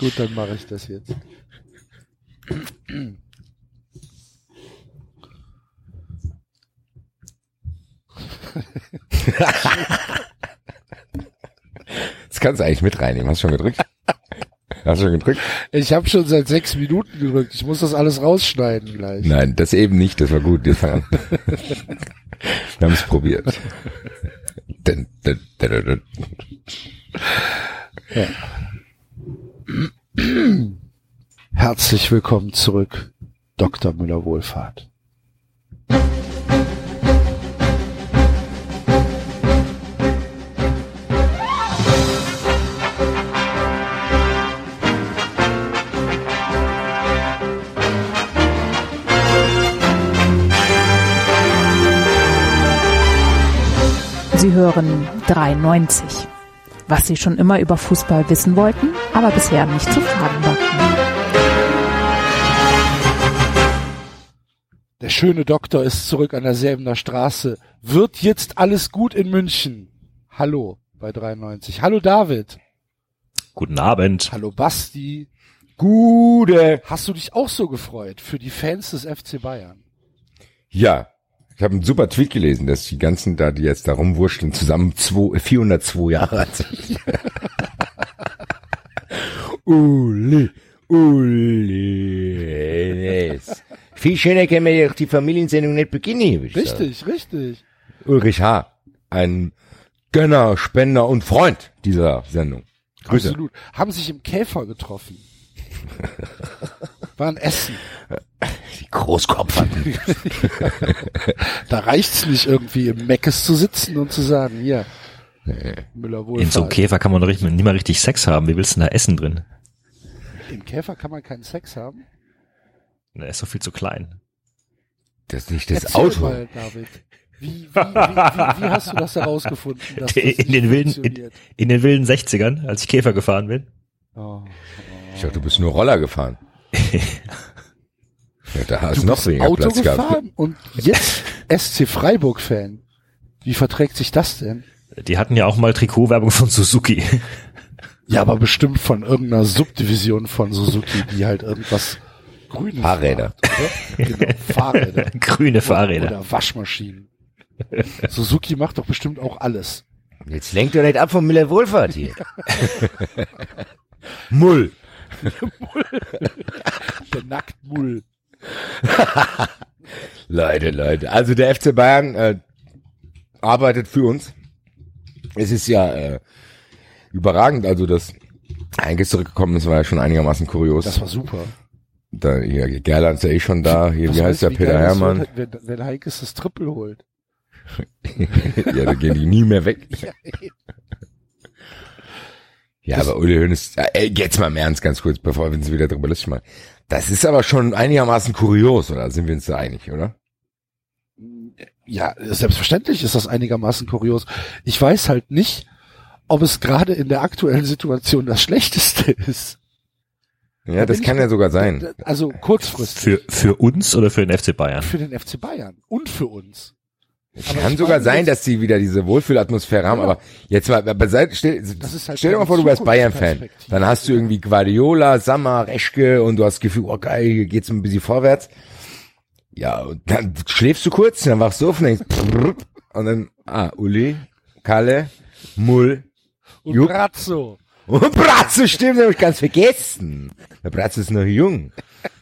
Gut, dann mache ich das jetzt. Das kannst du eigentlich mit reinnehmen. Hast du schon gedrückt? Hast du schon gedrückt? Ich habe schon seit sechs Minuten gedrückt. Ich muss das alles rausschneiden gleich. Nein, das eben nicht. Das war gut. An. Wir haben es probiert. Dun, Herzlich willkommen zurück, Dr. Müller-Wohlfahrt. Sie hören 93. Was Sie schon immer über Fußball wissen wollten, aber bisher nicht zu fragen wagten. Schöne Doktor ist zurück an der Selbener Straße. Wird jetzt alles gut in München? Hallo bei 93. Hallo David. Guten Abend. Hallo Basti. Gute. Hast du dich auch so gefreut für die Fans des FC Bayern? Ja. Ich habe einen super Tweet gelesen, dass die ganzen da, die jetzt da rumwurschteln, zusammen zwei, 402 Jahre alt sind. Uli, Uli. Viel schöner können wir ja die Familiensendung nicht beginnen. ich sagen. Richtig, richtig. Ulrich H., ein Gönner, Spender und Freund dieser Sendung. Grüße. Absolut. Haben sich im Käfer getroffen. Waren Essen. Die Großkopfer. Da reicht's nicht irgendwie im Meckes zu sitzen und zu sagen, hier, Müller Wohlfahrt. In so einem Käfer kann man doch nicht, nicht mal richtig Sex haben. Wie willst du denn da essen drin? Im Käfer kann man keinen Sex haben. Der ist doch viel zu klein. Das ist nicht das Erzähl Auto. Mal, David. Wie, wie, wie, wie, wie hast du das herausgefunden? Dass das In den wilden, in, in den wilden 60ern, als ich Käfer gefahren bin. Oh. Ich dachte, du bist nur Roller gefahren. Ja, da hast Du noch bist weniger Auto Platz gehabt. gefahren und jetzt SC Freiburg-Fan. Wie verträgt sich das denn? Die hatten ja auch mal Trikotwerbung von Suzuki. Ja, aber bestimmt von irgendeiner Subdivision von Suzuki, die halt irgendwas Grünes Fahrräder. oder? Genau, Fahrräder. Grüne Fahrräder. Oder Waschmaschinen. Suzuki macht doch bestimmt auch alles. Jetzt lenkt doch nicht ab vom Miller Wohlfahrt hier. Mull. Der Nacktmull. Leute, Leute. Also der FC Bayern äh, arbeitet für uns. Es ist ja äh, überragend, also dass Heinkes zurückgekommen ist, war ja schon einigermaßen kurios. Das war super. Da, hier, Gerland ist ja eh schon da. Hier, wie heißt der Peter Hermann? wird, Wenn, wenn Heinkes das Triple holt. ja, da gehen die nie mehr weg. Ja, aber Uli Hoeneß, ey, jetzt mal im Ernst, ganz kurz, bevor wir uns wieder drüber lustig machen. Das ist aber schon einigermaßen kurios, oder sind wir uns da einig, oder? Ja, selbstverständlich ist das einigermaßen kurios. Ich weiß halt nicht, ob es gerade in der aktuellen Situation das Schlechteste ist. Ja, das bin kann ich- ja sogar sein. Also kurzfristig Für, für uns oder für den FC Bayern? für den FC Bayern und für uns. Es aber kann sogar sein, dass sie wieder diese Wohlfühlatmosphäre haben, Genau. aber jetzt mal beiseite, stell, Das ist halt stell dir mal vor, du wärst Bayern-Fan. Dann hast du irgendwie Guardiola, Sammer, Reschke und du hast das Gefühl, oh geil, hier geht's ein bisschen vorwärts. Ja, und dann schläfst du kurz, dann wachst du auf und denkst, prrr, und dann, ah, Uli, Kalle, Mull, Und Jupp. Brazzo. und Bratzo, stimmt, hab ich ganz vergessen. Der Bratzo ist noch jung.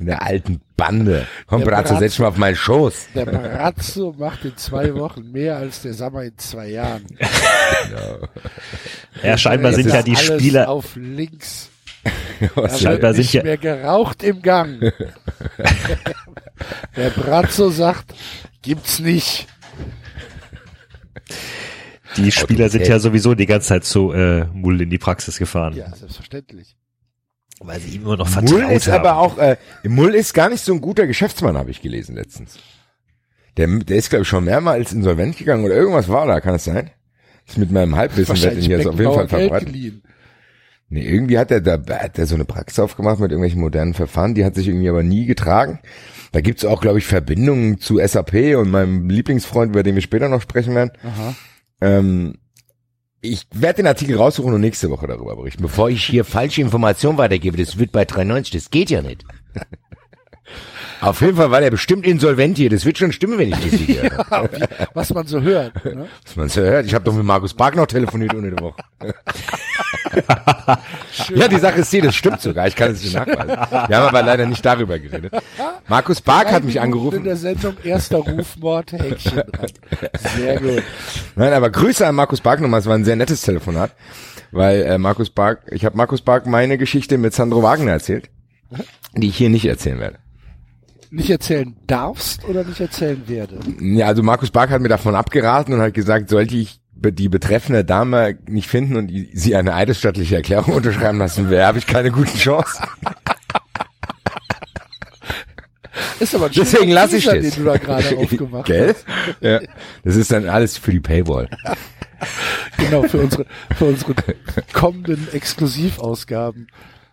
In der alten Bande. Komm, Der Bratzo, Bratzo. setz dich mal auf meinen Schoß. Der Brazzo macht in zwei Wochen mehr als der Sammer in zwei Jahren. Ja, scheinbar sind ja die Spieler, auf links. Was Da Scheinbar wird sind nicht ja- mehr geraucht im Gang. der Brazzo sagt, gibt's nicht. Die Spieler sind ja sowieso die ganze Zeit so äh, Mull in die Praxis gefahren. Ja, selbstverständlich. Weil sie ihm immer noch vertraut Mull ist haben. aber auch, äh, Mull ist gar nicht so ein guter Geschäftsmann, habe ich gelesen letztens. Der, der ist, glaube ich, schon mehrmals insolvent gegangen oder irgendwas war da, kann es sein? Das ist mit meinem Halbwissen werde ich jetzt auf jeden Fall geliehen. Nee, irgendwie hat er da hat er so eine Praxis aufgemacht mit irgendwelchen modernen Verfahren, die hat sich irgendwie aber nie getragen. Da gibt's auch, glaube ich, Verbindungen zu SAP und meinem Lieblingsfreund, über den wir später noch sprechen werden. Aha. Ähm, Ich werde den Artikel raussuchen und nächste Woche darüber berichten, bevor ich hier falsche Informationen weitergebe. Das wird bei 93, das geht ja nicht. Auf jeden Fall war der bestimmt insolvent hier. Das wird schon stimmen, wenn ich das hier höre. Ja, wie, was man so hört. Ne? Was man so hört. Ich habe doch mit Markus Bark noch telefoniert unter der Woche. ja, die Sache ist die, das stimmt sogar. Ich kann es nicht nachweisen. Wir haben aber leider nicht darüber geredet. Markus Bark hat mich angerufen. In der Sendung erster Rufmord, Häkchen. Sehr gut. Nein, aber Grüße an Markus Bark nochmal. Es war ein sehr nettes Telefonat, weil äh, Markus Bark, ich habe Markus Bark meine Geschichte mit Sandro Wagner erzählt, die ich hier nicht erzählen werde. Nicht erzählen darfst oder nicht erzählen werde. Ja, also Markus Bark hat mir davon abgeraten und hat gesagt, sollte ich die betreffende Dame nicht finden und sie eine eidesstattliche Erklärung unterschreiben lassen will, habe ich keine guten Chancen. Ist aber Deswegen lasse ich das. den du da gerade aufgemacht Gell? hast. Ja. Das ist dann alles für die Paywall. Genau, für unsere, für unsere kommenden Exklusivausgaben.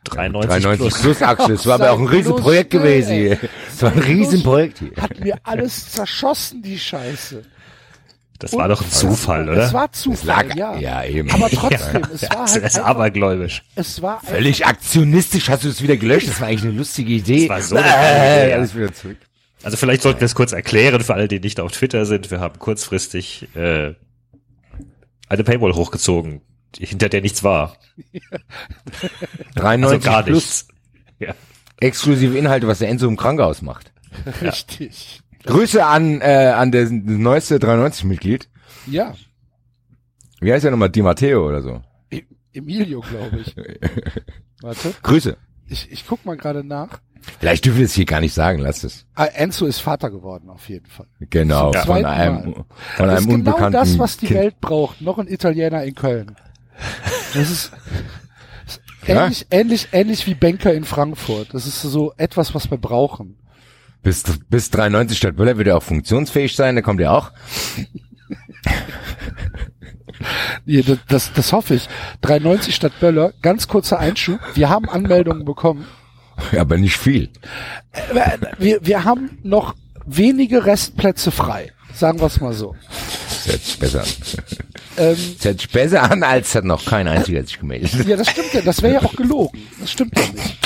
93, 93 plus. plus Axel. Das war aber auch ein Riesenprojekt Sei gewesen ey. hier. Das war ein Riesenprojekt hier. Hat mir alles zerschossen, die Scheiße. Das war doch ein Zufall, oder? Es war Zufall, Lag, ja. ja, eben. Aber trotzdem, es war halt ist einfach, abergläubisch. es war Völlig aktionistisch hast du es wieder gelöscht. Das war eigentlich eine lustige Idee. Das war so äh, Idee, ja. alles wieder zurück. Also vielleicht sollten wir es kurz erklären für alle, die nicht auf Twitter sind. Wir haben kurzfristig äh, eine Paywall hochgezogen, hinter der nichts war. 93 Also gar plus nichts. Ja. exklusive Inhalte, was der Enzo im Krankenhaus macht. richtig. Grüße an, äh, an das neueste 93-Mitglied. Ja. Wie heißt er nochmal? Di Matteo oder so. E- Emilio, glaube ich. Warte, Grüße. ich, ich guck mal gerade nach. Vielleicht dürfen wir es hier gar nicht sagen, lass es. Ah, Enzo ist Vater geworden, auf jeden Fall. Genau, Zum von zweiten einem, Mal. von Das einem ist genau unbekannten das, was die kind. Welt braucht. Noch ein Italiener in Köln. Das ist, ist Ja. ähnlich, ähnlich, ähnlich wie Banker in Frankfurt. Das ist so etwas, was wir brauchen. Bis, bis 93 statt Böller wird er auch funktionsfähig sein, da kommt er auch. Ja, das, das, das hoffe ich. 3,90 statt Böller. Ganz kurzer Einschub. Wir haben Anmeldungen bekommen. Aber nicht viel. Wir, wir haben noch wenige Restplätze frei. Sagen wir es mal so. Das hört sich besser an. Ähm, Das hört sich besser an, als hat noch kein einziger sich gemeldet. ja, das stimmt ja. Das wäre ja auch gelogen. Das stimmt ja nicht.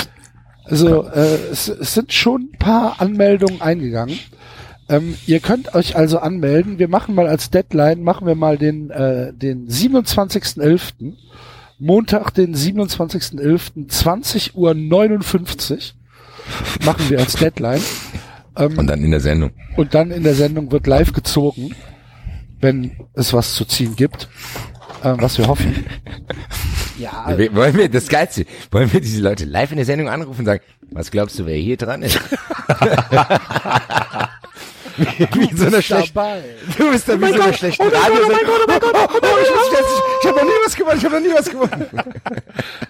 Also äh, es, es sind schon ein paar Anmeldungen eingegangen. Ähm, ihr könnt euch also anmelden. Wir machen mal als Deadline, machen wir mal den, äh, den 27.11. Montag, den 27.11. 20 Uhr 59 machen wir als Deadline. Und dann in der Sendung. Und dann in der Sendung wird live gezogen, wenn es was zu ziehen gibt, äh, was wir hoffen. Ja, Wir- Wollen wir, das Geilste, wollen wir diese Leute live in der Sendung anrufen und sagen, was glaubst du, wer hier dran ist? wie in so einer schlechten, dabei. du bist da wie so einer schlechten Radio. Oh mein Gott, oh mein Gott, oh, oh, ich, das nicht. ich habe noch nie was gewonnen, ich habe noch nie was gewonnen.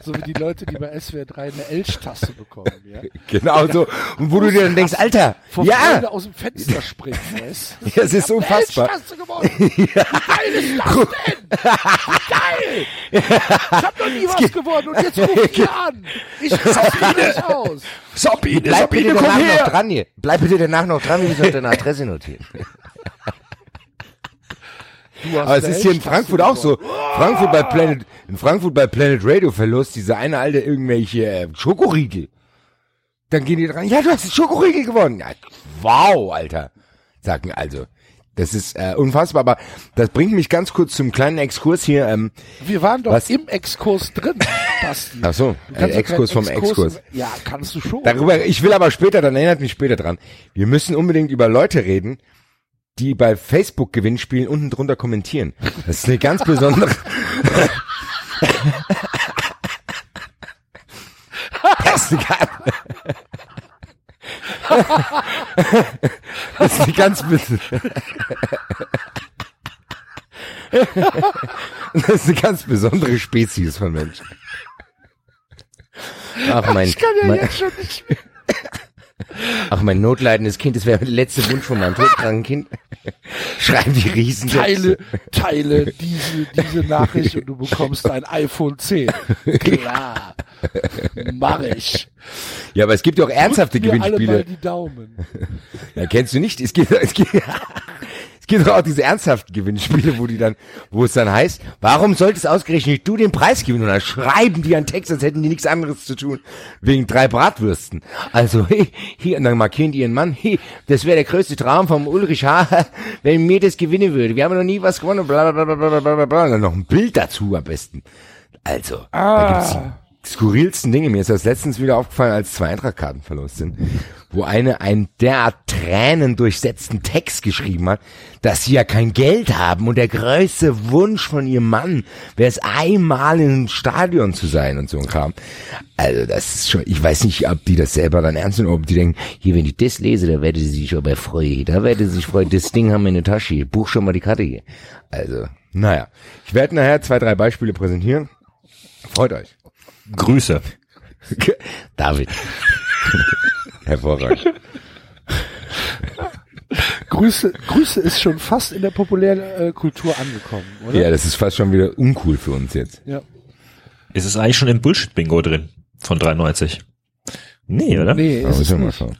So wie die Leute, die bei SWR 3 eine Elch-Tasse bekommen, ja. Genau so. Und wo du dir dann denkst, Alter, Vor ja, Freude aus dem Fenster springen lässt. das ist unfassbar. Elch-Tasse gewonnen. Wie geil ist das denn? Wie geil! Ich hab noch nie was gewonnen und jetzt ruft ihr an. Ich zock dich aus. Sabine, Bleib bitte danach noch dran hier. Bleib bitte danach noch dran, wir müssen noch deine Adresse notieren. Aber es ist hier in Frankfurt auch so. Frankfurt bei Planet, in Frankfurt bei Planet Radio verlost diese eine alte irgendwelche äh, Schokoriegel. Dann gehen die dran, ja, du hast einen Schokoriegel gewonnen. Ja, wow, Alter. Sag mir also. Das ist äh, unfassbar, aber das bringt mich ganz kurz zum kleinen Exkurs hier. Ähm, Wir waren doch Was? im Exkurs drin, Basti. ach so, ein Exkurs vom Exkurs. Ja, kannst du schon. Darüber, ich will aber später, dann erinnert mich später dran. Wir müssen unbedingt über Leute reden, die bei Facebook Gewinnspielen unten drunter kommentieren. Das ist eine ganz besondere. das ist das ist eine ganz Das ist eine ganz besondere Spezies von Menschen. Ach mein, ich kann ja mein, jetzt schon nicht mehr. Ach, mein notleidendes Kind, das wäre der letzte Wunsch von meinem todkranken Kind. Schreiben die Riesen. Teile, teile diese, diese Nachricht und du bekommst ein iPhone 10. Klar. Mach ich. Ja, aber es gibt ja auch ernsthafte Drückt mir alle mal Gewinnspiele. die Daumen. Ja, kennst du nicht? Es gibt, es gibt, gibt doch auch diese ernsthaften Gewinnspiele, wo die dann, wo es dann heißt, warum solltest ausgerechnet du den Preis gewinnen? Und dann schreiben die einen Text, als hätten die nichts anderes zu tun, wegen drei Bratwürsten. Also, hey, hier, und dann markieren die ihren Mann, hey, das wäre der größte Traum vom Ulrich H., wenn mir das gewinnen würde. Wir haben noch nie was gewonnen, bla, bla, bla, bla, bla, bla. Und dann noch ein Bild dazu am besten. Also, da gibt's die skurrilsten Dinge. Mir ist das letztens wieder aufgefallen, als zwei Eintrachtkarten verlost sind, wo eine einen derart tränendurchsetzten Text geschrieben hat, dass sie ja kein Geld haben und der größte Wunsch von ihrem Mann wäre es einmal in ein Stadion zu sein und so ein Kram. Also das ist schon, ich weiß nicht, ob die das selber dann ernst nehmen, ob die denken, hier, wenn ich das lese, da werde sie sich aber freuen, da werde sie sich freuen, das Ding haben wir in der Tasche, buch schon mal die Karte hier. Also, naja. Ich werde nachher zwei, drei Beispiele präsentieren. Freut euch. Grüße. David. Hervorragend. Grüße, Grüße ist schon fast in der populären äh, Kultur angekommen, oder? Ja, das ist fast schon wieder uncool für uns jetzt. ja. Ist es eigentlich schon im Bullshit-Bingo drin von 93? Nee, oder? Nee, ist es müssen wir mal nicht. schauen.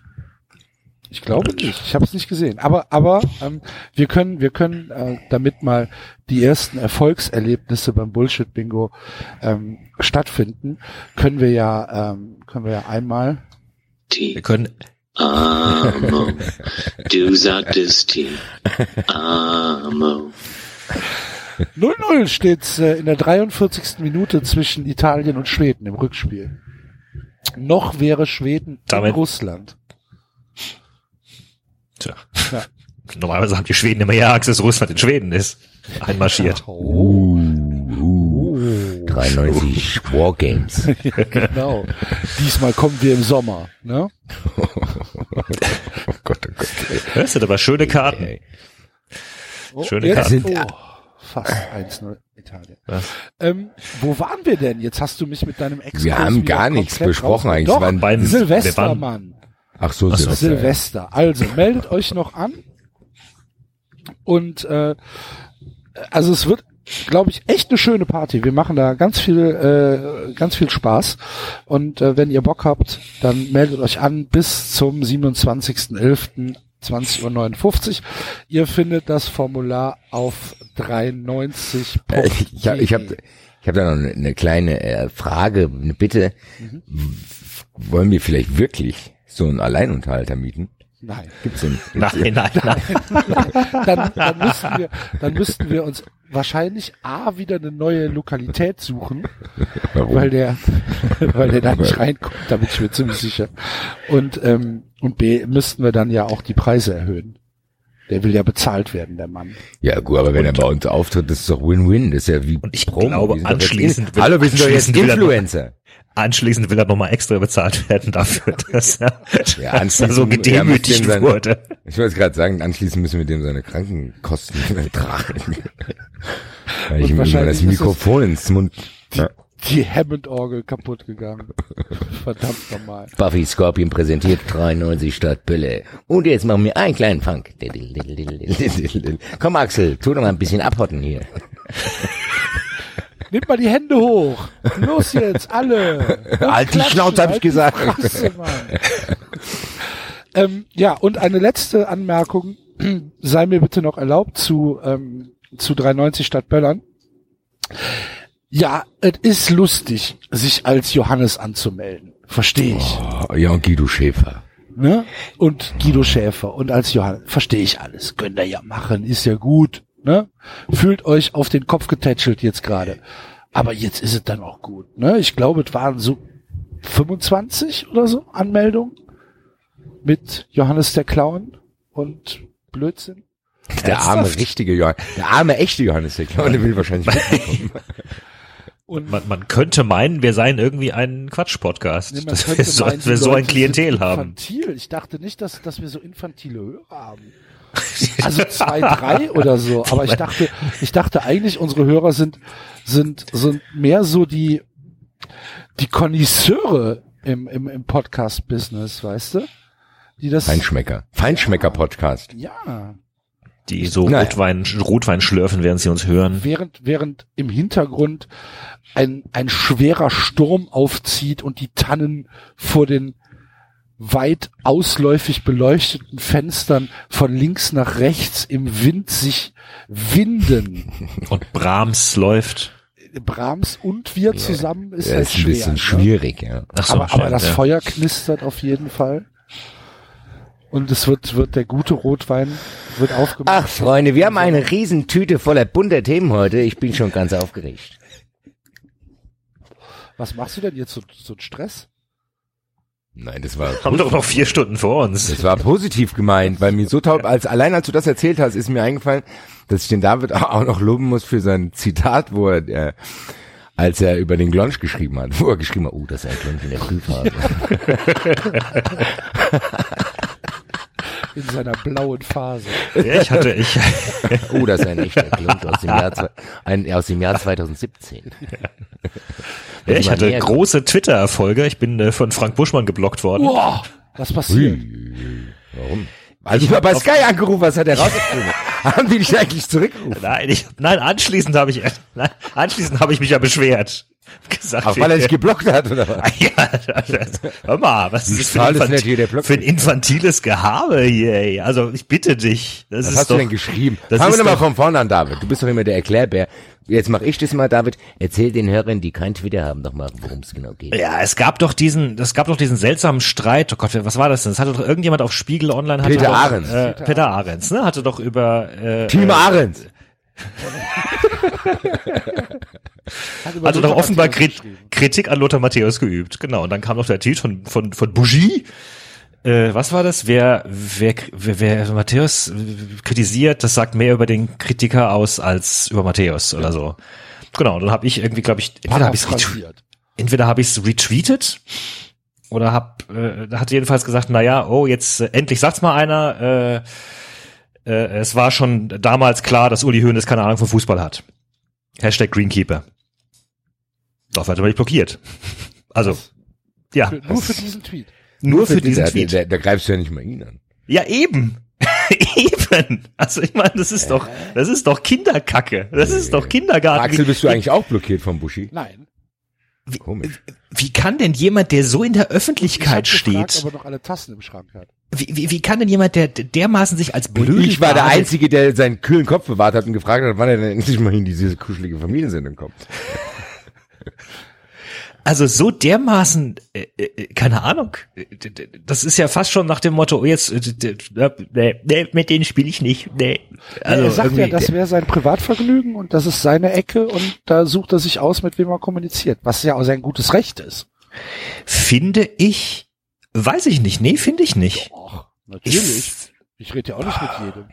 Ich glaube nicht. Ich habe es nicht gesehen. Aber aber ähm, wir können wir können äh, damit mal die ersten Erfolgserlebnisse beim Bullshit Bingo ähm, stattfinden, können wir ja ähm, können wir ja einmal Wir T. können, Amo. Du sagtest T. Amo. 0-0 steht's äh, in der 43. Minute zwischen Italien und Schweden im Rückspiel. Noch wäre Schweden in Damit- Russland. tja. Ja. Normalerweise haben die Schweden immer ja Angst, dass Russland in Schweden ist. Einmarschiert. Oh. 93 Wargames. genau. Diesmal kommen wir im Sommer. Ne? Oh Gott, oh Gott. Das sind aber schöne Karten. Hey. Oh, Schöne jetzt, Karten. oh, fast 1-0 Italien. Ja. Ähm, wo waren wir denn? Jetzt hast du mich mit deinem Exkurs Wir haben gar nichts besprochen raus- eigentlich. Doch, waren- Beim- Silvester, waren- Mann. Ach so, Ach so. Silvester. Silvester. Also meldet euch noch an. Und äh, also es wird, glaube ich, echt eine schöne Party. Wir machen da ganz viel, äh, ganz viel Spaß. Und äh, wenn ihr Bock habt, dann meldet euch an bis zum 27.11. 20.59 Uhr. Ihr findet das Formular auf 93. Äh, Ich, habe ich hab, ich hab da noch eine, eine kleine äh, Frage, eine Bitte. Mhm. Wollen wir vielleicht wirklich so einen Alleinunterhalter mieten? Nein. Gibt's den? Nein, nein, nein. dann, dann, müssten wir, dann müssten wir uns wahrscheinlich A wieder eine neue Lokalität suchen, Warum? weil der, weil der da nicht reinkommt, da bin ich mir ziemlich sicher. Und, ähm, und B müssten wir dann ja auch die Preise erhöhen. Der will ja bezahlt werden, der Mann. Ja gut, aber wenn er bei uns auftritt, das ist doch Win-Win. Das ist ja wie Und ich Promo. glaube, anschließend will- Hallo, wir sind doch jetzt er Influencer. Anschließend will er nochmal extra bezahlt werden dafür, dass er, Ja, dass er so ja, gedemütigt dem sein- wurde. Ich wollte gerade sagen, anschließend müssen wir dem seine Krankenkosten tragen. Weil ich ihm das Mikrofon ins Mund. Ja. Die Hammond-Orgel kaputt gegangen. Verdammt nochmal. Buffy Scorpion präsentiert 93 statt Pille. Und jetzt machen wir einen kleinen Funk. Komm Axel, tu doch mal ein bisschen abhotten hier. Nehmt mal die Hände hoch. Los jetzt, alle. Halt die Schnauze, hab ich gesagt. Fresse, ähm, ja, und eine letzte Anmerkung sei mir bitte noch erlaubt zu, ähm, zu 390 statt Böllern. Ja, es ist lustig, sich als Johannes anzumelden. Verstehe ich. Oh, ja, und Guido Schäfer. Ne? Und Guido Schäfer und als Johannes. Verstehe ich alles. Könnt ihr ja machen, ist ja gut. Ne? Fühlt euch auf den Kopf getätschelt jetzt gerade. Aber jetzt ist es dann auch gut. Ne? Ich glaube, es waren so 25 oder so Anmeldungen mit Johannes der Clown und Blödsinn. Der arme, richtige Johannes. Der arme, echte Johannes, der Clown, der will wahrscheinlich mitkommen. Und Man, man könnte meinen, wir seien irgendwie ein Quatsch-Podcast, Nee, dass wir so, meinen, wir so ein Klientel haben. Infantil. Ich dachte nicht, dass, dass wir so infantile Hörer haben. Also zwei, drei oder so. Aber ich dachte, ich dachte eigentlich, unsere Hörer sind, sind, sind mehr so die, die Konnoisseure im, im, im Podcast-Business, weißt du? Die das, Feinschmecker. Feinschmecker-Podcast. ja. Die so Naja. Rotwein, Rotwein schlürfen, während sie uns hören. Während, während im Hintergrund ein, ein schwerer Sturm aufzieht und die Tannen vor den, weit ausläufig beleuchteten Fenstern von links nach rechts im Wind sich winden. Und Brahms läuft. Brahms und wir zusammen ist Das halt ist ein schwer. bisschen ne? schwierig, ja. So, aber, aber das ja. Feuer knistert auf jeden Fall. Und es wird, wird der gute Rotwein wird aufgemacht. Ach, Freunde, wir haben eine Riesentüte voller bunter Themen heute. Ich bin schon ganz aufgeregt. Was machst du denn jetzt so, so Stress? Nein, das war, Haben doch noch vier Stunden vor uns. das war positiv gemeint, weil mir so taub, als, allein als du das erzählt hast, ist mir eingefallen, dass ich den David auch noch loben muss für sein Zitat, wo er, äh, als er über den Glonsch geschrieben hat, wo er geschrieben hat, oh, das ist ein Glonsch in der Frühphase. In seiner blauen Phase. Ja, ich hatte, ich, Oh, das ist ein echter Glonsch aus dem Jahr, ein, aus dem Jahr 2017. ja, ich hatte große Twitter-Erfolge. Ich bin äh, von Frank Buschmann geblockt worden. Boah, was passiert? Warum? Als du bei Sky angerufen hast, hat er rausgefunden. Haben die dich eigentlich zurückgerufen? Nein, ich, nein, anschließend habe ich, nein, anschließend habe ich mich ja beschwert. Gesagt, Auch weil er dich geblockt hat, oder was? ja, das, hör mal, was ist das für nicht hier, für ein infantiles Gehabe hier, ey. Also, ich bitte dich. Das Was ist hast doch, du denn geschrieben? das Fangen wir doch- von vorne an, David. Du bist doch immer der Erklärbär. Jetzt mache ich das mal, David. Erzähl den Hörern, die kein Twitter haben, doch mal, worum es genau geht. Ja, es gab doch diesen, es gab doch diesen seltsamen Streit. Oh Gott, was war das denn? Es hatte doch irgendjemand auf Spiegel Online hatte Peter doch, Ahrens. Äh, Peter Ahrens, ne? Hatte doch über äh, Team äh, Ahrens. Hatte doch offenbar Matthäus. Kritik an Lothar Matthäus geübt. Genau. Und dann kam noch der Tweet von von von Bougie. Äh, was war das? Wer, wer, wer, wer Matthäus kritisiert, das sagt mehr über den Kritiker aus als über Matthäus oder so. Genau, und dann habe ich irgendwie, glaube ich, entweder habe ich Paraphrasiert. entweder habe ich es retweetet oder hab äh, hat jedenfalls gesagt, na ja, oh, jetzt äh, endlich sagt's mal einer. Äh, äh, es war schon damals klar, dass Uli Hoeneß keine Ahnung von Fußball hat. Hashtag Greenkeeper. Darauf hat er mich blockiert. Also, ja, Für, nur für diesen Tweet. nur für diesen Da, Tweet. da, da greifst du ja nicht mal ihn an. Ja, eben. eben. Also ich meine, das ist doch, das ist doch Kinderkacke. Das ist doch Kindergarten. Axel, bist du eigentlich auch blockiert vom Buschi? Nein. Komisch. Wie kann denn jemand, der so in der Öffentlichkeit gefragt, steht, ob er noch alle Tassen im Schrank hat. wie, wie, wie kann denn jemand, der dermaßen sich als blöd ich war der Einzige, der seinen kühlen Kopf bewahrt hat und gefragt hat, wann er denn endlich mal in diese kuschelige Familiensendung kommt. also so dermaßen, äh, äh, keine Ahnung, äh, das ist ja fast schon nach dem Motto, oh, jetzt, äh, nee, nee, mit denen spiele ich nicht, nee. Also er sagt ja, das wäre sein Privatvergnügen und das ist seine Ecke und da sucht er sich aus, mit wem er kommuniziert, was ja auch sein gutes Recht ist. finde ich, weiß ich nicht, nee, finde ich nicht. Och, natürlich. Ich rede ja auch nicht mit jedem.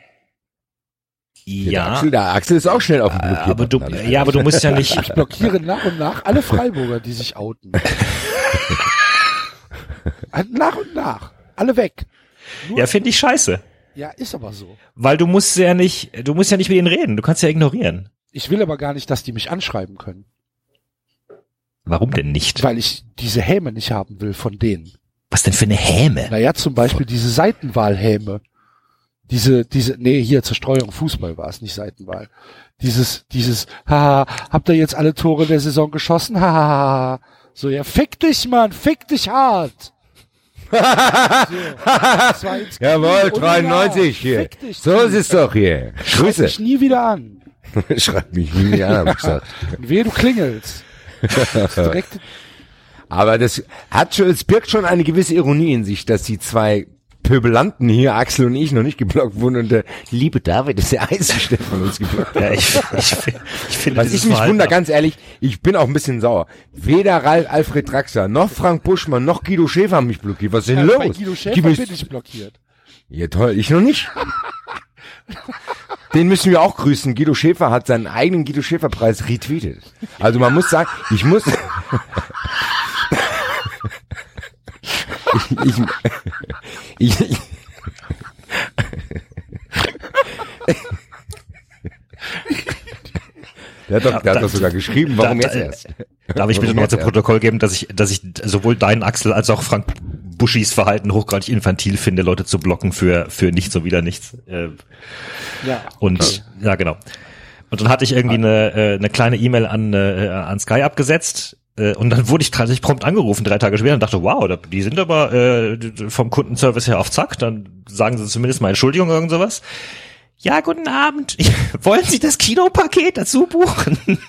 Ja, Axel, der Axel ist auch schnell auf dem Blockierbutton. aber du, Alter. ja, aber du musst ja nicht, Ich blockiere nach und nach alle Freiburger, die sich outen. nach und nach. Alle weg. Nur, ja, finde ich scheiße. ja, ist aber so. Weil du musst ja nicht, du musst ja nicht mit ihnen reden, du kannst ja ignorieren. Ich will aber gar nicht, dass die mich anschreiben können, Warum denn nicht? weil ich diese Häme nicht haben will von denen. Was denn für eine Häme? Naja, zum Beispiel diese Seitenwahlhäme. Diese, diese, nee, hier Zerstreuung Fußball war es, nicht Seitenwahl. Dieses, dieses, haha, habt ihr jetzt alle Tore der Saison geschossen? Haha. So, ja, fick dich, Mann, fick dich hart. so, Jawohl, und 93 ja, hier. Fick dich, So ist es doch hier. Schreib Grüße. mich nie wieder an. Schreib mich nie an, hab ich gesagt. Und wehe, du klingelst. Direkt, Aber das hat schon, es birgt schon eine gewisse Ironie in sich, dass die zwei Pöbelanten hier, Axel und ich, noch nicht geblockt wurden und der liebe David ist der einzige, der von uns geblockt. Ja, ich, ich, ich finde Was ich mich Verhalten wundere, ganz ehrlich, ich bin auch ein bisschen sauer. Weder Ralf Alfred Draxler, noch Frank Buschmann, noch Guido Schäfer haben mich blockiert. Was ist denn ja, bei los? Guido Die Schäfer bin ich blockiert. Ja toll, ich noch nicht. Den müssen wir auch grüßen. Guido Schäfer hat seinen eigenen Guido Schäfer Preis retweetet. Also man muss sagen, ich muss ich, ich, ich, ich Der hat doch, der hat doch sogar geschrieben, warum da- jetzt erst? Darf ich bitte Warum noch jetzt zu? Protokoll geben, dass ich, dass ich sowohl deinen Axel als auch Frank Buschis Verhalten hochgradig infantil finde, Leute zu blocken für, für nichts und wieder nichts. Äh, Ja. Und ja, genau. Und dann hatte ich irgendwie eine, äh, eine kleine E-Mail an, äh, an Sky abgesetzt, Äh, und dann wurde ich tatsächlich prompt angerufen, drei Tage später, und dachte, wow, die sind aber äh, vom Kundenservice her auf Zack. Dann sagen sie zumindest mal Entschuldigung, irgend sowas. Ja, guten Abend. Wollen Sie das Kinopaket dazu buchen?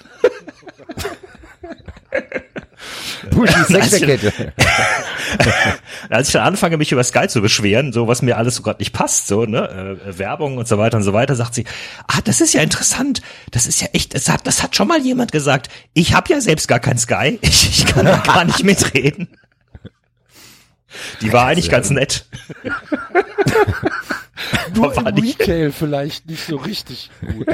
Nein, Sechserkette. Als ich dann anfange, mich über Sky zu beschweren, so was mir alles so gerade nicht passt, so, ne, äh, Werbung und so weiter und so weiter, sagt sie, ah, das ist ja interessant, das ist ja echt, das hat, das hat schon mal jemand gesagt, ich habe ja selbst gar kein Sky, ich, ich kann da gar nicht mitreden. Die war eigentlich ganz nett. Nur war im nicht- Retail vielleicht nicht so richtig gut.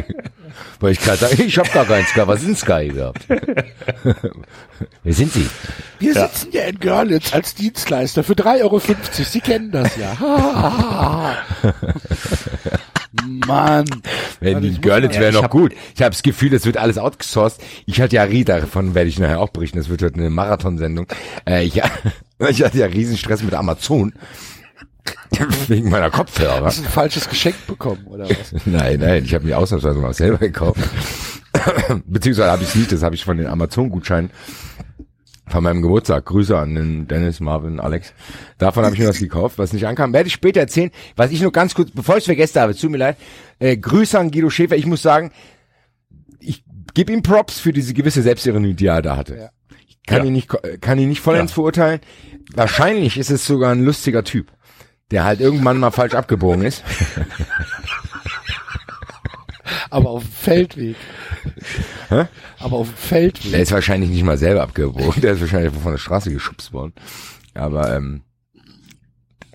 Weil ich gerade sage, ich habe gar keinen Sky. Was ist ein Sky überhaupt? Wer sind Sie? Wir sitzen ja in Görlitz als Dienstleister für 3,50 Euro. Sie kennen das ja. Mann. Wenn ich muss Görlitz wäre ich noch hab- gut. Ich habe das Gefühl, das wird alles outgesourced. Ich hatte ja Rie, davon werde ich nachher auch berichten. Das wird heute eine Marathonsendung. Äh, ich, ich hatte ja riesen Stress mit Amazon. Wegen meiner Kopfhörer. Hast du ein falsches Geschenk bekommen, oder was? Nein, nein, ich habe mir ausnahmsweise mal selber gekauft. Beziehungsweise habe ich nicht, das habe ich von den Amazon-Gutscheinen von meinem Geburtstag. Grüße an den Dennis, Marvin, Alex. Davon habe ich mir was gekauft, was nicht ankam. Werde ich später erzählen. Was ich nur ganz kurz, bevor ich es vergesse habe, tut mir leid. Äh, Grüße an Guido Schäfer. Ich muss sagen, ich gebe ihm Props für diese gewisse Selbstironie, die er da hatte. Ja. Ich kann Ja. ihn nicht, kann ihn nicht vollends verurteilen. Wahrscheinlich ist es sogar ein lustiger Typ, der halt irgendwann mal falsch abgebogen ist. Aber auf dem Feldweg. Hä? Aber auf dem Feldweg. Der ist wahrscheinlich nicht mal selber abgebogen, der ist wahrscheinlich von der Straße geschubst worden. Aber ähm,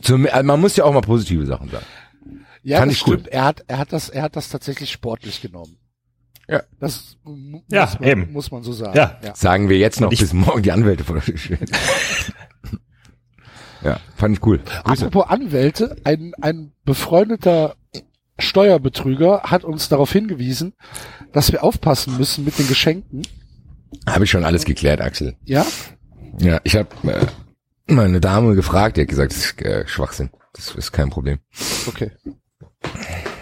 zum, also man muss ja auch mal positive Sachen sagen. Ja, Fand das ich cool. stimmt. Er hat, er hat das, er hat das tatsächlich sportlich genommen. Ja. Das Ja, muss, man, eben. muss man so sagen. Ja. Sagen wir jetzt noch, ich- bis morgen die Anwälte vor der. ja, fand ich cool. Grüße. Apropos Anwälte, ein, ein befreundeter Steuerbetrüger hat uns darauf hingewiesen, dass wir aufpassen müssen mit den Geschenken. Habe ich schon alles geklärt, Axel. Ja? Ja, ich habe äh, meine Dame gefragt, die hat gesagt, das ist äh, Schwachsinn. Das ist kein Problem. Okay.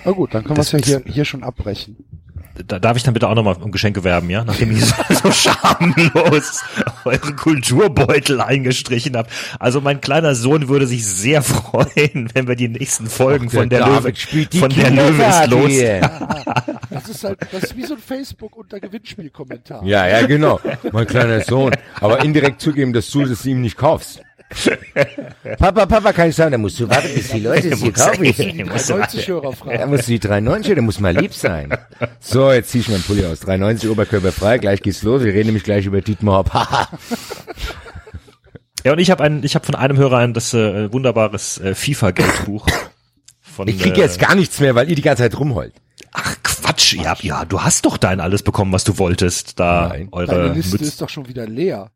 Na gut, dann können wir es ja hier, hier schon abbrechen. Da darf ich dann bitte auch nochmal um Geschenke werben, ja? Nachdem ich so, so schamlos eure Kulturbeutel eingestrichen habt. Also mein kleiner Sohn würde sich sehr freuen, wenn wir die nächsten Folgen von der, Löwe, spielt die von der Löwe ist los. hier. Das ist halt, das ist wie so ein Facebook unter Gewinnspielkommentar. Ja, ja, genau. Mein kleiner Sohn. Aber indirekt zugeben, dass du das ihm nicht kaufst. Papa, Papa, kann ich sagen, da musst du warten, bis die Leute es hier kaufen. Die 90 Hörer Da fragen. musst du die 390, da muss mal lieb sein. So, jetzt zieh ich meinen Pulli aus. 390 Oberkörper frei, gleich geht's los. Wir reden nämlich gleich über Dietmar Hopp. Haha. Ja, und ich habe ein, ich habe von einem Hörer ein das äh, wunderbares äh, FIFA-Geldbuch. Ich krieg äh, jetzt gar nichts mehr, weil ihr die ganze Zeit rumheult. Ach Quatsch, ja, ja, du hast doch dein alles bekommen, was du wolltest. Da Nein. Deine eure Liste Mütze. ist doch schon wieder leer.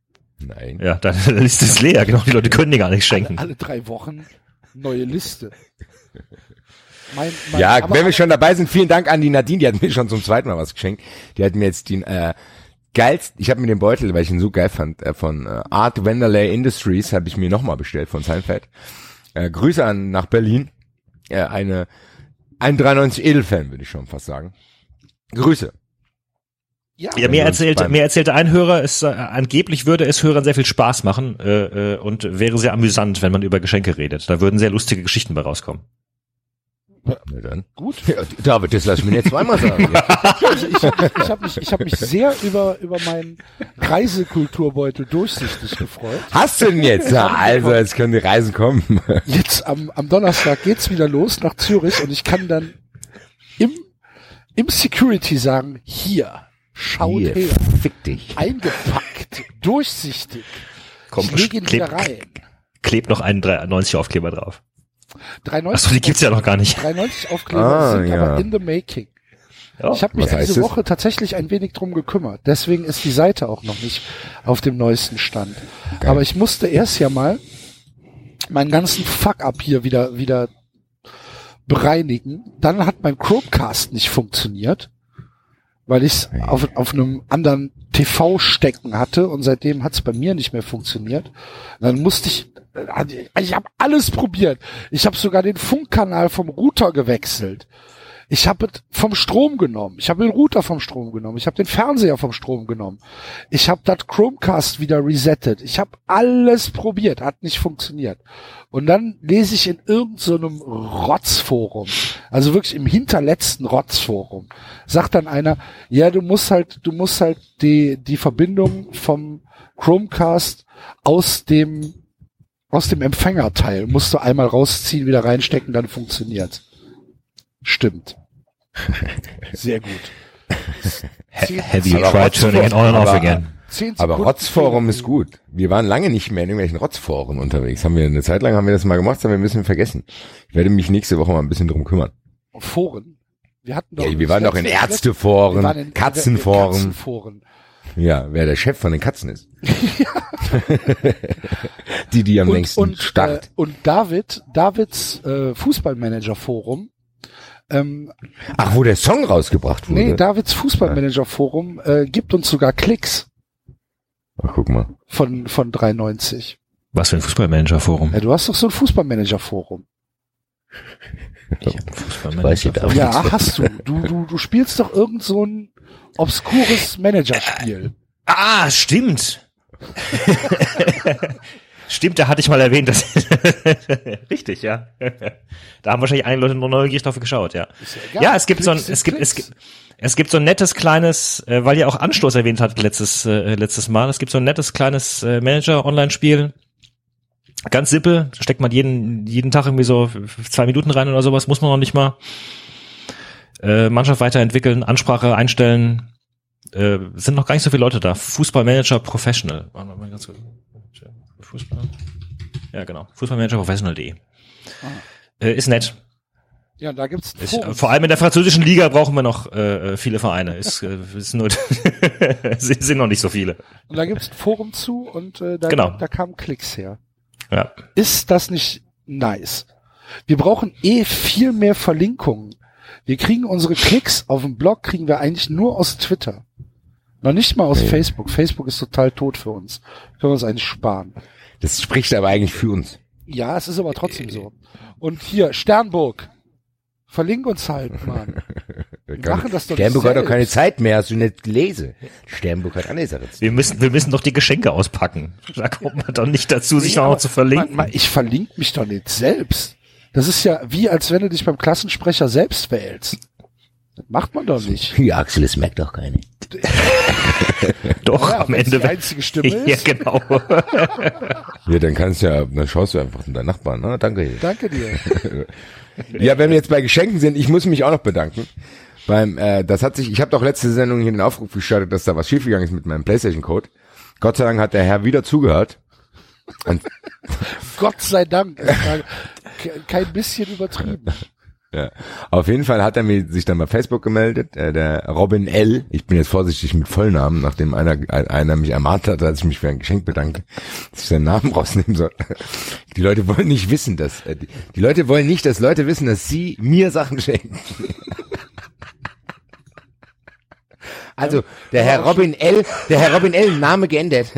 Nein. Ja, deine Liste ist leer, genau. Die Leute können dir gar nicht schenken. Alle drei Wochen neue Liste. Mein, mein, Ja, aber- wenn wir schon dabei sind, vielen Dank an die Nadine, die hat mir schon zum zweiten Mal was geschenkt. Die hat mir jetzt den äh, geilsten, ich habe mir den Beutel, weil ich ihn so geil fand, äh, von äh, Art Vanderlei Industries, habe ich mir nochmal bestellt von Seinfeld. Äh, Grüße an nach Berlin. Äh, eine ein 93 Edelfan, würde ich schon fast sagen. Grüße. Ja, Ja, mir beim- mir erzählte ein Hörer, es äh, angeblich würde es Hörern sehr viel Spaß machen äh, äh, und wäre sehr amüsant, wenn man über Geschenke redet. Da würden sehr lustige Geschichten bei rauskommen. Na dann. gut. Ja, David, das lass ich mir jetzt zweimal sagen. Also ich habe mich, ich hab mich, ich hab mich sehr über, über meinen Reisekulturbeutel durchsichtig gefreut. Hast du denn jetzt? Ja, also, jetzt können die Reisen kommen. Jetzt am, am Donnerstag geht's wieder los nach Zürich und ich kann dann im, im Security sagen, hier, schaut Hier, her, fick dich. eingepackt, durchsichtig. Komm, ich leg ihn kleb, wieder rein. kleb noch einen 90 Aufkleber drauf. 3,90 Achso, die gibt's ja noch gar nicht. 3,90 Aufkleber Ah, sind ja. aber in the making. Ja. Ich habe mich diese das? Woche tatsächlich ein wenig drum gekümmert. Deswegen ist die Seite auch noch nicht auf dem neuesten Stand. Aber ich musste erst ja mal meinen ganzen Fuck-up hier wieder, wieder bereinigen. Dann hat mein Chromecast nicht funktioniert, weil ich es auf, auf einem anderen TV stecken hatte und seitdem hat es bei mir nicht mehr funktioniert. Und dann musste ich, ich habe alles probiert. Ich habe sogar den Funkkanal vom Router gewechselt. Ich habe vom Strom genommen. Ich habe den Router vom Strom genommen. Ich habe den Fernseher vom Strom genommen. Ich habe das Chromecast wieder resettet. Ich habe alles probiert, hat nicht funktioniert. Und dann lese ich in irgendeinem so Rotzforum, also wirklich im hinterletzten Rotzforum, sagt dann einer, ja, du musst halt, du musst halt die, die Verbindung vom Chromecast aus dem, aus dem Empfängerteil musst du einmal rausziehen, wieder reinstecken, dann funktioniert. Stimmt. Sehr gut. Have you tried turning it on and off Aber- again? Aber Rotzforum ist gut. Wir waren lange nicht mehr in irgendwelchen Rotzforen unterwegs. Haben wir eine Zeit lang haben wir das mal gemacht, das haben wir ein bisschen vergessen. Ich werde mich nächste Woche mal ein bisschen drum kümmern. Foren. Wir hatten doch. Ja, wir waren doch in wir Ärzteforen, in- Katzenforen. Katzenforen. Ja, wer der Chef von den Katzen ist. die, die am Und, längsten und, äh, starrt. und David, Davids äh, Fußballmanager-Forum, ähm, Ach, wo der Song rausgebracht wurde. nee, Davids Fußballmanager-Forum äh, gibt uns sogar Klicks Ach, guck mal. von, von 390. Was für ein Fußballmanager-Forum? Ja, du hast doch so ein Fußballmanager-Forum. Weiß ich auch. Ja, hast du. Du, du, du spielst doch irgend so ein obskures Managerspiel. Ah, stimmt. stimmt, da hatte ich mal erwähnt, dass richtig, ja. Da haben wahrscheinlich einige Leute nur neugierig drauf geschaut, ja. egal. Ja, es gibt so ein, es gibt, es gibt, es gibt so ein nettes kleines, äh, weil ihr auch Anstoß erwähnt hat letztes, äh, letztes Mal. Es gibt so ein nettes kleines äh, Manager-Online-Spiel. Ganz simpel, da steckt man jeden, jeden Tag irgendwie so zwei Minuten rein oder sowas, muss man noch nicht mal. Äh, Mannschaft weiterentwickeln, Ansprache einstellen, äh, sind noch gar nicht so viele Leute da. Fußballmanager Professional. Warte mal ganz kurz. Fußball. Ja, genau. Fußballmanager Professional.de. Äh, ist nett. Ja, da gibt's Ist, äh, vor allem in der französischen Liga brauchen wir noch äh, äh, viele Vereine. Ist, äh, ist nur, sind sind noch nicht so viele. Und da gibt's ein Forum zu und äh, da, Genau. da kamen Klicks her. Ja. Ist das nicht nice? Wir brauchen eh viel mehr Verlinkungen. Wir kriegen unsere Klicks auf dem Blog, kriegen wir eigentlich nur aus Twitter. Noch nicht mal aus. Facebook. Facebook ist total tot für uns. Können wir uns eigentlich sparen. Das spricht aber eigentlich für uns. Ja, es ist aber trotzdem so. Und hier, Sternburg. Verlink uns halt, Mann. Wir machen das doch nicht Sternburg hat doch keine. Zeit mehr, hast du nicht gelesen. Sternburg hat Anleseritz. Wir müssen, wir müssen doch die Geschenke auspacken. Da kommt man doch nicht dazu, sich Nee, noch aber zu verlinken. Man, man, ich verlinke mich doch nicht selbst. Das ist ja wie, als wenn du dich beim Klassensprecher selbst wählst. Das macht man doch nicht. Ja, Axel, das merkt doch keine. doch, Ja, am Ende. die einzige Stimme ja, ist. genau. Ja, dann kannst du ja, dann schaust du einfach in deinen Nachbarn. Ne? Danke. Danke dir. Ja, wenn wir jetzt bei Geschenken sind, ich muss mich auch noch bedanken. Beim, äh, das hat sich, ich habe doch letzte Sendung hier den Aufruf gestartet, dass da was schiefgegangen ist mit meinem PlayStation-Code. Gott sei Dank hat der Herr wieder zugehört. Und Gott sei Dank. Es kein bisschen übertrieben. Ja. Auf jeden Fall hat er mir sich dann bei Facebook gemeldet, äh, der Robin L. Ich bin jetzt vorsichtig mit Vollnamen, nachdem einer, einer mich ermahnt hat, als ich mich für ein Geschenk bedanke, dass ich seinen Namen rausnehmen soll. Die Leute wollen nicht wissen, dass, äh, die, die Leute wollen nicht, dass Leute wissen, dass sie mir Sachen schenken. Also, der Herr Robin L., der Herr Robin L., Name geändert,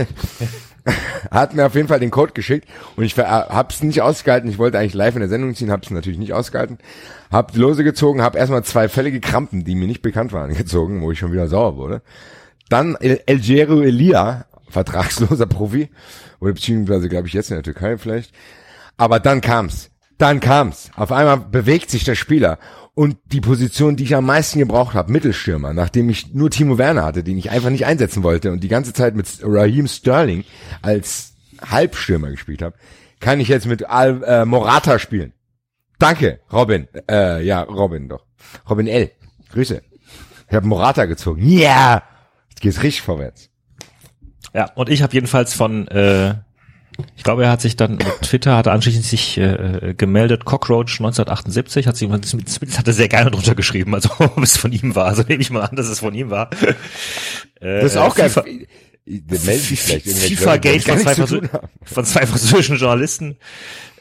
hat mir auf jeden Fall den Code geschickt und ich hab's nicht ausgehalten. Ich wollte eigentlich live in der Sendung ziehen, hab's natürlich nicht ausgehalten. Hab die Lose gezogen, hab erstmal zwei völlige Krampen, die mir nicht bekannt waren, gezogen, wo ich schon wieder sauer wurde. Dann El Elgero Elia, vertragsloser Profi, oder beziehungsweise glaube ich jetzt in der Türkei vielleicht. Aber dann kam's. Dann kam's. Auf einmal bewegt sich der Spieler. Und die Position, die ich am meisten gebraucht habe, Mittelstürmer, nachdem ich nur Timo Werner hatte, den ich einfach nicht einsetzen wollte und die ganze Zeit mit Raheem Sterling als Halbstürmer gespielt habe, kann ich jetzt mit Al äh, Morata spielen. Danke, Robin. Äh, ja, Robin doch. Robin L. Grüße. Ich habe Morata gezogen. Ja! Yeah! Jetzt geht's richtig vorwärts. Ja, und ich habe jedenfalls von, äh, ich glaube, er hat sich dann mit Twitter, hat er anschließend sich äh, gemeldet, Cockroach 1978, hat sich das hat er sehr gerne drunter geschrieben, also ob es von ihm war, also nehme ich mal an, dass es von ihm war. Äh, Das ist auch geil. FIFA, Gate von von zwei französischen Journalisten,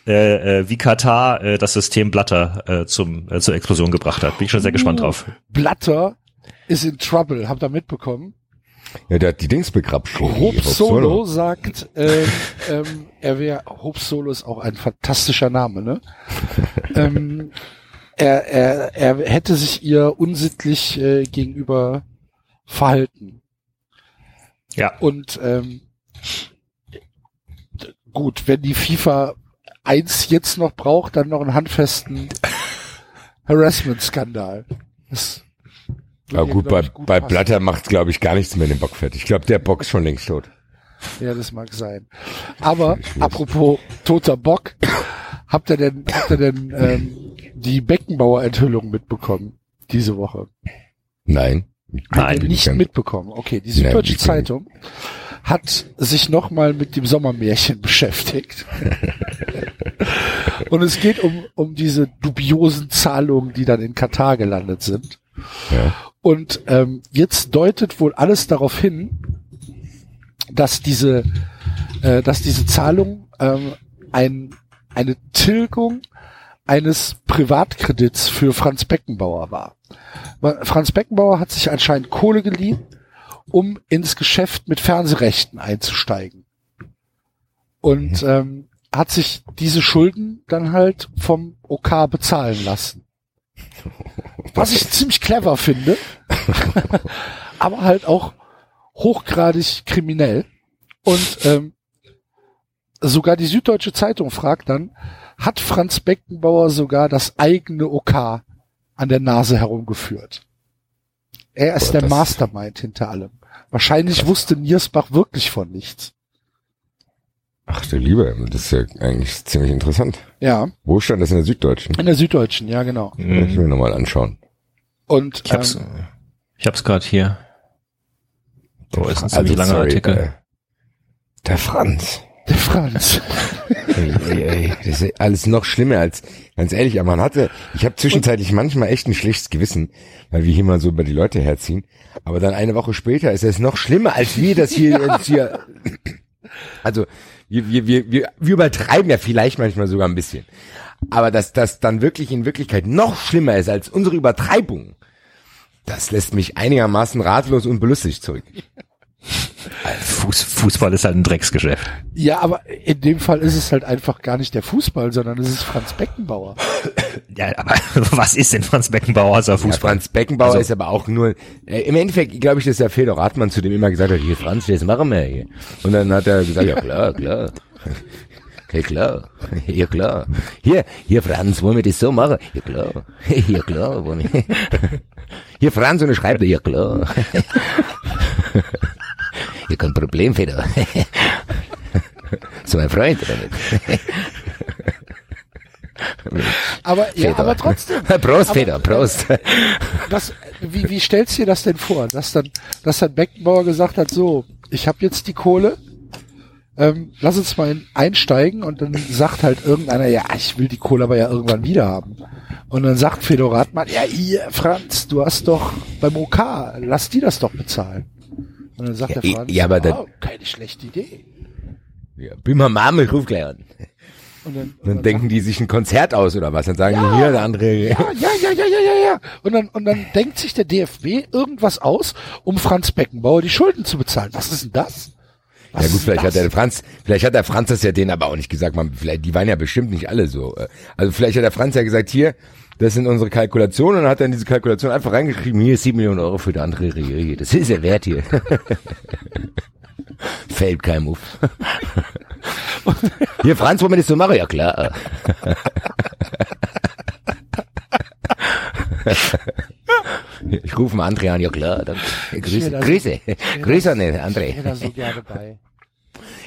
äh, äh, wie Katar äh, das System Blatter äh, zum äh, zur Explosion gebracht hat. Bin ich schon sehr gespannt drauf. Blatter ist in Trouble. Habt ihr mitbekommen? Ja, der hat die Dings begrapscht. Hope Solo sagt, ähm, ähm, er wäre, Hope Solo ist auch ein fantastischer Name, ne? ähm, er, er, er hätte sich ihr unsittlich äh, gegenüber verhalten. Ja. Und ähm, gut, wenn die FIFA 1 jetzt noch braucht, dann noch einen handfesten Harassment-Skandal. Ja gut, bei, ich, bei. Blatter macht glaube ich gar nichts mehr den Bock fertig. Ich glaube, der Bock ist schon längst tot. Ja, das mag sein. Aber apropos toter Bock, habt ihr denn, habt ihr denn ähm, die Beckenbauer-Enthüllung mitbekommen diese Woche? Nein. Nein, nicht mitbekommen. Okay, die Süddeutsche. Zeitung hat sich nochmal mit dem Sommermärchen beschäftigt. Und es geht um, um diese dubiosen Zahlungen, die dann in Katar gelandet sind. Ja. Und ähm, jetzt deutet wohl alles darauf hin, dass diese, äh, dass diese Zahlung ähm, ein, eine Tilgung eines Privatkredits für Franz Beckenbauer war. Franz Beckenbauer hat sich anscheinend Kohle geliehen, um ins Geschäft mit Fernsehrechten einzusteigen. Und ähm, hat sich diese Schulden dann halt vom OK bezahlen lassen. Was ich ziemlich clever finde, aber halt auch hochgradig kriminell. Und ähm, sogar die Süddeutsche Zeitung fragt dann, hat Franz Beckenbauer sogar das eigene OK an der Nase herumgeführt? Er ist Boah, der Mastermind hinter allem. Wahrscheinlich wusste Niersbach wirklich von nichts. Ach du Lieber, das ist ja eigentlich ziemlich interessant. Ja, Wo stand das in der Süddeutschen? in der Süddeutschen, ja genau. Ich will mir nochmal anschauen. Und Ich hab's, ähm, ich hab's gerade hier. Oh, ist ein Also, ziemlich langer sorry, Artikel. äh, Der Franz. Der Franz. Ey, ey, ey, das ist alles noch schlimmer als, ganz ehrlich, aber man hatte, ich habe zwischenzeitlich manchmal echt ein schlechtes Gewissen, weil wir hier mal so über die Leute herziehen. Aber dann eine Woche später ist es noch schlimmer, als wir das hier, jetzt hier also wir, wir, wir, wir, wir übertreiben ja vielleicht manchmal sogar ein bisschen. Aber dass das dann wirklich in Wirklichkeit noch schlimmer ist als unsere Übertreibung, das lässt mich einigermaßen ratlos und belustigt zurück. Fuß, Fußball ist halt ein Drecksgeschäft. Ja, aber in dem Fall ist es halt einfach gar nicht der Fußball, sondern es ist Franz Beckenbauer. Ja, aber was ist denn Franz Beckenbauer außer Ja, Fußball? Franz Beckenbauer Also- ist aber auch nur, äh, im Endeffekt glaube ich, dass der Fedor Rathmann zu dem immer gesagt hat, hier Franz, das machen wir hier. Und dann hat er gesagt, ja klar, klar. Ja klar, ja klar. Hier, hier Franz, wollen wir das so machen? Ja klar, ja klar. wollen wir- Hier Franz und er schreibt, ja klar. Ja, kein Problem, Fedor. So ein Freund, oder nicht? Aber ja, aber trotzdem. Prost, Aber- Fedor, Prost. Das, wie, wie stellst du dir das denn vor, dass dann, dass dann Beckenbauer gesagt hat, so, ich habe jetzt die Kohle, ähm, lass uns mal in, einsteigen und dann sagt halt irgendeiner, ja, ich will die Kohle aber ja irgendwann wieder haben. Und dann sagt Fedor Rathmann, ja, hier, Franz, du hast doch beim OK, lass die das doch bezahlen. Und dann sagt Ja, der Franz, ja, aber da- ah, keine schlechte Idee. Ja, bin mal Mama, ich ruf gleich an. Und dann, und Dann denken die sich ein Konzert aus oder was? Dann sagen die hier, der andere. ja, ja, ja, ja, ja, ja, ja. Und dann, und dann denkt sich der DFB irgendwas aus, um Franz Beckenbauer die Schulden zu bezahlen. Was ist denn das? Was Ja gut, vielleicht das? hat der Franz, vielleicht hat der Franz das ja denen aber auch nicht gesagt. Man, vielleicht, die waren ja bestimmt nicht alle so. äh, Also vielleicht hat der Franz ja gesagt, hier, das sind unsere Kalkulationen und hat dann diese Kalkulation einfach reingeschrieben, hier sieben Millionen Euro für die andere Regie. Das ist ja wert hier. Fällt kein Move. Hier, Franz, wollen wir das so machen? Ja, klar. Ich rufe mal André an, ja klar. Dann, Grüße, Grüße, Grüße an den Ich André. wäre da so gerne bei.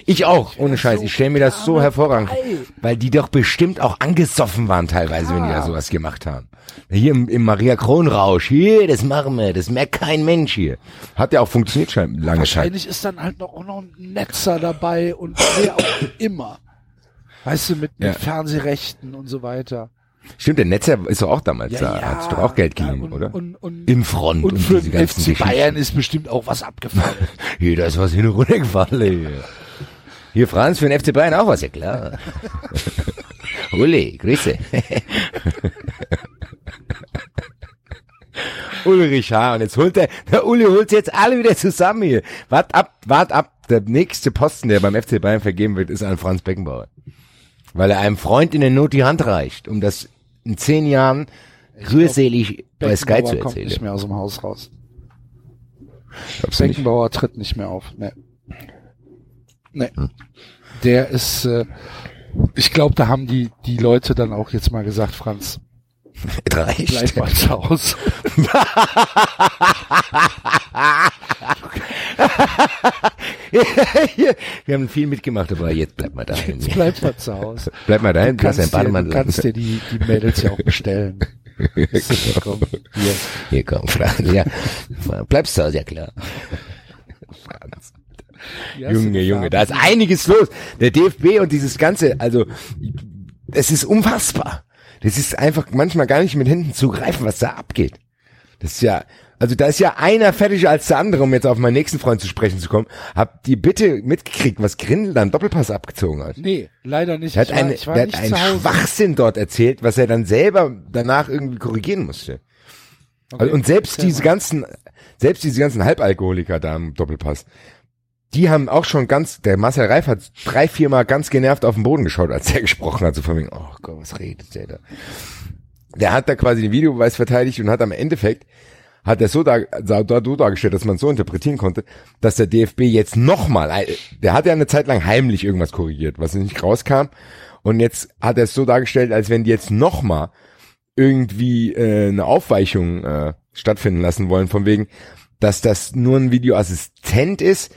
Ich auch, ohne Scheiß. Ich stelle mir das so hervorragend, bei. weil die doch bestimmt auch angesoffen waren teilweise, wenn die da sowas gemacht haben. Hier im, im Maria Kronrausch, hier, das machen wir, das merkt kein Mensch hier. Hat ja auch funktioniert schon lange Zeit. Wahrscheinlich ist dann halt noch, auch noch ein Netzer dabei und wer auch immer. Weißt du, mit, mit Ja. Fernsehrechten und so weiter. Stimmt, der Netzer ist doch auch damals da, hat sich doch auch Geld ja, geliehen, und, oder? Und, und, Im Front und und für diese den ganzen FC. Bayern ist bestimmt auch was abgefallen. Hier, da ist was hin und runter gefallen, hier. Franz, für den FC Bayern auch was, ja klar. Uli, Grüße. Ulrich H. Und jetzt holt der, der Uli holt jetzt alle wieder zusammen hier. Wart ab, wart ab. Der nächste Posten, der beim FC Bayern vergeben wird, ist an Franz Beckenbauer. Weil er einem Freund in der Not die Hand reicht, um das in zehn Jahren rührselig bei Sky Beckenbauer zu kommt erzählen. nicht mehr aus dem Haus raus. Du nicht? Beckenbauer tritt nicht mehr auf. Nee. Nee. Hm. Der ist, äh, ich glaube, da haben die, die Leute dann auch jetzt mal gesagt, Franz, Es reicht. bleib mal zu Hause. Wir haben viel mitgemacht, aber jetzt bleib mal daheim. Jetzt bleib mal zu Hause. Bleib mal daheim, du kannst ein dir, du kannst dir die, die Mädels ja auch bestellen. So, komm, hier. Hier komm, Franz. Ja, bleibst zu Hause, ja klar. Franz. Wie hast du Junge, Junge, da ist einiges los. Der DFB und dieses Ganze, also es ist unfassbar. Das ist einfach manchmal gar nicht mit Händen zu greifen, was da abgeht. Das ist ja, also da ist ja einer fertiger als der andere, um jetzt auf meinen nächsten Freund zu sprechen zu kommen. Habt ihr bitte mitgekriegt, was Grindel da im Doppelpass abgezogen hat? Nee, leider nicht. Er hat, ich war, eine, war der hat einen. Schwachsinn dort erzählt, was er dann selber danach irgendwie korrigieren musste. Okay, Also, und selbst diese mal. ganzen, selbst diese ganzen Halbalkoholiker da im Doppelpass, die haben auch schon ganz, der Marcel Reif hat drei, viermal ganz genervt auf den Boden geschaut, als er gesprochen hat, so von wegen, oh Gott, was redet der da? Der hat da quasi den Videobeweis verteidigt und hat am Endeffekt, hat er so, da, so, dargestellt, dass man so interpretieren konnte, dass der DFB jetzt nochmal, der hat ja eine Zeit lang heimlich irgendwas korrigiert, was nicht rauskam. Und jetzt hat er es so dargestellt, als wenn die jetzt nochmal irgendwie äh, eine Aufweichung äh, stattfinden lassen wollen, von wegen, dass das nur ein Videoassistent ist,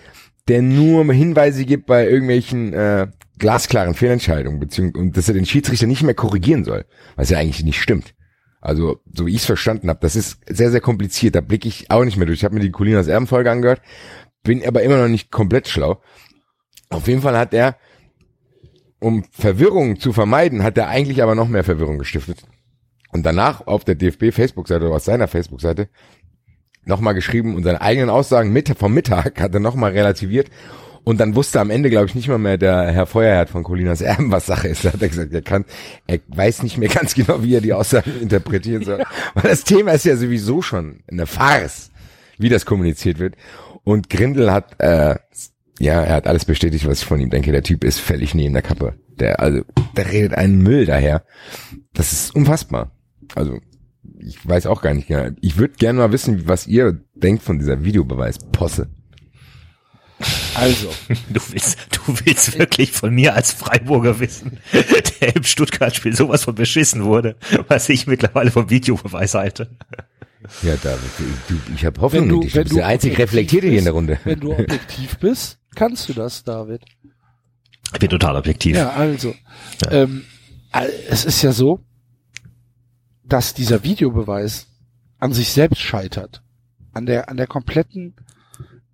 der nur Hinweise gibt bei irgendwelchen äh, glasklaren Fehlentscheidungen, beziehungsweise und dass er den Schiedsrichter nicht mehr korrigieren soll, was ja eigentlich nicht stimmt. Also, so wie ich es verstanden habe, das ist sehr, sehr kompliziert. Da blicke ich auch nicht mehr durch. Ich habe mir die Colinas Erben-Folge angehört, bin aber immer noch nicht komplett schlau. Auf jeden Fall hat er, um Verwirrung zu vermeiden, hat er eigentlich aber noch mehr Verwirrung gestiftet. Und danach auf der DFB-Facebook-Seite oder auf seiner Facebook-Seite nochmal geschrieben und seine eigenen Aussagen mit, vom Mittag hat er nochmal relativiert. Und dann wusste am Ende, glaube ich, nicht mal mehr der Herr Feuerherd von Colinas Erben, was Sache ist. Da hat er gesagt, er kann, er weiß nicht mehr ganz genau, wie er die Aussagen interpretieren soll. Weil das Thema ist ja sowieso schon eine Farce, wie das kommuniziert wird. Und Grindel hat, äh, ja, er hat alles bestätigt, was ich von ihm denke. Der Typ ist völlig neben der Kappe. Der, also, der redet einen Müll daher. Das ist unfassbar. Also, ich weiß auch gar nicht genau. Ich würde gerne mal wissen, was ihr denkt von dieser Videobeweis-Posse. Also, Du willst, du willst wirklich von mir als Freiburger wissen, der im Stuttgart-Spiel sowas von beschissen wurde, was ich mittlerweile vom Videobeweis halte. Ja, David, du, ich habe Hoffnung wenn du, in dich. Du bist der einzig Reflektierte hier in der Runde. Wenn du objektiv bist, kannst du das, David. Ich bin total objektiv. Ja, also, ähm, äh, es ist ja so, dass dieser Videobeweis an sich selbst scheitert. An der, an der kompletten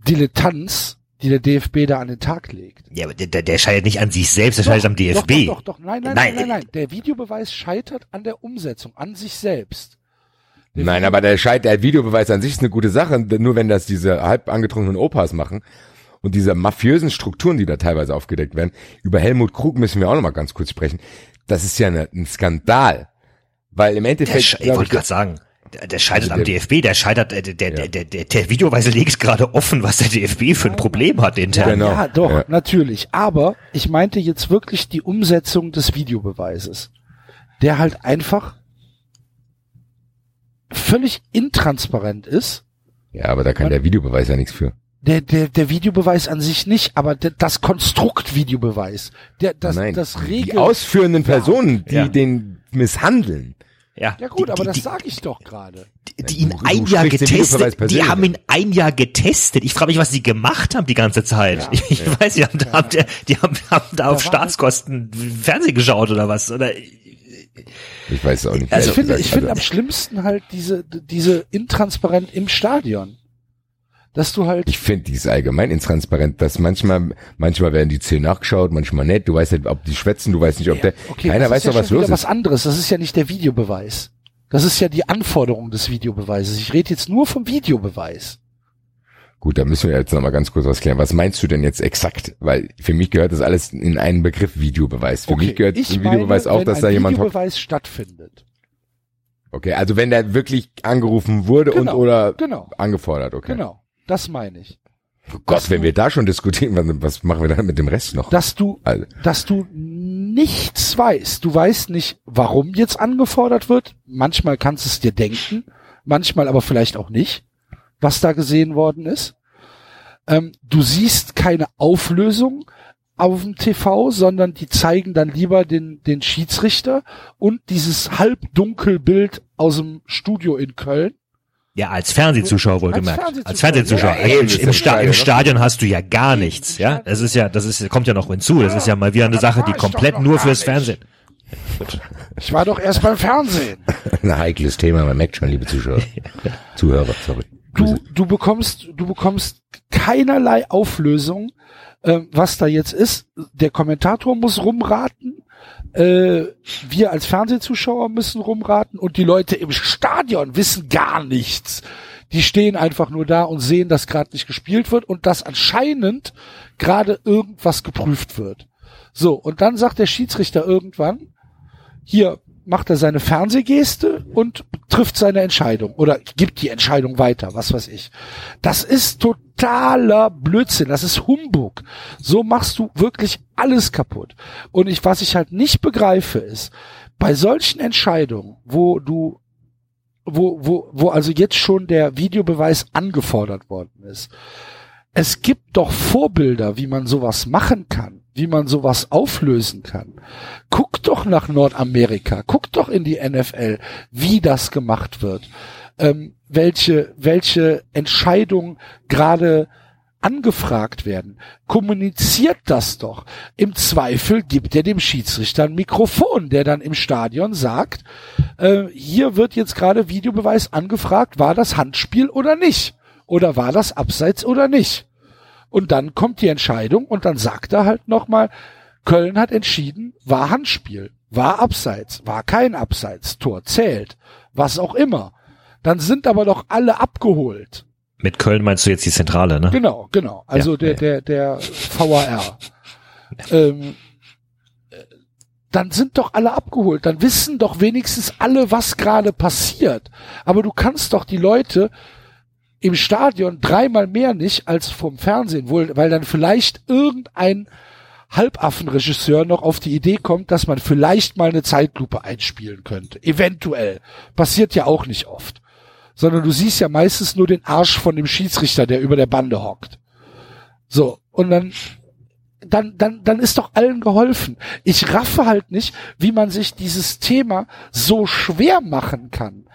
Dilettanz, die der DFB da an den Tag legt. Ja, aber der, der, der scheitert nicht an sich selbst, der scheitert am DFB. Doch, doch, doch, doch. Nein, nein, Nein, nein, nein, nein. Der Videobeweis scheitert an der Umsetzung, an sich selbst. Der Nein, aber der Scheit, der Videobeweis an sich ist eine gute Sache, nur wenn das diese halb angetrunkenen Opas machen und diese mafiösen Strukturen, die da teilweise aufgedeckt werden. Über Helmut Krug müssen wir auch noch mal ganz kurz sprechen. Das ist ja eine, ein Skandal, weil im Endeffekt, ich wollte gerade sagen, der, der scheitert Also am der- DFB, der scheitert, äh, der, der, Ja. der, der, der Videobeweis legt gerade offen, was der DFB für ein Problem hat intern. Genau. Ja, doch, Ja. natürlich. Aber ich meinte jetzt wirklich die Umsetzung des Videobeweises, der halt einfach völlig intransparent ist. ja, aber da kann der Videobeweis ja nichts für. Der, der, der Videobeweis an sich nicht, aber der, das Konstrukt Videobeweis, der, das, Nein, das die Regel. ausführenden Personen, die Ja. den misshandeln. Ja, ja gut, die, aber die, das die, sage ich doch gerade. die ihn Du- du ein Jahr getestet, die haben ihn ein Jahr getestet. Ich frage mich, was sie gemacht haben die ganze Zeit. Ja. ich ich weiß nicht, haben, da- haben, die- die haben, haben da auf Staatskosten Fernsehen geschaut oder was? Oder Ich weiß es auch nicht. Also, ich finde, ich finde am gesagt. schlimmsten halt diese, diese Intransparent im Stadion. Dass du halt, Ich finde, die ist allgemein intransparent, dass manchmal, manchmal werden die Zähne nachgeschaut, manchmal nicht. Du weißt nicht, ob die schwätzen, du weißt nicht, ob der, okay, keiner das weiß ist ja doch, was los wieder ist. was anderes. Das ist ja nicht der Videobeweis. Das ist ja die Anforderung des Videobeweises. Ich rede jetzt nur vom Videobeweis. Gut, da müssen wir jetzt nochmal ganz kurz was klären. Was meinst du denn jetzt exakt? Weil für mich gehört das alles in einen Begriff Videobeweis. Für mich gehört im Videobeweis meine, auch, dass da jemand. Videobeweis stattfindet. Okay, also wenn der wirklich angerufen wurde Genau, und oder genau. angefordert, okay. Genau. Das meine ich. Oh Gott, wenn wir da schon diskutieren, was- machen wir dann mit dem Rest noch? dass du, Also, dass du nichts weißt. Du weißt nicht, warum jetzt angefordert wird. Manchmal kannst du es dir denken, manchmal aber vielleicht auch nicht, was da gesehen worden ist. Ähm, du siehst keine Auflösung auf dem TV, sondern die zeigen dann lieber den, den Schiedsrichter und dieses halbdunkelbild aus dem Studio in Köln. Ja, als Fernsehzuschauer wohlgemerkt. Als Als Fernsehzuschauer. Fernsehzuschauer. Ja, Im, Sta Im geil, Stadion hast du ja gar nichts, ja. Das ist ja, das ist, kommt ja noch hinzu. Das ist ja mal wieder eine Sache, die komplett nur fürs. Fernsehen. Ich war doch erst beim Fernsehen. ein heikles Thema, man merkt schon, liebe Zuschauer. Zuhörer, sorry. du, du bekommst, du bekommst keinerlei Auflösung, ähm, was da jetzt ist. Der Kommentator muss rumraten. Äh, wir als Fernsehzuschauer müssen rumraten und die Leute im Stadion wissen gar nichts. Die stehen einfach nur da und sehen, dass gerade nicht gespielt wird und dass anscheinend gerade irgendwas geprüft wird. So, und dann sagt der Schiedsrichter irgendwann, hier macht er seine Fernsehgeste und trifft seine Entscheidung oder gibt die Entscheidung weiter, was weiß ich. Das ist totaler Blödsinn, das ist Humbug. So machst du wirklich alles kaputt. Und ich, was ich halt nicht begreife, ist, bei solchen Entscheidungen, wo du wo, wo, wo also jetzt schon der Videobeweis angefordert worden ist. Es gibt doch Vorbilder, wie man sowas machen kann, wie man sowas auflösen kann. Guck doch nach Nordamerika, guck doch in die NFL, wie das gemacht wird, ähm, welche, welche Entscheidungen gerade angefragt werden. Kommuniziert das doch. Im Zweifel gibt er dem Schiedsrichter ein Mikrofon, der dann im Stadion sagt, äh, hier wird jetzt gerade Videobeweis angefragt, war das Handspiel oder nicht? Oder war das Abseits oder nicht? Und dann kommt die Entscheidung und dann sagt er halt nochmal, Köln hat entschieden, war Handspiel, war Abseits, war kein Abseits, Tor zählt, was auch immer. Dann sind aber doch alle abgeholt. Mit Köln meinst du jetzt die Zentrale, ne? Genau, genau. Also Ja, der, ja. der, der VAR. ähm, äh, dann sind doch alle abgeholt. Dann wissen doch wenigstens alle, was gerade passiert. Aber du kannst doch die Leute im Stadion dreimal mehr nicht als vom Fernsehen, wohl, weil dann vielleicht irgendein Halbaffenregisseur noch auf die Idee kommt, dass man vielleicht mal eine Zeitlupe einspielen könnte. Eventuell. Passiert ja auch nicht oft. Sondern du siehst ja meistens nur den Arsch von dem Schiedsrichter, der über der Bande hockt. So. Und dann, dann, dann, dann ist doch allen geholfen. Ich raffe halt nicht, wie man sich dieses Thema so schwer machen kann.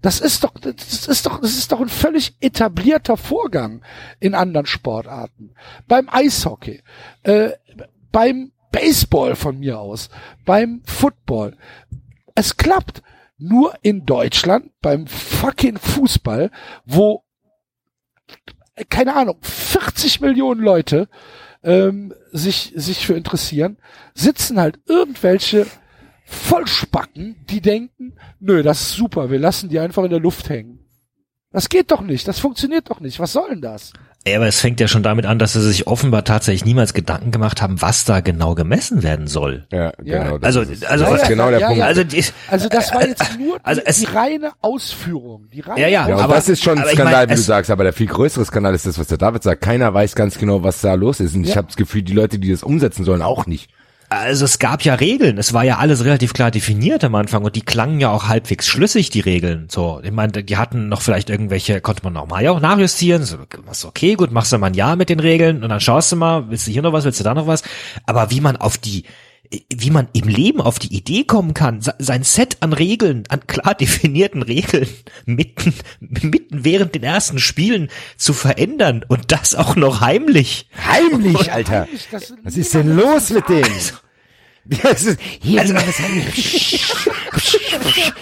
Das ist doch, das ist doch, das ist doch ein völlig etablierter Vorgang in anderen Sportarten. Beim Eishockey, äh, beim Baseball von mir aus, beim Football. Es klappt. Nur in Deutschland beim fucking Fußball, wo keine Ahnung, 40 Millionen Leute ähm, sich, sich für interessieren, sitzen halt irgendwelche Vollspacken, die denken, nö, das ist super, wir lassen die einfach in der Luft hängen. Das geht doch nicht, das funktioniert doch nicht. Was soll denn das? Ja, aber es fängt ja schon damit an, dass sie sich offenbar tatsächlich niemals Gedanken gemacht haben, was da genau gemessen werden soll. Ja, genau. das Also- ist, also- das ist Ja, genau der Punkt. Also, die, Also das war jetzt nur also die, es- die reine Ausführung. Die reine Ja, ja, Ja, und aber- das ist schon ein ich Skandal, mein, wie du es- sagst, aber der viel größere Skandal ist das, was der David sagt. Keiner weiß ganz genau, was da los ist. Und ich Ja. habe das Gefühl, die Leute, die das umsetzen sollen, auch nicht. Also es gab ja Regeln, es war ja alles relativ klar definiert am Anfang und die klangen ja auch halbwegs schlüssig, die Regeln. So, ich meine, die hatten noch vielleicht irgendwelche, konnte man noch mal ja auch nachjustieren. So, okay, gut, machst du mal ein Jahr mit den Regeln und dann schaust du mal, willst du hier noch was, willst du da noch was? Aber wie man auf die wie man im Leben auf die Idee kommen kann, se- sein Set an Regeln, an klar definierten Regeln mitten, mitten während den ersten Spielen zu verändern und das auch noch heimlich. Heimlich, Alter. Das, Was ist denn los mit dem? Das ist, hier, Also- das heimlich.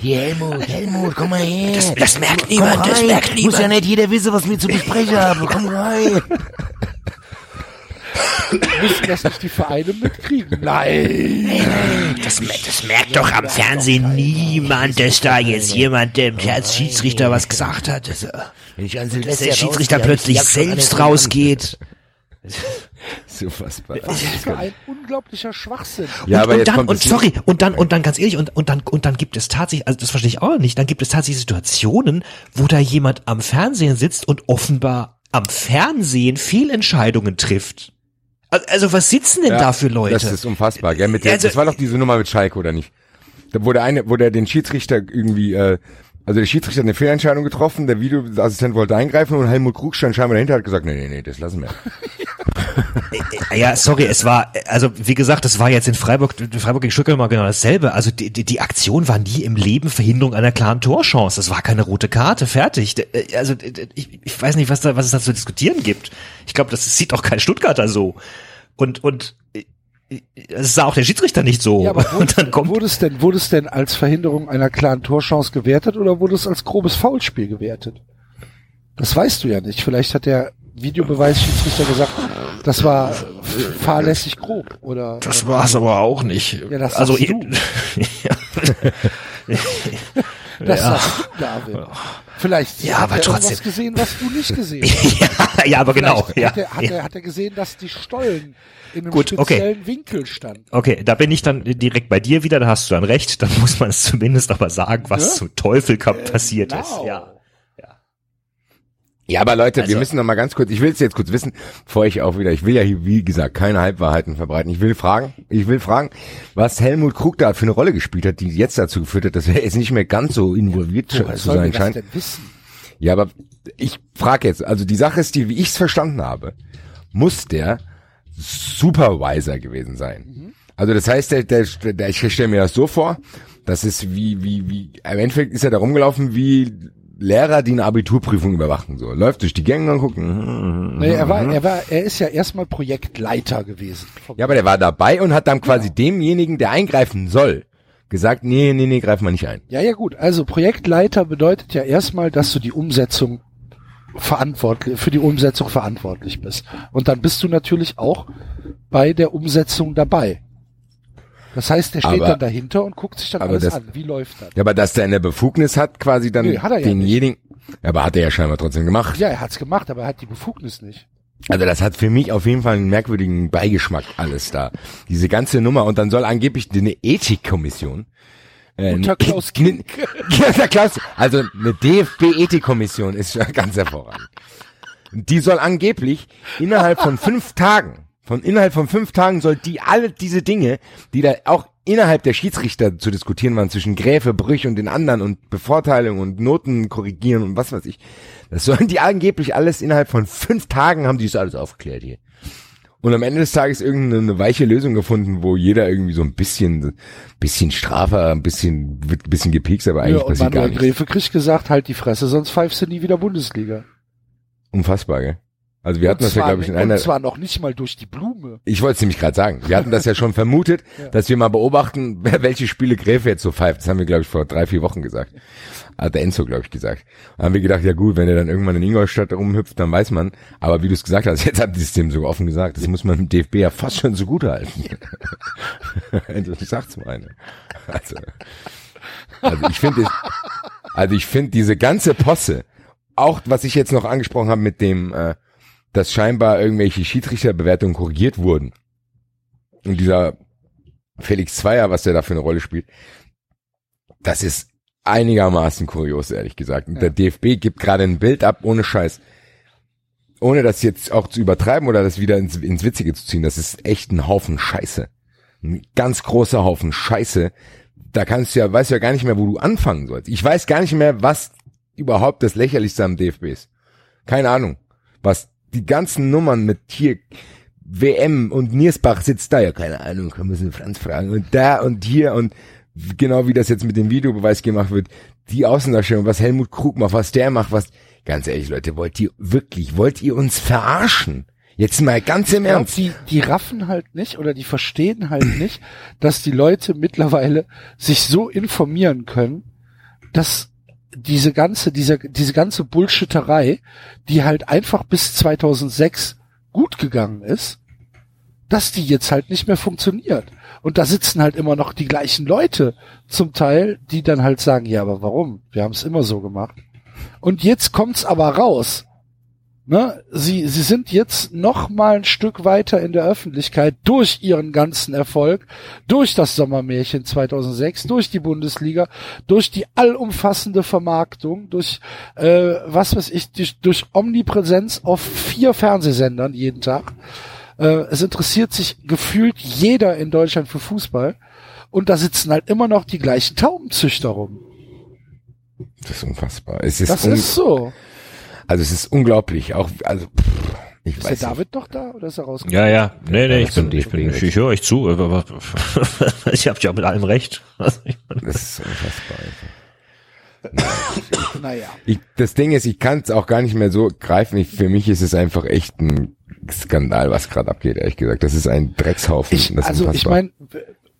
Hier, Helmut, Helmut, komm mal her. Das, das merkt niemand, das merkt Muss ja nicht jeder wissen, was wir zu besprechen haben. Komm rein. Müssen das nicht die Vereine mitkriegen. Nein. Das, das merkt doch am Fernsehen niemand, dass da jetzt jemand, der als Schiedsrichter was gesagt hat, dass, Wenn ich an dass der Schiedsrichter plötzlich selbst rausgeht. So. Was für ein unglaublicher Schwachsinn. Ja, und, aber und jetzt dann, kommt und sorry, und dann, und dann ganz ehrlich, und, und dann, und dann gibt es tatsächlich, also das verstehe ich auch nicht, dann gibt es tatsächlich Situationen, wo da jemand am Fernsehen sitzt und offenbar am Fernsehen Fehlentscheidungen trifft. Al- Also was sitzen denn Ja, da für Leute? Das ist unfassbar, gell? Mit der, Also- das war doch diese Nummer mit Schalke, oder nicht? Da wurde eine, wo der den Schiedsrichter irgendwie, äh, also der Schiedsrichter hat eine Fehlentscheidung getroffen, der Videoassistent wollte eingreifen und Helmut Krug stand scheinbar dahinter hat gesagt, nee, nee, nee, das lassen wir. Ja, sorry, es war, also wie gesagt, das war jetzt in Freiburg, in Freiburg gegen Stuttgart mal genau dasselbe. Also die, die, die Aktion war nie im Leben Verhinderung einer klaren Torchance. Das war keine rote Karte, fertig. Äh, Also ich, ich weiß nicht, was da, was es da zu diskutieren gibt. Ich glaube, das sieht auch kein Stuttgarter so. Und und äh, es sah auch der Schiedsrichter nicht so. Ja, aber wurde, und dann kommt wurde es denn, wurde es denn als Verhinderung einer klaren Torchance gewertet oder wurde es als grobes Foulspiel gewertet? Das weißt du ja nicht. Vielleicht hat der Videobeweisschiedsrichter gesagt, das war fahrlässig grob oder das war es aber auch nicht. Ja, das also sagst ihr- das Ja. sagst du, David. Vielleicht Ja, hat aber er trotzdem. irgendwas gesehen, was du nicht gesehen hast. ja, ja, aber genau. Vielleicht Ja, hat, er, hat, ja. er, hat er gesehen, dass die Stollen in einem Gut, okay. speziellen Winkel standen. Okay, da bin ich dann direkt bei dir wieder, da hast du dann recht, dann muss man es zumindest aber sagen, was Ja? zum Teufel kap- passiert ist. Genau. Ja. Ja, aber Leute, Also- wir müssen noch mal ganz kurz, ich will es jetzt kurz wissen, bevor ich auch wieder, ich will ja hier, wie gesagt, keine Halbwahrheiten verbreiten. Ich will fragen, ich will fragen, was Helmut Krug da für eine Rolle gespielt hat, die jetzt dazu geführt hat, dass er jetzt nicht mehr ganz so involviert Woher zu sein scheint. Ja, aber ich frage jetzt, also die Sache ist die, wie ich es verstanden habe, muss der Supervisor gewesen sein. Also das heißt, der, der, der ich stelle mir das so vor, das ist wie, wie, wie, im Endeffekt ist er da rumgelaufen wie Lehrer, die eine Abiturprüfung überwachen. So läuft durch die Gänge und guckt. mhm, Nee, er war, er war, er ist ja erstmal Projektleiter gewesen. Ja, aber der war dabei und hat dann quasi demjenigen, der eingreifen soll, gesagt, nee, nee, nee, greif mal nicht ein. Ja, ja gut. Also Projektleiter bedeutet ja erstmal, dass du die Umsetzung verantwortlich, für die Umsetzung verantwortlich bist. Und dann bist du natürlich auch bei der Umsetzung dabei. Das heißt, der steht Aber- dann dahinter und guckt sich dann alles das- an. Wie läuft das? Ja, aber dass der eine Befugnis hat, quasi dann Nee, hat er ja denjenigen, aber hat er ja scheinbar trotzdem gemacht. Ja, er hat's gemacht, aber er hat die Befugnis nicht. Also das hat für mich auf jeden Fall einen merkwürdigen Beigeschmack alles da. Diese ganze Nummer und dann soll angeblich eine Ethikkommission äh, Unter Klaus Kink. Ja, der Klaus, also eine DFB-Ethikkommission ist ganz hervorragend. Die soll angeblich innerhalb von fünf Tagen, von innerhalb von fünf Tagen soll die alle diese Dinge, die da auch innerhalb der Schiedsrichter zu diskutieren waren, zwischen Gräfe, Brüch und den anderen und Bevorteilung und Noten korrigieren und was weiß ich, das sollen die angeblich alles innerhalb von fünf Tagen haben die das alles aufgeklärt hier. Und am Ende des Tages irgendeine weiche Lösung gefunden, wo jeder irgendwie so ein bisschen, bisschen strafer, ein bisschen, wird ein bisschen gepiekst, aber eigentlich Ja, und passiert gar Manuel nichts. Gräfe kriegt gesagt, halt die Fresse, sonst pfeifst du nie wieder Bundesliga. Unfassbar, gell? Also wir hatten und das ja, glaube ich, in und einer, zwar noch nicht mal durch die Blume. ich wollte es nämlich gerade sagen, wir hatten das ja schon vermutet, dass wir mal beobachten, wer- welche Spiele Gräfe jetzt so pfeift. Das haben wir, glaube ich, vor drei, vier Wochen gesagt. Hat der Enzo, glaube ich, gesagt. Und haben wir gedacht, ja gut, wenn er dann irgendwann in Ingolstadt rumhüpft, dann weiß man. Aber wie du es gesagt hast, jetzt hat dieses System sogar offen gesagt, das muss man dem DFB ja fast schon so gut halten. also, sagt's mal eine. Also, also ich finde, also ich finde diese ganze Posse, auch was ich jetzt noch angesprochen habe mit dem, äh, dass scheinbar irgendwelche Schiedsrichterbewertungen korrigiert wurden. Und dieser Felix Zweier, was der da für eine Rolle spielt, das ist einigermaßen kurios, ehrlich gesagt. Und der DFB gibt gerade ein Bild ab, ohne Scheiß. Ohne das jetzt auch zu übertreiben oder das wieder ins, ins Witzige zu ziehen. Das ist echt ein Haufen Scheiße. Ein ganz großer Haufen Scheiße. Da kannst du ja, weißt du ja gar nicht mehr, wo du anfangen sollst. Ich weiß gar nicht mehr, was überhaupt das Lächerlichste am DFB ist. Keine Ahnung. Was die ganzen Nummern mit hier WM und Niersbach sitzt da, ja keine Ahnung, so Franz fragen. Und da und hier und genau wie das jetzt mit dem Videobeweis gemacht wird, die Außendarstellung, was Helmut Krug macht, was der macht, was, ganz ehrlich Leute, wollt ihr wirklich, wollt ihr uns verarschen? Jetzt mal ganz im Ernst. die, die raffen halt nicht oder die verstehen halt nicht, dass die Leute mittlerweile sich so informieren können, dass diese ganze, diese, diese ganze Bullshitterei, die halt einfach bis 2006 gut gegangen ist, dass die jetzt halt nicht mehr funktioniert. Und da sitzen halt immer noch die gleichen Leute zum Teil, die dann halt sagen, ja, aber warum? Wir haben es immer so gemacht. Und jetzt kommt's aber raus. Ne? Sie, sie sind jetzt noch mal ein Stück weiter in der Öffentlichkeit durch ihren ganzen Erfolg, durch das Sommermärchen 2006, durch die Bundesliga, durch die allumfassende Vermarktung, durch äh, was weiß ich, durch, durch Omnipräsenz auf vier Fernsehsendern jeden Tag. Äh, es interessiert sich gefühlt jeder in Deutschland für Fußball und da sitzen halt immer noch die gleichen Taubenzüchter rum. Das ist unfassbar. Es ist, Das ist so. Also es ist unglaublich. Auch also pff, ich Ist der weiß nicht. David noch da oder ist er rausgekommen? Ja, ja. Nee, nee, ich bin, ich bin, ich, ich höre euch zu. aber- Ich habe ja mit allem recht. Das ist unfassbar. Naja. Ich, das Ding ist, ich kann es auch gar nicht mehr so greifen. Ich, für mich ist es einfach echt ein Skandal, was gerade abgeht, ehrlich gesagt. Das ist ein Dreckshaufen. Ich, das ist also ich meine,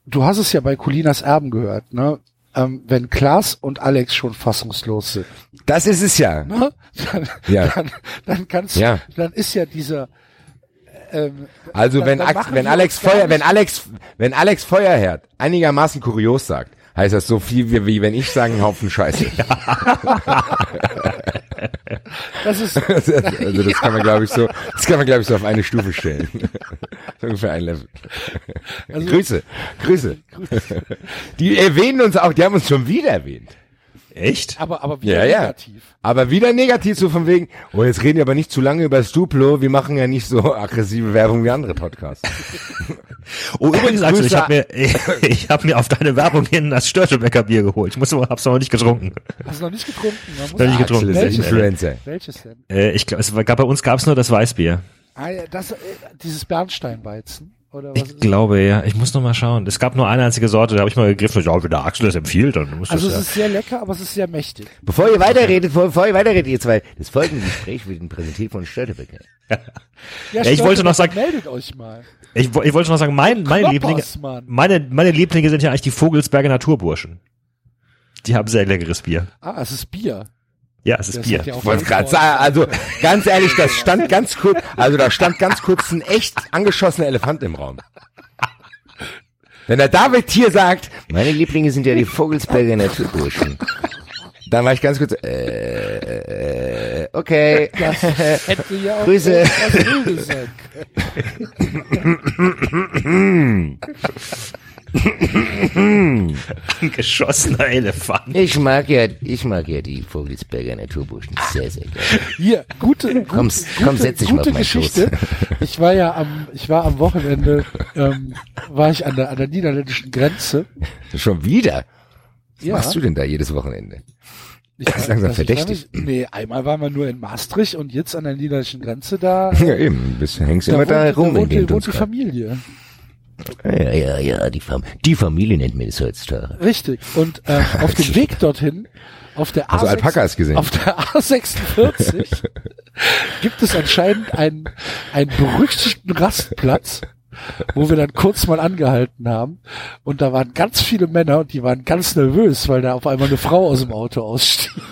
du hast es ja bei Colinas Erben gehört, ne? Ähm, wenn Klaas und Alex schon fassungslos sind, Das ist es ja. ne? dann, Ja. dann, dann kannst Ja. dann ist ja dieser ähm, Also dann- wenn, dann wenn Alex Feuer, wenn Alex, wenn Alex Feuerherd einigermaßen kurios sagt, heißt das so viel wie, wie wenn ich sage, ein Haufen Scheiße. das ist also das kann man glaube ich so, das kann man glaube ich so auf eine Stufe stellen. So Ungefähr ein Level. Also- Grüße, Grüße. Die erwähnen uns auch, die haben uns schon wieder erwähnt. Echt? aber aber wieder Ja, ja. negativ. Aber wieder negativ so von wegen, oh, jetzt reden wir aber nicht zu lange über das Duplo, wir machen ja nicht so aggressive Werbung wie andere Podcasts. Oh, übrigens, Axel, ich habe mir, ich habe mir auf deine Werbung hin das Störtebecker Bier geholt. Ich muss aber, hab's noch nicht getrunken. Hast du noch nicht getrunken? Man muss Noch nicht getrunken. Axel ist? Influencer. Welches denn? Äh, ich glaube, bei uns gab's nur das Weißbier. Ah, ja, das, äh, dieses Bernsteinweizen oder was? Ich glaube, ja. Ich muss noch mal schauen. Es gab nur eine einzige Sorte, da habe ich mal gegriffen. Ja, wenn der Axel das empfiehlt, dann muss also das es ist sehr lecker, aber es ist sehr mächtig. Bevor ihr weiterredet, bevor, bevor ihr weiterredet, ihr zwei, das folgende Gespräch wird Ihnen präsentiert von Störtebecker. Ja, Ja, ich wollte noch sagen- meldet euch mal. ja. Ich, ich wollte noch sagen, mein, meine Knoppers, Lieblinge, Mann. meine, meine Lieblinge sind ja eigentlich die Vogelsberger Naturburschen. Die haben sehr leckeres Bier. Ah, es ist Bier. Ja, es ist Das Bier. ja Ich wollte gerade sagen, also ganz ehrlich, das stand ganz kurz, also da stand ganz kurz ein echt angeschossener Elefant im Raum. Wenn der David hier sagt, meine Lieblinge sind ja die Vogelsberger Naturburschen, dann war ich ganz kurz, äh, äh, okay. Das hätte ja auch Grüße. Geschossener Elefant. Ich mag ja, ich mag ja die Vogelsberger Naturburschen sehr, sehr gerne. Hier, gute, gute, Komm, gute, komm, setz dich mal gute auf meinen Geschichte. Ich war ja am, ich war am Wochenende, ähm, war ich an der, an der niederländischen Grenze. Schon wieder? Was Ja. machst du denn da jedes Wochenende? Ich Das ist langsam ich verdächtig. da nicht- Nee, einmal waren wir nur in Maastricht und jetzt an der niederländischen Grenze da. Ja, eben, bist, hängst immer wohnt, da rum wohnt, in wohnt die Familie. Ja, ja, ja, die, Fam die Familie nennt mir das heutzutage. Richtig. Und ähm, auf dem Weg dorthin, auf der du A6 Alpakas gesehen? Auf der A46 gibt es anscheinend einen, einen berüchtigten Rastplatz, wo wir dann kurz mal angehalten haben. Und da waren ganz viele Männer und die waren ganz nervös, weil da auf einmal eine Frau aus dem Auto ausstieg.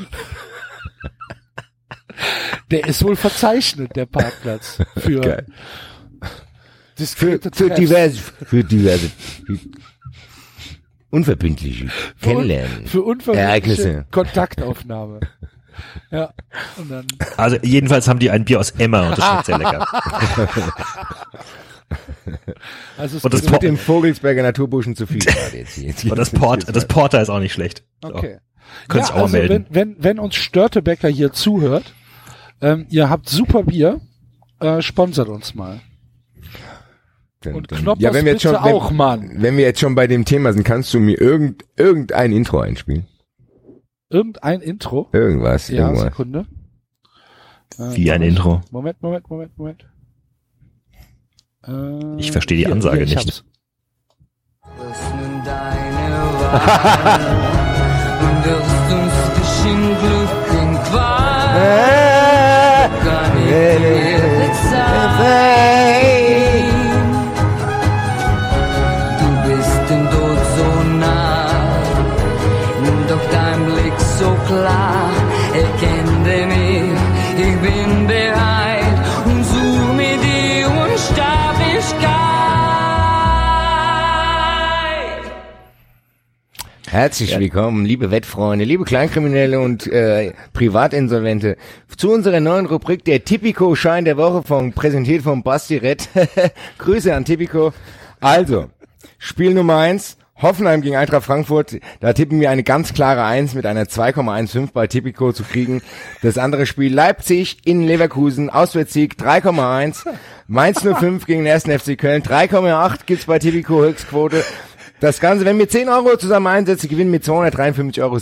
Der ist wohl verzeichnet, der Parkplatz. Für Geil. Für, für diverse, für diverse, für unverbindliche Kennenlernen. Für unverbindliche Ereignisse. Kontaktaufnahme. Ja, und dann Also jedenfalls haben die ein Bier aus Emma und das schmeckt sehr lecker. Also es Und das Mit dem Vogelsberger Naturburschen zu viel gerade jetzt hier. Und das, Port, das Porter ist auch nicht schlecht. So. Okay. Könnt ja, ihr auch also melden. Wenn, wenn, wenn uns Störtebecker hier zuhört, ähm, ihr habt super Bier, äh, sponsert uns mal. Dann- Und dann- Knoppers ja, wenn wir jetzt bitte schon, wenn, auch, Mann. Wenn wir jetzt schon bei dem Thema sind, kannst du mir irgend, irgendein Intro einspielen? Irgendein Intro. Irgendwas, Ja, irgendwas. Sekunde. Äh, Wie ein Intro. Moment, Moment, Moment, Moment. Äh, Ich verstehe die hier, Ansage hier, ich nicht. Öffnen deine Wangen und wirst uns geschehen Glück in Qual. Kann ich dir verzeihen. Herzlich willkommen, liebe Wettfreunde, liebe Kleinkriminelle und äh, Privatinsolvente, zu unserer neuen Rubrik der Tipico-Schein der Woche von, präsentiert von Basti Rett. Grüße an Tipico. Also, Spiel Nummer eins, Hoffenheim gegen Eintracht Frankfurt. Da tippen wir eine ganz klare Eins mit einer 2,15 bei Tipico zu kriegen. Das andere Spiel Leipzig in Leverkusen, Auswärtssieg 3,1. Mainz 05 gegen den 1. FC Köln, 3,8 gibt's bei Tipico Höchstquote. Das Ganze, wenn wir 10 Euro zusammen einsetzen, gewinnen wir 253,27 Euro.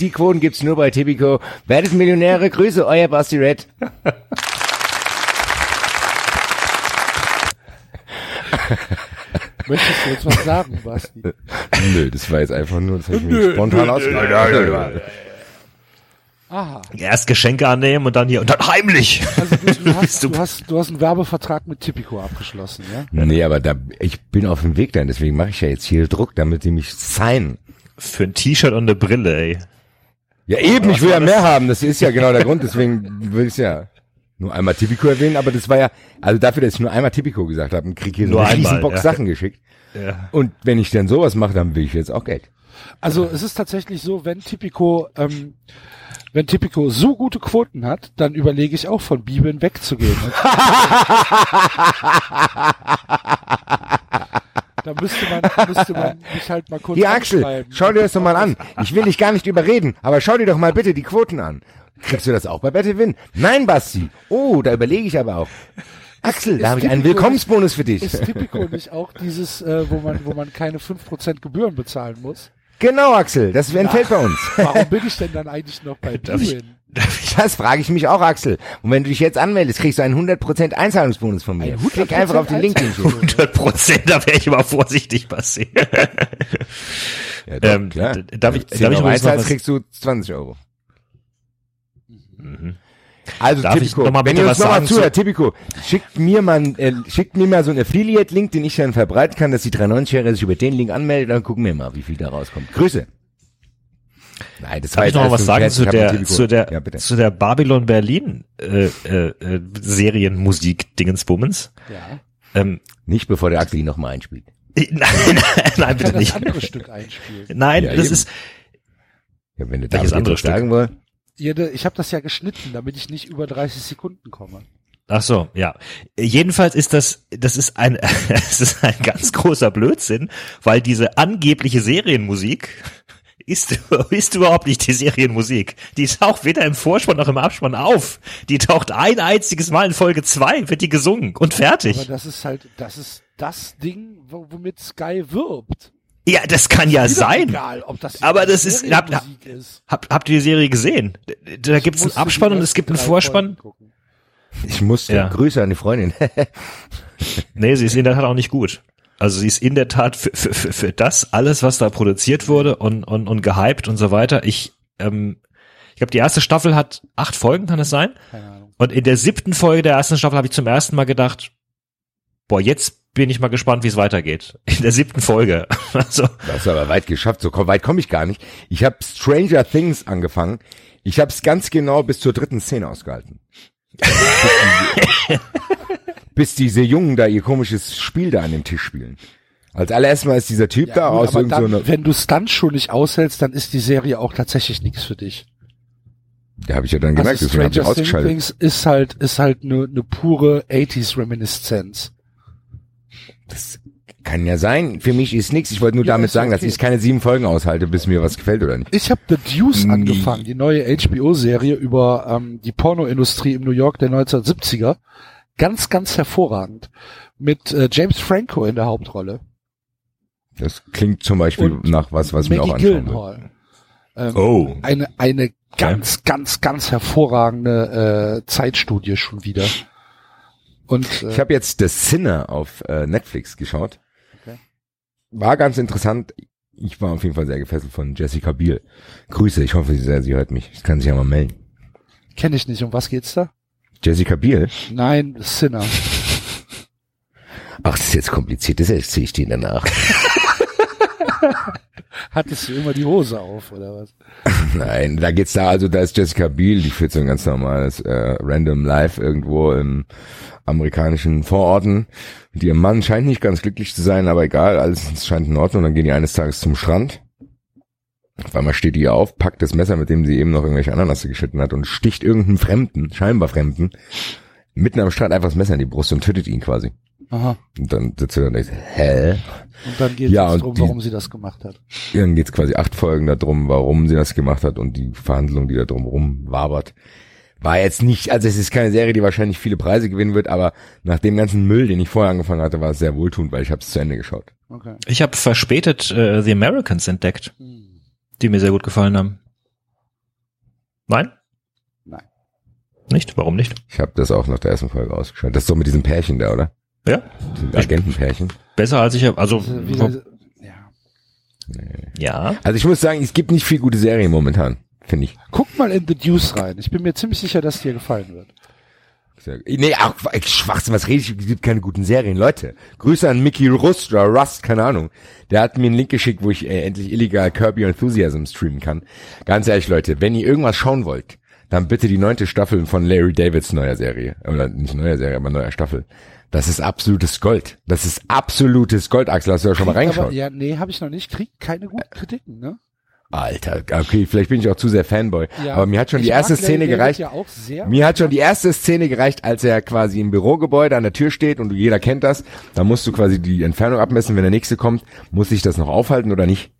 Die Quoten gibt's nur bei Tipico. Werdet Millionäre. Grüße, euer Basti Red. Möchtest du jetzt was sagen, Basti? Nö, das war jetzt einfach nur, das hab ich mir spontan ausgedacht. Aha. Erst Geschenke annehmen und dann hier und dann heimlich. Also du, du, hast, du- hast, du hast einen Werbevertrag mit Tipico abgeschlossen, ja? Nee, aber da, ich bin auf dem Weg dahin, deswegen mache ich ja jetzt hier Druck, damit die mich signen. Für ein T-Shirt und eine Brille, ey. Ja eben, ich will ja mehr haben, das ist ja genau der Grund, deswegen will ich ja nur einmal Tipico erwähnen, aber das war ja, also dafür, dass ich nur einmal Tipico gesagt habe, krieg ich hier so Nur eine einmal, Riesenbox ja. Sachen geschickt. Ja. Und wenn ich dann sowas mache, dann will ich jetzt auch Geld. Also es ist tatsächlich so, wenn Tipico, ähm, wenn Tipico so gute Quoten hat, dann überlege ich auch von Bibeln wegzugehen. da müsste man, müsste man mich halt mal kurz Hier Axel, schau dir das doch mal an. Ich will dich gar nicht überreden, aber schau dir doch mal bitte die Quoten an. Kriegst du das auch bei Bettewin? Nein, Basti. Oh, da überlege ich aber auch. Axel, da habe ich einen Willkommensbonus für dich. Ist Tipico nicht auch dieses, äh, wo man, wo man keine 5% Gebühren bezahlen muss? Genau, Axel, das entfällt bei uns. Warum bin ich denn dann eigentlich noch bei Darf ich- Bibeln? Das frage ich mich auch, Axel. Und wenn du dich jetzt anmeldest, kriegst du einen 100% Einzahlungsbonus von mir. Ein Klick einfach auf den Link. den ich dir- 100 Prozent, da wäre ich aber vorsichtig, Basti. Ja, doch, Ähm, d- darf ich- Wenn du 10 darf ich Euro übrigens noch einzahlst, was- kriegst du 20 Euro. Also Darf ich Tipico, noch mal wenn ihr uns was nochmal zuhört, Tipico, schickt mir mal, ein- äh, schickt mir mal so einen Affiliate-Link, den ich dann verbreiten kann, dass die 390-Jährige sich über den Link anmeldet, dann gucken wir mal, wie viel da rauskommt. Grüße. Nein, das Darf ich noch mal was sagen zu der, zu der, Ja, zu der Babylon Berlin äh, äh, äh, Serienmusik Dingensbummens? Ja. Ähm, Nicht bevor der Axel ihn nochmal einspielt. nein, nein, nein, bitte das nicht. andere Stück einspielen. Nein, Ja, das eben. ist, Ja, wenn du damit andere etwas sagen wollt. Jede, ich habe das ja geschnitten, damit ich nicht über 30 Sekunden komme. ach so, ja. Jedenfalls ist das, das ist ein, es ist ein ganz großer Blödsinn, weil diese angebliche Serienmusik ist, ist überhaupt nicht die Serienmusik. Die taucht weder im Vorspann noch im Abspann auf. Die taucht ein einziges Mal in Folge zwei, wird die gesungen und Aber fertig. das ist halt, das ist das Ding, wo- womit Sky wirbt. Ja, das kann ja sein. Egal, ob das Aber das ist- Serienmusik ist. Hab, habt ihr die Serie gesehen? Da, da Ich gibt's einen Abspann und es gibt einen Vorspann. Ich musste. Ja. Grüße an die Freundin. Nee, sie ist in der Tat auch nicht gut. Also sie ist in der Tat für, für, für, für das alles, was da produziert wurde und, und, und gehypt und so weiter. Ich, ähm, ich glaube, die erste Staffel hat acht Folgen, kann es sein? Keine Ahnung. Und in der siebten Folge der ersten Staffel habe ich zum ersten Mal gedacht, boah, jetzt bin ich mal gespannt, wie es weitergeht. In der siebten Folge. Also, Das ist aber weit geschafft. So weit komme ich gar nicht. Ich habe Stranger Things angefangen. Ich habe es ganz genau bis zur dritten Szene ausgehalten. bis diese Jungen da ihr komisches Spiel da an dem Tisch spielen. Als allererstes Mal ist dieser Typ da gut, aus aber irgend so dann, einer, wenn du Stunts schon nicht aushältst, dann ist die Serie auch tatsächlich nichts für dich. da habe ich ja dann gemerkt, also deswegen habe ich Stranger ausgeschaltet. Things ist halt, ist halt eine ne pure 80s Reminiszenz. Das kann ja sein. Für mich ist nichts. Ich wollte nur Ja, damit sagen, dass okay. ich keine sieben Folgen aushalte, bis mir was gefällt oder nicht. Ich habe The Deuce Nie. angefangen, die neue HBO-Serie über ähm, die Pornoindustrie im New York der 1970er. Ganz, ganz hervorragend. Mit äh, James Franco in der Hauptrolle. Das klingt zum Beispiel Und nach was, was mir auch Maggie anschauen. Ähm, Oh. Eine, eine ganz, ganz, ganz hervorragende äh, Zeitstudie schon wieder. Und äh, Ich habe jetzt The Sinner auf äh, Netflix geschaut. Okay. War ganz interessant. Ich war auf jeden Fall sehr gefesselt von Jessica Biel. Grüße, ich hoffe, sie, sie hört mich. Ich kann sich ja mal melden. kenne ich nicht. Um was geht's da? Jessica Biel? Nein, Sinner. Ach, das ist jetzt kompliziert, das erzähle ich dir danach. Hattest du immer die Hose auf, oder was? Nein, da geht's da, also da ist Jessica Biel, die führt so ein ganz normales äh, Random Life irgendwo im amerikanischen Vororten. Und ihr Mann scheint nicht ganz glücklich zu sein, aber egal, alles scheint in Ordnung. Dann gehen die eines Tages zum Strand Auf einmal steht die auf, packt das Messer, mit dem sie eben noch irgendwelche Ananasse geschnitten hat und sticht irgendeinen Fremden, scheinbar Fremden, mitten am Strand einfach das Messer in die Brust und tötet ihn quasi. Aha. Und dann sitzt er da und denkt, hä? Und dann geht Ja, es und darum, warum sie das gemacht hat. Dann geht's quasi acht Folgen darum, warum sie das gemacht hat und die Verhandlung, die da drum rum wabert. War jetzt nicht, also es ist keine Serie, die wahrscheinlich viele Preise gewinnen wird, aber nach dem ganzen Müll, den ich vorher angefangen hatte, war es sehr wohltuend, weil ich habe es zu Ende geschaut. Okay. Ich habe verspätet äh, The Americans entdeckt, Hm. die mir sehr gut gefallen haben. Nein? Nein. Nicht? Warum nicht? Ich habe das auch nach der ersten Folge ausgeschaut. Das ist doch mit diesem Pärchen da, oder? Ja. Agentenpärchen. Besser als ich hab, also Also, ja. ja. Also ich muss sagen, es gibt nicht viel gute Serien momentan, finde ich. Guck mal in The Deuce rein. Ich bin mir ziemlich sicher, dass dir gefallen wird. Nee, ach, Schwachsinn, was rede ich? Es gibt keine guten Serien. Leute, Grüße an Mickey Rust oder Rust, keine Ahnung. Der hat mir einen Link geschickt, wo ich äh, endlich illegal Kirby Enthusiasm streamen kann. Ganz ehrlich, Leute, wenn ihr irgendwas schauen wollt, dann bitte die neunte Staffel von Larry Davids neuer Serie. Oder nicht neuer Serie, aber neuer Staffel. Das ist absolutes Gold. Das ist absolutes Gold, Axel. Hast du ja schon mal reingeschaut? Aber, ja, nee, habe ich noch nicht. Kriegt keine guten Kritiken, ne? Alter, okay, vielleicht bin ich auch zu sehr Fanboy. Ja. aber mir hat schon Ich die erste Szene gereicht. Ja auch sehr. Mir hat schon die erste Szene gereicht, als er quasi im Bürogebäude an der Tür steht und jeder kennt das. Da musst du quasi die Entfernung abmessen, wenn der nächste kommt, muss ich das noch aufhalten oder nicht?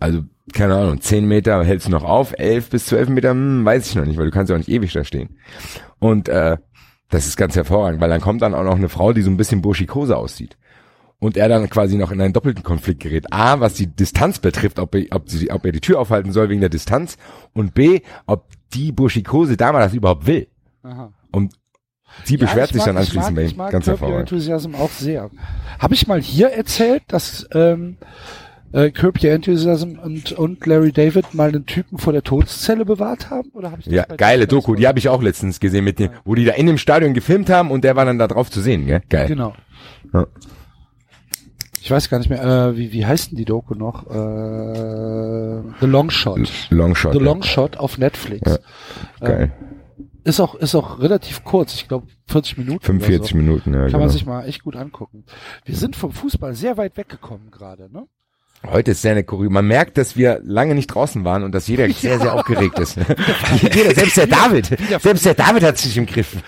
Also, keine Ahnung, 10 Meter hältst du noch auf, 11 bis 12 Meter, hm, weiß ich noch nicht, weil du kannst ja auch nicht ewig da stehen. Und äh, das ist ganz hervorragend, weil dann kommt dann auch noch eine Frau, die so ein bisschen burschikose aussieht. Und er dann quasi noch in einen doppelten Konflikt gerät. A, was die Distanz betrifft, ob er, ob, sie, ob er die Tür aufhalten soll wegen der Distanz. Und B, ob die burschikose Dame das überhaupt will. Aha. Und sie Ja, beschwert ich sich mag- dann anschließend bei ich ihm. mag Ganz hervorragend. Enthusiasm auch sehr. Habe ich mal hier erzählt, dass ähm, äh, Curb Your Enthusiasm und, und Larry David mal einen Typen vor der Todeszelle bewahrt haben? Oder habe ich das Ja, geile Doku, die habe ich auch letztens gesehen, mit dem, wo die da in dem Stadion gefilmt haben und der war dann da drauf zu sehen, gell? Geil. Genau. Ja. Ich weiß gar nicht mehr, äh, wie, wie heißt denn die Doku noch? Äh, The Long Shot. Longshot. The ja. Long Shot auf Netflix. Ja. Geil. Ist auch, ist auch relativ kurz. Ich glaube 40 Minuten. 45 oder so. Minuten, ja, Kann genau. man sich mal echt gut angucken. Wir sind vom Fußball sehr weit weggekommen gerade, ne? Heute ist sehr eine Kurve. Man merkt, dass wir lange nicht draußen waren und dass jeder sehr, sehr aufgeregt ist. jeder, selbst der David, selbst der David hat sich im Griff.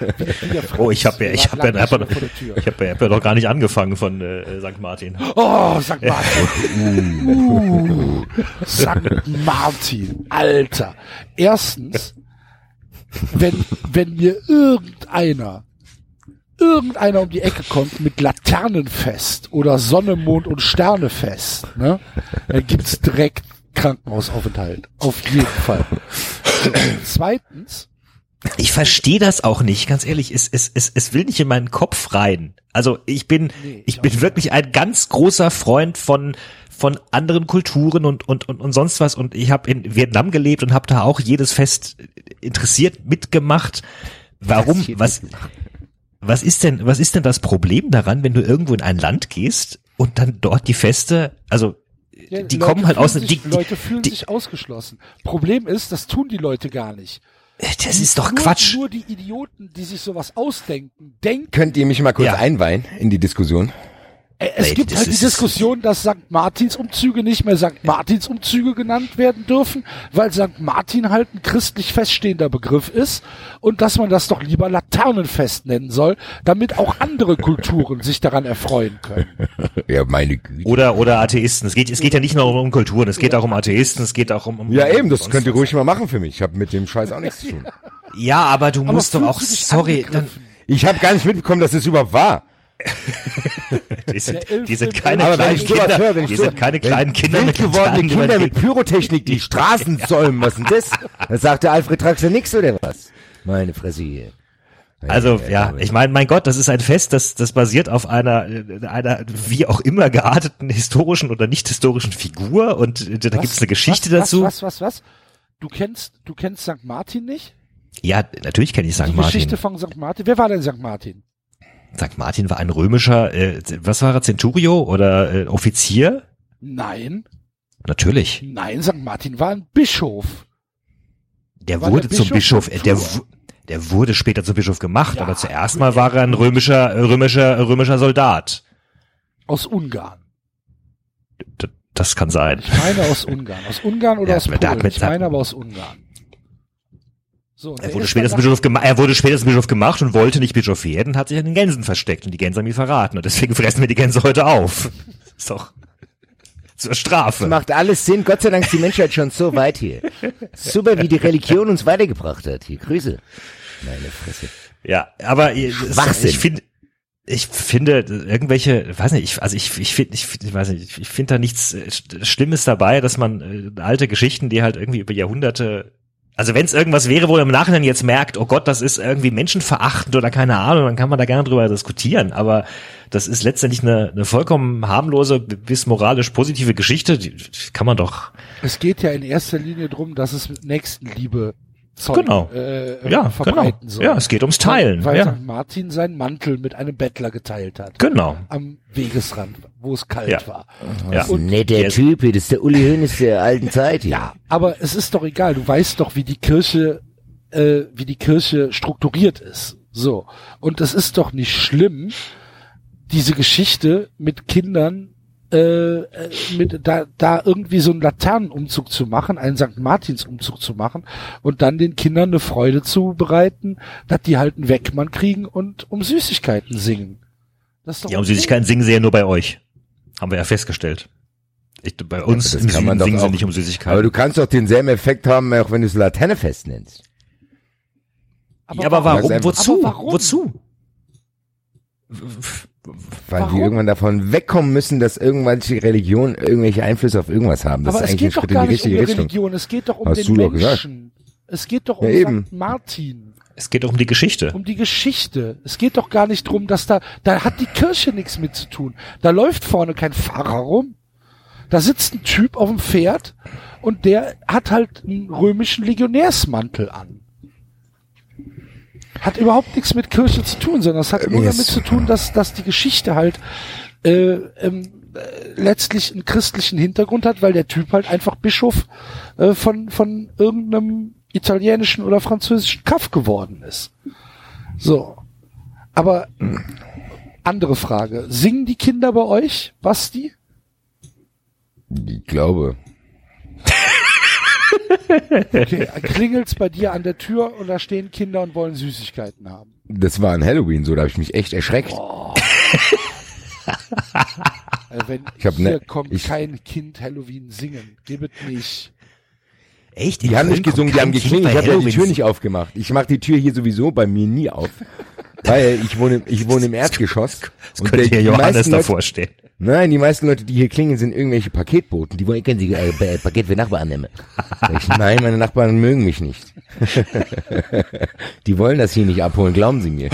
Oh, ich habe ja, ich habe ja, ja, hab ja, hab ja noch gar nicht angefangen von äh, St. Martin. Oh, St. Martin. uh, St. Martin. Alter. Erstens, wenn, wenn mir irgendeiner, irgendeiner um die Ecke kommt mit Laternenfest oder Sonne, Mond und Sternefest, ne, dann gibt's direkt Krankenhausaufenthalt. Auf jeden Fall. So, Zweitens, Ich verstehe das auch nicht, ganz ehrlich. Es, es, es, es will nicht in meinen Kopf rein. Also ich bin, Nee, ich ich bin wirklich ein ganz großer Freund von von anderen Kulturen und und und, und sonst was. Und ich habe in Vietnam gelebt und habe da auch jedes Fest interessiert mitgemacht. Warum? Was? Was ist denn, was ist denn das Problem daran, wenn du irgendwo in ein Land gehst und dann dort die Feste, also ja, die Leute kommen halt aus, sich, die, die, Leute fühlen die, sich ausgeschlossen. Problem ist, das tun die Leute gar nicht. das ist doch nur, Quatsch. Nur die Idioten, die sich sowas ausdenken, denken, Könnt ihr mich mal kurz Ja. einweihen in die Diskussion? Äh, es gibt das halt die Diskussion, dass St. Martins Umzüge nicht mehr St. Martins Umzüge genannt werden dürfen, weil St. Martin halt ein christlich feststehender Begriff ist und dass man das doch lieber Laternenfest nennen soll, damit auch andere Kulturen sich daran erfreuen können. Ja, meine Güte. Oder, oder Atheisten. Es geht, es geht ja nicht nur um Kulturen, es geht auch um Atheisten, es geht auch um, um Ja, eben, das könnt ihr ruhig mal machen für mich. Ich habe mit dem Scheiß auch nichts zu tun. Ja, aber du Aber musst doch auch, sorry, dann? Ich habe gar nicht mitbekommen, dass es überhaupt war. die sind, die sind keine Aber kleinen Kinder, höre, die sind keine kleinen Kinder mit wild gewordene Gitarren Kinder mit. Pyrotechnik, die Straßen säumen, was denn das? Da sagt der Alfred Traxler nix oder was? Meine Fresse hier. Also ja, ich meine, mein Gott, das ist ein Fest, das das basiert auf einer äh, einer wie auch immer gearteten historischen oder nicht historischen Figur und äh, da Was? gibt's eine Geschichte was, dazu. Was, was, was, was? Du kennst, du kennst St. Martin nicht? Ja, natürlich kenne ich St. Die Martin. Geschichte von St. Martin. Wer war denn St. Martin? St. Martin war ein römischer, äh, was war er, Centurio oder äh, Offizier? Nein, Natürlich. nein, St. Martin war ein Bischof. Der War wurde der zum Bischof äh, der, der wurde später zum Bischof gemacht, Ja, aber zuerst mal war er ein römischer, äh, römischer, römischer Soldat. Aus Ungarn. D- Das kann sein. Ich meine aus Ungarn. Aus Ungarn oder Ja, aus Polen? mit Ich meine aber aus Ungarn. So, Er wurde, zum Bischof er wurde später zum Bischof gemacht und wollte nicht Bischof werden, hat sich an den Gänsen versteckt und die Gänse haben ihn verraten und deswegen fressen wir die Gänse heute auf. Ist doch zur Strafe. Das macht alles Sinn. Gott sei Dank ist die Menschheit schon so weit hier. Super, wie die Religion uns weitergebracht hat. Hier, Grüße. Meine Fresse. Ja, aber ich, finde, ich finde irgendwelche, weiß nicht, ich, also ich, ich finde, ich, ich weiß nicht, ich, finde da nichts äh, Sch- Schlimmes dabei, dass man äh, alte Geschichten, die halt irgendwie über Jahrhunderte, also wenn es irgendwas wäre, wo man im Nachhinein jetzt merkt, oh Gott, das ist irgendwie menschenverachtend oder keine Ahnung, dann kann man da gerne drüber diskutieren. Aber das ist letztendlich eine, eine vollkommen harmlose bis moralisch positive Geschichte, die kann man doch. Es geht ja in erster Linie drum, dass es mit Nächstenliebe Zeug, Genau. äh, Ja, verbreiten genau. soll. Ja, es geht ums Teilen. Weil ja. St. Martin seinen Mantel mit einem Bettler geteilt hat. Genau. Am Wegesrand, wo es kalt Ja. war. Ja. Das ist ein netter. Typ hier. Das ist der Uli Hoeneß der alten Zeit hier. Ja, aber es ist doch egal. Du weißt doch, wie die Kirche, äh, wie die Kirche strukturiert ist. So. Und es ist doch nicht schlimm, diese Geschichte mit Kindern äh, äh, mit da da irgendwie so einen Laternenumzug zu machen, einen St. Martins-Umzug zu machen und dann den Kindern eine Freude zu bereiten, dass die halt einen Wegmann kriegen und um Süßigkeiten singen. Das ist doch Ja, um. Süßigkeiten singen sie ja nur bei euch. Haben wir ja festgestellt. Ich, bei uns das im kann man Süden doch singen sie auch. nicht um Aber Süßigkeiten. du kannst doch denselben Effekt haben, auch wenn du es Laternefest nennst. ja, aber warum? warum? Wozu? Aber warum? Wozu? Weil Warum? die irgendwann davon wegkommen müssen, dass irgendwelche Religionen irgendwelche Einflüsse auf irgendwas haben. Das aber ist es eigentlich ein geht doch Schritt in gar die nicht um richtige die Richtung. Religion, es geht doch um Hast den. Menschen. Es geht doch um Ja, eben. St. Martin, Es geht doch um die Geschichte. um die Geschichte. Es geht doch gar nicht drum, dass da, da hat die Kirche nichts mit zu tun. Da läuft vorne kein Pfarrer rum. Da sitzt ein Typ auf dem Pferd und der hat halt einen römischen Legionärsmantel an. Hat überhaupt nichts mit Kirche zu tun, sondern es hat nur mir damit zu tun, dass, dass die Geschichte halt äh, ähm, äh, letztlich einen christlichen Hintergrund hat, weil der Typ halt einfach Bischof äh, von, von irgendeinem italienischen oder französischen Kaff geworden ist. So. Aber andere Frage. Singen die Kinder bei euch, Basti? Ich glaube. Okay, klingelt's bei dir an der Tür und da stehen Kinder und wollen Süßigkeiten haben. Das war an Halloween so, da habe ich mich echt erschreckt. Äh, wenn Ich hab hier ne- kommt ich- kein Kind Halloween singen, gebet nicht. Echt? Die haben nicht gesungen, die haben geklingelt. Ich habe ja die Tür nicht aufgemacht. Ich mache die Tür hier sowieso bei mir nie auf. Weil ich wohne, ich wohne im Erdgeschoss. Das könnte hier Johannes meisten Leute, davor stehen. Nein, die meisten Leute, die hier klingen, sind irgendwelche Paketboten. Die wollen, können sie äh, äh, Paket für Nachbarn nehmen. Ich, nein, meine Nachbarn mögen mich nicht. die wollen das hier nicht abholen, glauben sie mir.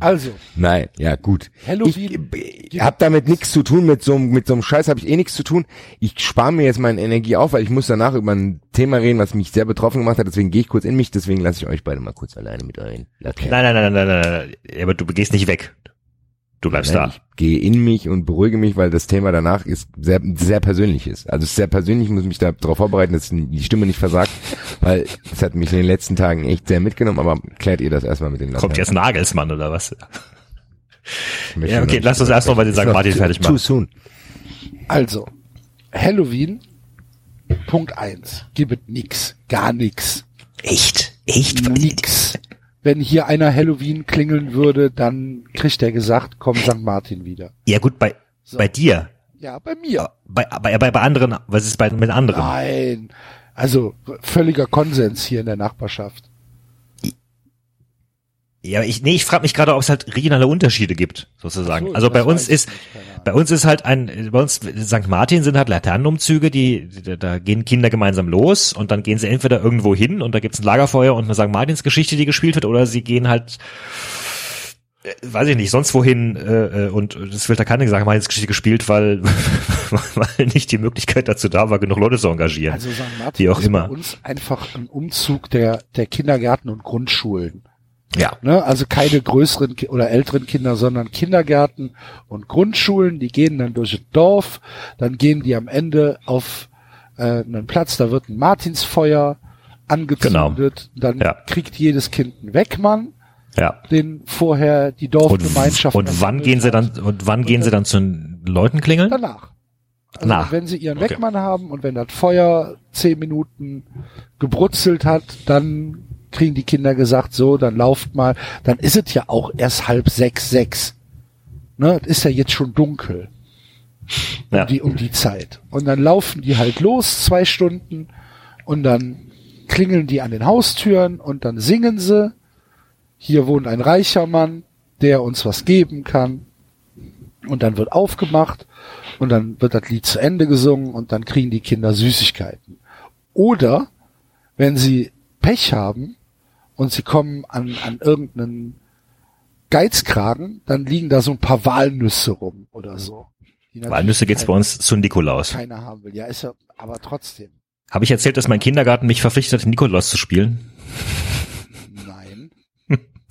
Also, Nein, ja gut. Halloween- Ich habe damit nichts zu tun, mit so, einem- mit so einem Scheiß habe ich eh nichts zu tun. Ich spare mir jetzt meine Energie auf, weil ich muss danach über ein Thema reden, was mich sehr betroffen gemacht hat. Deswegen gehe ich kurz in mich, deswegen lasse ich euch beide mal kurz alleine mit euren Laternen. Nein, nein, nein, nein, nein, nein, nein. Aber du gehst nicht weg. Du bleibst Nein, da. ich gehe in mich und beruhige mich, weil das Thema danach ist sehr, sehr persönlich ist. Also sehr persönlich, ich muss mich da darauf vorbereiten, dass die Stimme nicht versagt, weil es hat mich in den letzten Tagen echt sehr mitgenommen, aber klärt ihr das erstmal mit den Laternen. Kommt jetzt Nagelsmann oder was? Ja, okay, lass uns erst noch mal den Ist St. Martin too- fertig Too machen. soon. also, Halloween, Punkt eins, gebet nix, gar nix, Echt? Echt? nix. Wenn hier einer Halloween klingeln würde, dann kriegt er gesagt, komm St. Martin wieder. Ja gut, bei, So. bei dir. Ja, bei mir. Bei, bei, bei, bei anderen, was ist bei, mit anderen? Nein. Also völliger Konsens hier in der Nachbarschaft. Ja, ich, nee, ich frage mich gerade, ob es halt regionale Unterschiede gibt, sozusagen. So, also bei uns ist, bei uns ist halt ein, bei uns St. Martin sind halt Laternenumzüge, die, da, da gehen Kinder gemeinsam los und dann gehen sie entweder irgendwo hin und da gibt's ein Lagerfeuer und eine St. Martins Geschichte, die gespielt wird, oder sie gehen halt, äh, weiß ich nicht, sonst wohin äh, äh, und es wird da keine St. Martins Geschichte gespielt, weil, weil nicht die Möglichkeit dazu da war, genug Leute zu engagieren. Also St. Martin Wie auch ist immer. bei uns einfach ein Umzug der, der Kindergärten und Grundschulen. Ja. Ne? Also keine größeren oder älteren Kinder, sondern Kindergärten und Grundschulen, die gehen dann durch das Dorf, dann gehen die am Ende auf äh, einen Platz, da wird ein Martinsfeuer angezündet, dann Ja. kriegt jedes Kind einen Wegmann, Ja. den vorher die Und, Dorfgemeinschaft und wann gehen sie dann, und wann gehen sie dann zu den Leuten klingeln? danach. Also Na, wenn sie ihren okay. Weckmann haben und wenn das Feuer zehn Minuten gebrutzelt hat, dann kriegen die Kinder gesagt, so, dann lauft mal. Dann ist es ja auch erst halb sechs, sechs. Ne, es ist ja jetzt schon dunkel um, Ja. die, um die Zeit. Und dann laufen die halt los, zwei Stunden, und dann klingeln die an den Haustüren und dann singen sie. Hier wohnt ein reicher Mann, der uns was geben kann. Und dann wird aufgemacht und dann wird das Lied zu Ende gesungen und dann kriegen die Kinder Süßigkeiten. Oder wenn sie Pech haben und sie kommen an, an irgendeinen Geizkragen, dann liegen da so ein paar Walnüsse rum oder so. Walnüsse geht's bei uns zu Nikolaus. keiner haben will. Ja, ist ja, aber trotzdem. Habe ich erzählt, dass mein Kindergarten mich verpflichtet hat, Nikolaus zu spielen?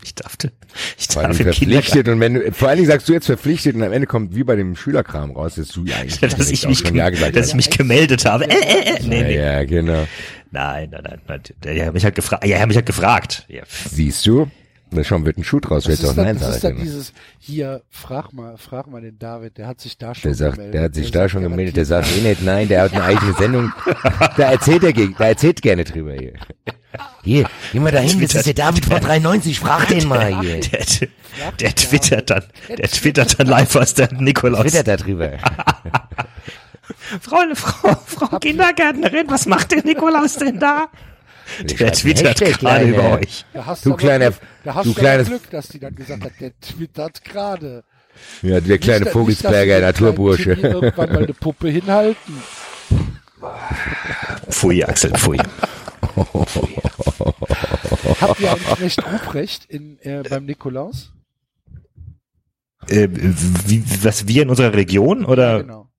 Ich dachte, ich darf im verpflichtet und wenn du, vor allen Dingen sagst du jetzt verpflichtet und am Ende kommt wie bei dem Schülerkram raus, dass du eigentlich dass ich mich, schon ja gesagt dass ich mich gemeldet habe. Äh, äh, äh. Nee, nee. ja, genau. Nein, nein, nein, nein. Der hat mich halt gefragt. Ja, er hat mich halt gefragt. Ja. Siehst du? Da schon wird ein Schuh draus, Das wird dann, Nein das ist dann sagen. dieses, hier, frag mal, frag mal den David, der hat sich da schon Der sagt, gemeldet. der hat sich Der da sagt schon gemeldet, der sagt eh nicht nein, der hat eine eigene Sendung. Da erzählt er, da erzählt gerne drüber hier. Hier, geh mal dahin, das ist der David von 93, frag den mal hier. Der, der twittert dann, der twittert dann live aus der Nikolaus. Twittert da drüber. Frau, Frau, Frau Kindergärtnerin, was macht der Nikolaus denn da? Der twittert gerade über euch. Da hast Du aber kleiner- Glück, da hast du kleines- Glück, dass die dann gesagt hat, der twittert gerade. Ja, der kleine Nicht, Vogelsberger nicht, Naturbursche. Irgendwann mal eine Puppe hinhalten. Pfui, Axel, pfui. Habt ihr eigentlich Knecht Ruprecht in, äh, beim Nikolaus? Äh, wie, was wir in unserer Region oder Genau.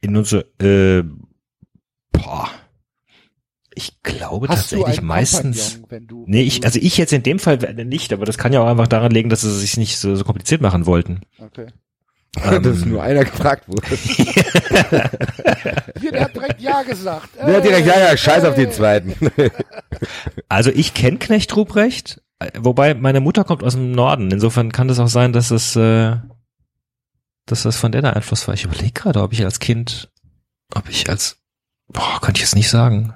in unserer, äh, boah. Ich glaube Hast tatsächlich meistens. Kompagnon, wenn du, Nee, ich, also ich jetzt in dem Fall nicht, aber das kann ja auch einfach daran liegen, dass sie es sich nicht so, so kompliziert machen wollten. Okay. Dass nur einer gefragt wurde. Hier, der hat direkt Ja gesagt. Der hat direkt, ja, ja, scheiß auf den Ey. zweiten. Also ich kenne Knecht Ruprecht, äh, wobei meine Mutter kommt aus dem Norden. Insofern kann das auch sein, dass es, äh, dass das von der da Einfluss war. Ich überlege gerade, ob ich als Kind, ob ich als, boah, kann ich jetzt nicht sagen.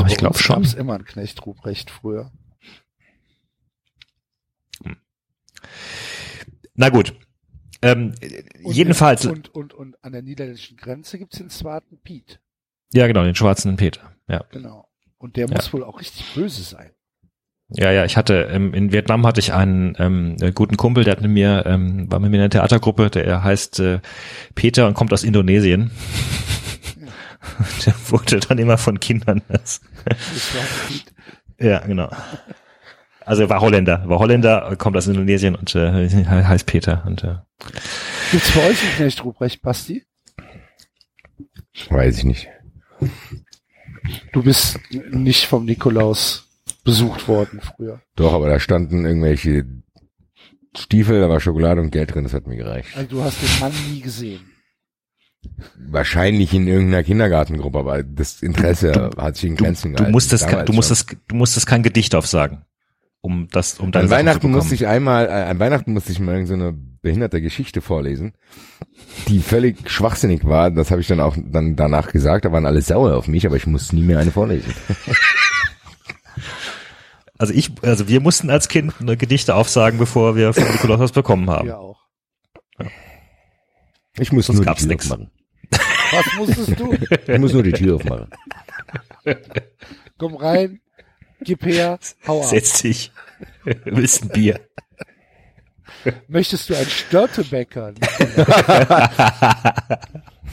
Also ich glaub uns schon. gab's immer einen Knecht Ruprecht früher. Na gut. Ähm, Und jedenfalls, In, und, und, und an der niederländischen Grenze gibt's den Zwarten Piet. ja genau, den schwarzen Peter. Ja. Genau. Und der Ja. muss wohl auch richtig böse sein. Ja, ja, ich hatte, ähm, in Vietnam hatte ich einen ähm, äh, guten Kumpel, der hat mit mir, ähm, war mit mir in einer Theatergruppe, der heißt äh, Peter und kommt aus Indonesien. Der wurde dann immer von Kindern. Ja, genau. Also er war Holländer, war Holländer, kommt aus Indonesien und äh, heißt Peter. Und äh, Gibt's bei euch einen Knecht Ruprecht, Basti? Weiß ich nicht. Du bist nicht vom Nikolaus besucht worden früher. Doch, aber da standen irgendwelche Stiefel, da war Schokolade und Geld drin, das hat mir gereicht. Also du hast den Mann nie gesehen. Wahrscheinlich in irgendeiner Kindergartengruppe, aber das Interesse hat sich in Grenzen du gehalten. musstest, damals du schon. musstest, du musstest kein Gedicht aufsagen, um das, um deine An Weihnachten musste ich einmal, äh, an Weihnachten musste ich mal irgendeine so eine behinderte Geschichte vorlesen, die völlig schwachsinnig war. Das habe ich dann auch dann danach gesagt. Da waren alle sauer auf mich, aber ich musste nie mehr eine vorlesen. Also ich, also wir mussten als Kind eine Gedichte aufsagen, bevor wir von Nikolaus was bekommen haben. Ja auch. Ich muss Sonst nur die Tür nix. aufmachen. Was musstest du? Ich muss nur die Tür aufmachen. Komm rein, gib her, hau ab. Setz dich. Willst ein Bier? Möchtest du ein Störtebäcker?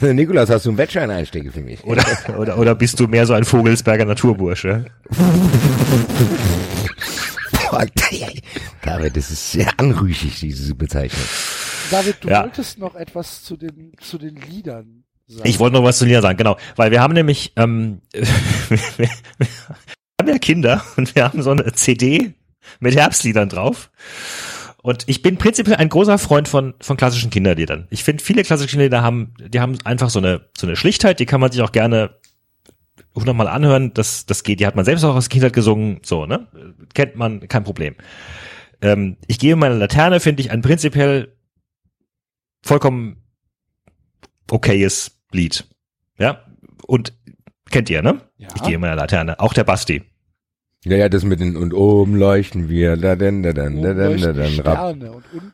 Nikolas, hast du einen Wettschein-Einstecke für mich? Oder, oder, oder bist du mehr so ein Vogelsberger Naturbursche? David, das ist sehr anrüchig, diese Bezeichnung. David, du Ja. wolltest noch etwas zu den, zu den Liedern sagen. Ich wollte noch was zu Lina sagen, genau. Weil wir haben nämlich, ähm, wir haben ja Kinder und wir haben so eine CD mit Herbstliedern drauf. Und ich bin prinzipiell ein großer Freund von, von klassischen Kinderliedern. Ich finde, viele klassische Kinderlieder haben, die haben einfach so eine, so eine Schlichtheit, die kann man sich auch gerne hundertmal anhören. Das, das geht, die hat man selbst auch aus der Kindheit gesungen, so, ne? Kennt man, kein Problem. Ähm, ich gebe meine Laterne, finde ich, ein prinzipiell vollkommen okayes Lied. Ja. Und kennt ihr, ne? Ja. Ich gehe der Laterne. Auch der Basti. Ja, ja, das mit den, und oben leuchten wir, da, denn, da, denn, da, denn, da, denn, rab,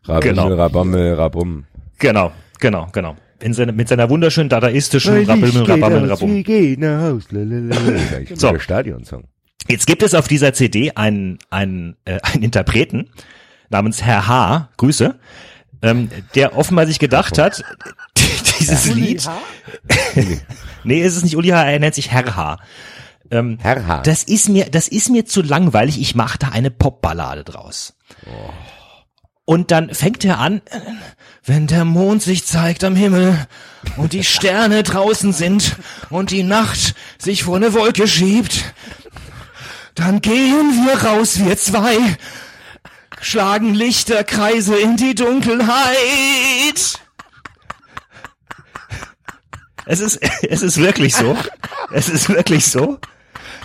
rabimmel, Genau. rabammel, rabum. Genau, genau, genau. In seine, mit seiner wunderschönen dadaistischen. Ich So. der Stadionsong. Jetzt gibt es auf dieser CD einen, einen, äh, einen Interpreten namens Herr H. Grüße, ähm, der offenbar sich gedacht hat, dieses Uli Lied, H. nee, es ist nicht Uli H., er nennt sich Herr H. Ähm, Herr H. das ist mir, das ist mir zu langweilig, ich mache da eine Popballade draus. Und dann fängt er an, wenn der Mond sich zeigt am Himmel und die Sterne draußen sind und die Nacht sich vor eine Wolke schiebt, dann gehen wir raus, wir zwei, schlagen Lichterkreise in die Dunkelheit. Es ist, es ist wirklich so. Es ist wirklich so.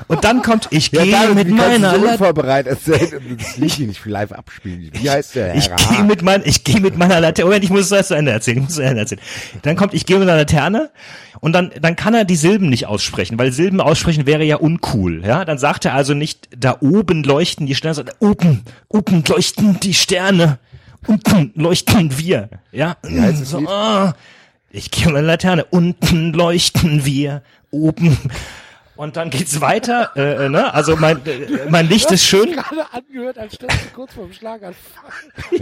Und dann kommt, ich gehe David, mit meiner so La unvorbereitet das Lied nicht live abspielen. Wie heißt der? ich gehe mit mein, ich gehe mit meiner Laterne. Moment, ich muss das zu Ende erzählen. Ich muss zu Ende erzählen. Dann kommt, ich gehe mit einer Laterne und dann, dann kann er die Silben nicht aussprechen, weil Silben aussprechen wäre ja uncool. Ja, dann sagt er also nicht, da oben leuchten die Sterne, sondern oben, oben leuchten die Sterne, unten leuchten wir. Ja, das so, ah, ich gehe mit einer Laterne, unten leuchten wir, oben. Und dann geht's weiter, äh, äh, ne? Also mein, äh, mein Licht ist schön. gerade angehört, als stellst du kurz vorm Schlaganfall.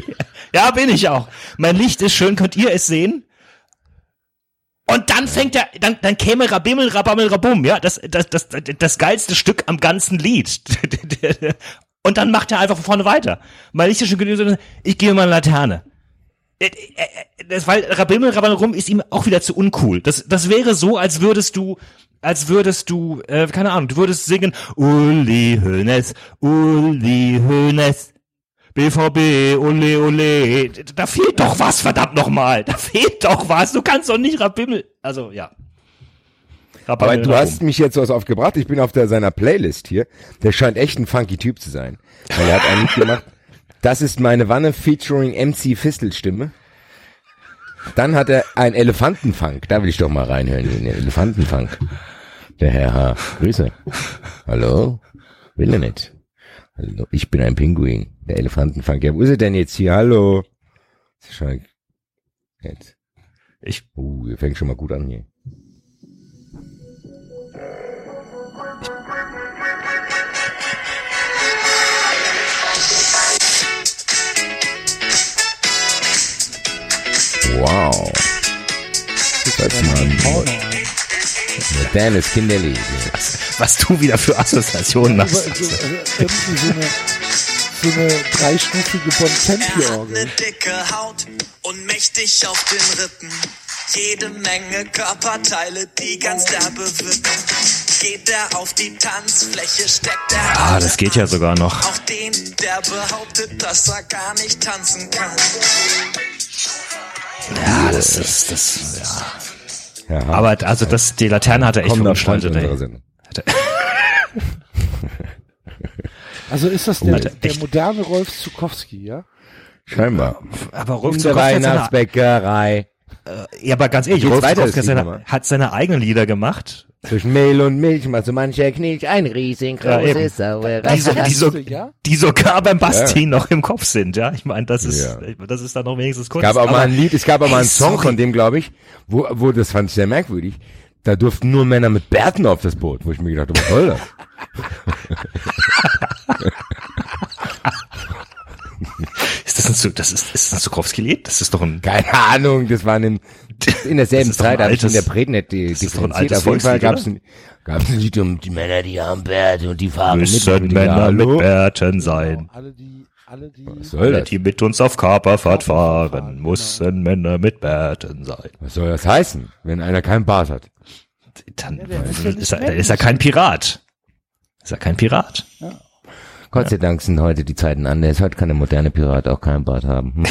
Ja, bin ich auch. Mein Licht ist schön, könnt ihr es sehen? Und dann fängt er, dann, dann käme Rabimmel, Rabammel, Rabum, ja, das, das, das, das geilste Stück am ganzen Lied. Und dann macht er einfach von vorne weiter. Mein Licht ist schön, ich gehe mal eine Laterne. Äh, äh, Das, weil Rabimmel, Rabammel, Rum ist ihm auch wieder zu uncool. Das, das wäre so, als würdest du, als würdest du, äh, keine Ahnung, du würdest singen, Uli Hoeneß, Uli Hoeneß. BVB, ole, ole. Da fehlt doch was, verdammt nochmal. Da fehlt doch was. Du kannst doch nicht Rabimmel. Also, ja. Aber du hast mich jetzt was aufgebracht. Ich bin auf der, seiner Playlist hier. Der scheint echt ein funky Typ zu sein. Weil er hat ein Lied gemacht. Das ist meine Wanne featuring MC Fistelstimme. Dann hat er ein Elefantenfunk. Da will ich doch mal reinhören in den Elefantenfunk. Der Herr H. Grüße. Hallo? Will er nicht. Hallo, ich bin ein Pinguin. Der Elefantenfunk. Ja, wo ist er denn jetzt hier? Hallo? Jetzt. Ich, Uh, fängt schon mal gut an hier. Wow. Das ist mal ein modernes Kinderlied. was du wieder für Assoziationen Also, hast. also, irgendwie so eine, so eine dreistufige Bontempi-Orgel. ne dicke Haut und mächtig auf den Rippen. Jede Menge Körperteile, die ganz derbe wippen. Geht er auf die Tanzfläche, steckt er Ah, das geht ja sogar noch. Auch den, der behauptet, dass er gar nicht tanzen kann. Ja, das ist, das, ja. Ja, Aber, also, das, die Laterne hat er echt verunstaltet, ey. Also ist das der, Alter, der echt. moderne Rolf Zukowski, ja? Scheinbar. Aber Rolf In der Zukowski Weihnachtsbäckerei. Ja, aber ganz ehrlich, Rolf weiter, seine, hat seine eigenen Lieder gemacht. Zwischen Mehl und Milch macht so mancher Knilch ein Ja, riesengroßes Sauerei. Die, so, die, so, Ja? die sogar beim Basti noch im Kopf sind, ja. Ich meine, das ist, Ja. das ist dann noch wenigstens Es kurz. gab auch mal ein Lied, es gab auch mal ey, einen Song sorry. von dem, glaube ich, wo, wo, das fand ich sehr merkwürdig. Da durften nur Männer mit Bärten auf das Boot, wo ich mir gedacht habe, was soll das? Ist das ein, Zu- das ist, ist das ein Zukowski-Lied? Das ist doch ein, Keine Ahnung, das waren in, in derselben Zeit, habe ich in der nicht die, das ist doch ein altes Auf jeden Fall Volkslied, gab's ein, gab's ein Lied um die Männer, die haben Bärte und die fahren mit. müssen ich Männer mit? Bärten sein. Alle die, alle die, Was soll Alle, das? die mit uns auf Kaperfahrt fahren, müssen Männer mit Bärten sein. Was soll das heißen, wenn einer keinen Bart hat? Dann ist ist, ja er, ist, er, er kein Pirat. Ist er kein Pirat? Gott sei Dank sind heute die Zeiten anders. Heute kann der moderne Pirat auch keinen Bart haben. Hm.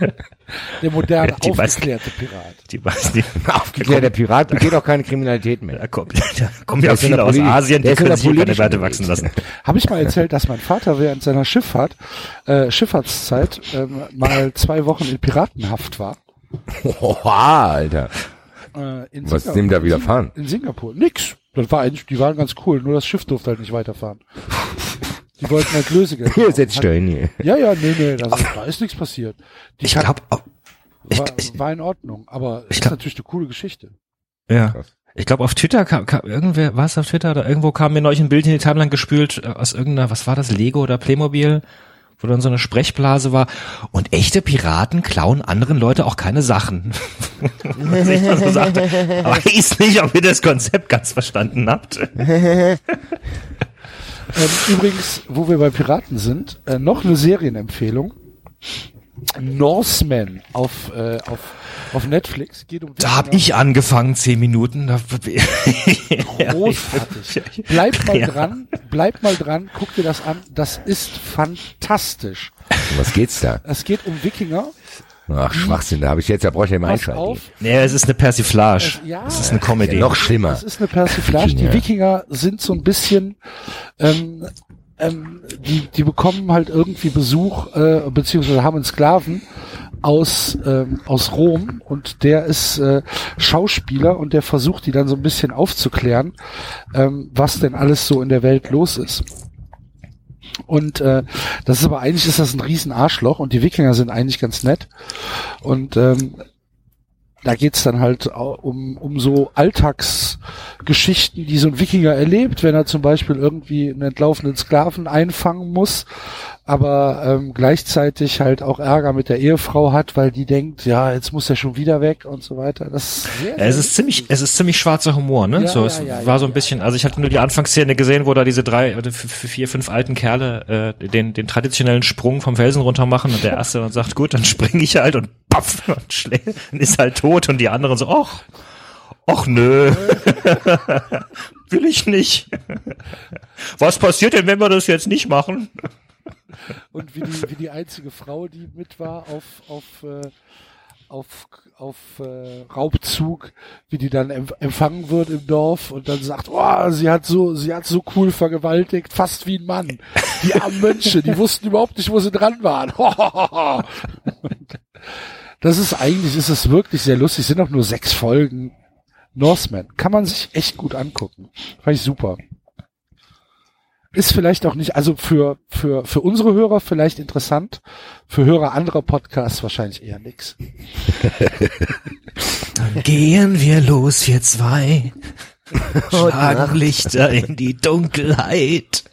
der moderne, Die aufgeklärte Pirat. Die nicht. Aufgeklärter Pirat begeht auch keine Kriminalität mehr. Da kommen, da kommen ja viele aus Asien, der die können sich keine Werte wachsen lassen. Habe ich mal erzählt, dass mein Vater während seiner Schifffahrt, äh, Schifffahrtszeit, ähm, mal zwei Wochen in Piratenhaft war? Oha, Alter. Äh, Was ist dem da widerfahren? In Singapur. Nix. Das war eigentlich, die waren ganz cool, nur das Schiff durfte halt nicht weiterfahren. Die wollten halt Lösegeld. Dich da hin hier. Ja, ja, nee, nee, da, da ist nichts passiert. Die Ich glaube, ich, war, war in Ordnung, aber Ich ist glaub- natürlich eine coole Geschichte. ja. Krass. Ich glaube, auf Twitter kam, kam irgendwer, war es auf Twitter oder irgendwo kam mir neulich ein Bild in die Timeline gespült äh, aus irgendeiner, was war das, Lego oder Playmobil, wo dann so eine Sprechblase war. Und echte Piraten klauen anderen Leute auch keine Sachen. Was ich dann so sagte, aber weiß nicht, ob ihr das Konzept ganz verstanden habt. Ähm, übrigens, wo wir bei Piraten sind, äh, noch eine Serienempfehlung. Norseman auf, äh, auf, auf Netflix. Geht um Da hab Wikinger. ich angefangen, zehn Minuten. Großartig. Bleib mal Ja. dran, bleib mal dran, guck dir das an. Das ist fantastisch. Um Was geht's da? Es geht um Wikinger. Ach, Schwachsinn, da habe ich jetzt, da brauche ich ja immer Pass einschalten. Nee, es ist eine Persiflage. Es- ja. es ist eine Comedy. Noch schlimmer. Das ist eine Persiflage. Die Wikinger. Wikinger sind so ein bisschen, ähm, ähm, die, die bekommen halt irgendwie Besuch, äh, beziehungsweise haben einen Sklaven aus, ähm, aus Rom und der ist äh, Schauspieler und der versucht die dann so ein bisschen aufzuklären, ähm, was denn alles so in der Welt los ist. Und äh, das ist aber eigentlich ist das ein riesen Arschloch und die Wikinger sind eigentlich ganz nett. Und ähm, da geht's dann halt um, um so Alltagsgeschichten, die so ein Wikinger erlebt, wenn er zum Beispiel irgendwie einen entlaufenen Sklaven einfangen muss, aber ähm, gleichzeitig halt auch Ärger mit der Ehefrau hat, weil die denkt, ja, jetzt muss er schon wieder weg und so weiter. Das ist sehr, es ist ziemlich, es ist ziemlich schwarzer Humor, ne? Ja, so, es ja, war ja, so ein bisschen, also ich hatte nur die Anfangsszene gesehen, wo da diese drei, f- vier, fünf alten Kerle äh, den, den traditionellen Sprung vom Felsen runter machen und der erste dann sagt, gut, dann springe ich halt und paff, und schlägt, und ist halt tot und die anderen so, ach, ach nö, will ich nicht. Was passiert denn, wenn wir das jetzt nicht machen? Und wie die, wie die einzige Frau, die mit war auf, auf, äh, auf, auf äh, Raubzug, wie die dann empf empfangen wird im Dorf und dann sagt, oh, sie hat so, sie hat so cool vergewaltigt, fast wie ein Mann. Die armen Mönche, die wussten überhaupt nicht, wo sie dran waren. das ist eigentlich, ist es wirklich sehr lustig. Sind auch nur sechs Folgen. Norseman. Kann man sich echt gut angucken. Fand ich super. Ist vielleicht auch nicht, also für, für, für unsere Hörer vielleicht interessant, für Hörer anderer Podcasts wahrscheinlich eher nix. Dann gehen wir los, wir zwei, schlagen Lichter in die Dunkelheit.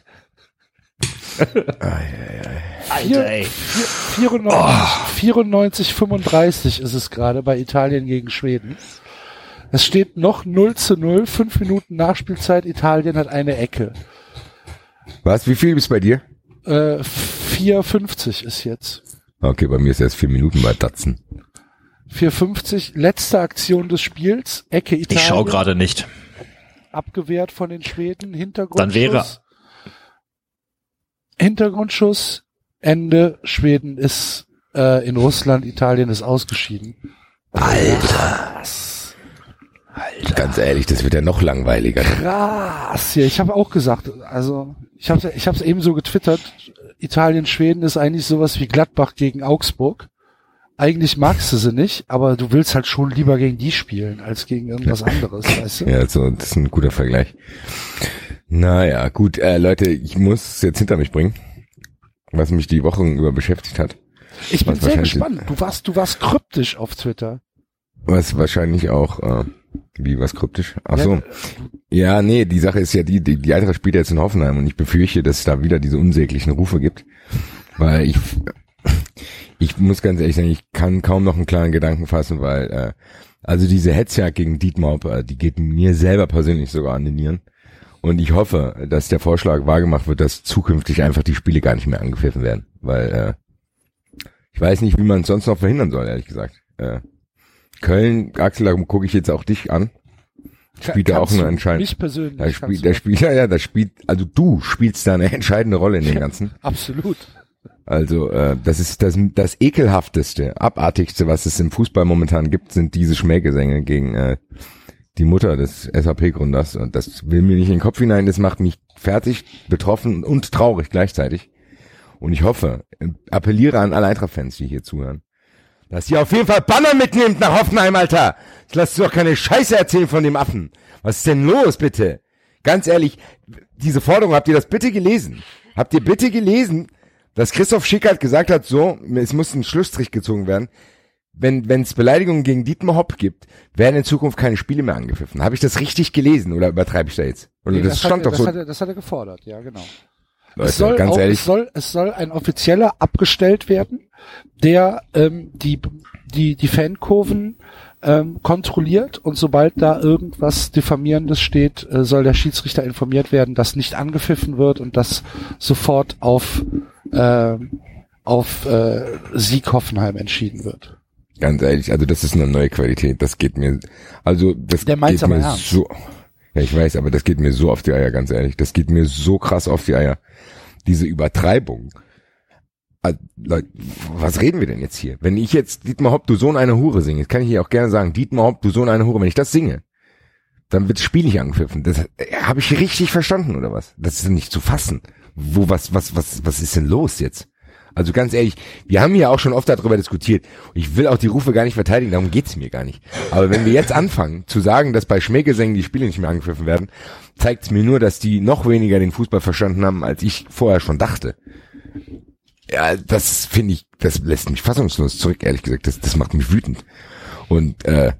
Alter, ey. 94, 94, 35 ist es gerade bei Italien gegen Schweden. Es steht noch 0 zu 0, fünf Minuten Nachspielzeit, Italien hat eine Ecke. Was? Wie viel ist bei dir? Äh, 4,50 ist jetzt. Okay, bei mir ist erst vier Minuten bei Datsen. 4,50, letzte Aktion des Spiels, Ecke Italien. Ich schau gerade nicht. abgewehrt von den Schweden, Hintergrundschuss. Dann wäre- Hintergrundschuss, Ende, Schweden ist äh, in Russland, Italien ist ausgeschieden. Ganz ehrlich, das wird ja noch langweiliger. Krass, ja, ich habe auch gesagt, also ich habe ich hab's eben so getwittert, Italien, Schweden ist eigentlich sowas wie Gladbach gegen Augsburg. Eigentlich magst du sie nicht, aber du willst halt schon lieber gegen die spielen, als gegen irgendwas anderes, weißt du? Ja, so, das ist ein guter Vergleich. Naja, gut, äh, Leute, ich muss es jetzt hinter mich bringen, was mich die Wochen über beschäftigt hat. Ich bin sehr gespannt. Du warst, du warst kryptisch auf Twitter. Was wahrscheinlich auch, äh, wie was kryptisch? Ach Ja, so. Ja, nee, die Sache ist ja die, die, die Eintracht spielt jetzt in Hoffenheim und ich befürchte, dass es da wieder diese unsäglichen Rufe gibt. Weil ich, ich muss ganz ehrlich sagen, ich kann kaum noch einen klaren Gedanken fassen, weil, äh, also diese Hetzjagd gegen Dietmar, äh, die geht mir selber persönlich sogar an den Nieren. Und ich hoffe, dass der Vorschlag wahrgemacht wird, dass zukünftig einfach die Spiele gar nicht mehr angepfiffen werden. Weil, äh, ich weiß nicht, wie man es sonst noch verhindern soll, ehrlich gesagt. Äh, Köln, Axel, da gucke ich jetzt auch dich an. Spielt da auch eine entscheidende. Mich persönlich. Da spielt, der das. spielt, ja, ja, da spielt, also du spielst da eine entscheidende Rolle in dem Ganzen. Absolut. Also, äh, das ist das, das ekelhafteste, abartigste, was es im Fußball momentan gibt, sind diese Schmähgesänge gegen äh, die Mutter des SAP-Gründers. Und das will mir nicht in den Kopf hinein, das macht mich fertig, betroffen und traurig gleichzeitig. Und ich hoffe, äh, appelliere an alle Eintracht-Fans, die hier zuhören, dass ihr auf jeden Fall Banner mitnehmt nach Hoffenheim, Alter. Ich lasse doch keine Scheiße erzählen von dem Affen. Was ist denn los, bitte? Ganz ehrlich, diese Forderung, habt ihr das bitte gelesen? Habt ihr bitte gelesen, dass Christoph Schickert gesagt hat, so, es muss ein Schlussstrich gezogen werden. Wenn es Beleidigungen gegen Dietmar Hopp gibt, werden in Zukunft keine Spiele mehr angepfiffen. Habe ich das richtig gelesen oder übertreibe ich da jetzt? Oder Nee, das, stand hat, doch das so. Hat er, das hat er gefordert, ja, genau. Leute, es soll ganz auch, ehrlich, es soll, es soll ein offizieller abgestellt werden, der ähm, die die die Fankurven ähm, kontrolliert und sobald da irgendwas diffamierendes steht, äh, soll der Schiedsrichter informiert werden, dass nicht angepfiffen wird und dass sofort auf äh, auf äh, Sieg Hoffenheim entschieden wird. ganz ehrlich, also das ist eine neue Qualität. Das geht mir, also das Der geht mir ernst. so. Ja, ich weiß, aber das geht mir so auf die Eier, ganz ehrlich. Das geht mir so krass auf die Eier. Diese Übertreibung. Also, Leute, was reden wir denn jetzt hier? Wenn ich jetzt Dietmar Hopp, du Sohn einer Hure singe, kann ich hier auch gerne sagen, Dietmar Hopp, du Sohn einer Hure, wenn ich das singe, dann wird das Spiel nicht angepfiffen. Das äh, habe ich richtig verstanden, oder was? Das ist nicht zu fassen. Wo, was, was, was, was ist denn los jetzt? Also ganz ehrlich, wir haben ja auch schon oft darüber diskutiert. Ich will auch die Rufe gar nicht verteidigen, darum geht's mir gar nicht. Aber wenn wir jetzt anfangen zu sagen, dass bei Schmähgesängen die Spiele nicht mehr angepfiffen werden, zeigt's mir nur, dass die noch weniger den Fußball verstanden haben, als ich vorher schon dachte. Ja, das finde ich, das lässt mich fassungslos zurück, ehrlich gesagt. Das, das macht mich wütend. Und äh,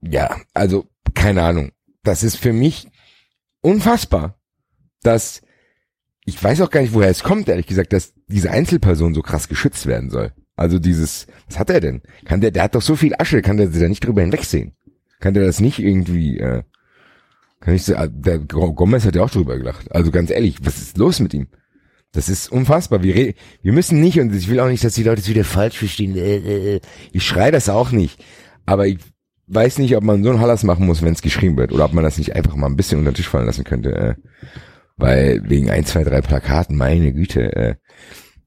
ja, also keine Ahnung. Das ist für mich unfassbar, dass ich weiß auch gar nicht, woher es kommt, ehrlich gesagt, dass diese Einzelperson so krass geschützt werden soll. Also dieses, was hat er denn? Kann der, der hat doch so viel Asche, kann der da nicht drüber hinwegsehen? Kann der das nicht irgendwie, äh, kann ich, so- ah, der Gomez hat ja auch drüber gelacht. Also ganz ehrlich, was ist los mit ihm? Das ist unfassbar. Wir, wir müssen nicht, und ich will auch nicht, dass die Leute es wieder falsch verstehen. Äh, äh, äh. Ich schreie das auch nicht. Aber ich weiß nicht, ob man so einen Hallas machen muss, wenn es geschrieben wird, oder ob man das nicht einfach mal ein bisschen unter den Tisch fallen lassen könnte. Weil wegen ein, zwei, drei Plakaten, meine Güte,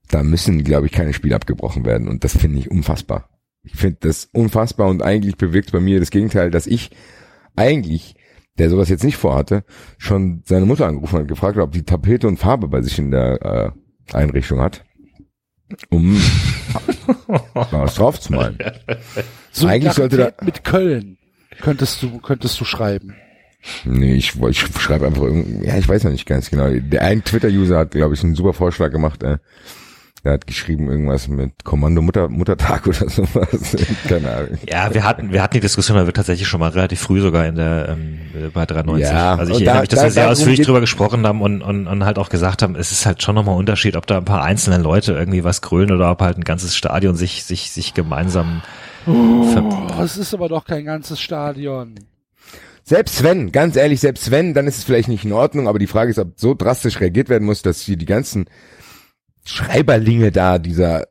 da müssen, glaube ich, keine Spiele abgebrochen werden. Und das finde ich unfassbar. Ich finde das unfassbar und eigentlich bewirkt bei mir das Gegenteil, dass ich eigentlich, der sowas jetzt nicht vorhatte, schon seine Mutter angerufen hat und gefragt hat, ob die Tapete und Farbe bei sich in der äh, Einrichtung hat, um was draufzumalen. Eigentlich sollte da- mit Köln könntest du könntest du schreiben. Nee, ich, ich schreibe einfach irgend, ja, ich weiß noch nicht ganz genau. Der ein Twitter-User hat, glaube ich, einen super Vorschlag gemacht. Äh, der hat geschrieben irgendwas mit Kommando Mutter, Muttertag oder sowas. Keine Ahnung. Ja, wir hatten, wir hatten die Diskussion, weil wir tatsächlich schon mal relativ früh sogar in der ähm, bei 93. Ja, also ich erinnere da- mich, dass da- wir sehr ausführlich drüber gesprochen haben und, und, und halt auch gesagt haben, es ist halt schon nochmal ein Unterschied, ob da ein paar einzelne Leute irgendwie was grölen oder ob halt ein ganzes Stadion sich sich sich gemeinsam Oh, es ist aber doch kein ganzes Stadion. Selbst wenn, ganz ehrlich, selbst wenn, dann ist es vielleicht nicht in Ordnung, aber die Frage ist, ob so drastisch reagiert werden muss, dass hier die ganzen Schreiberlinge da, dieser,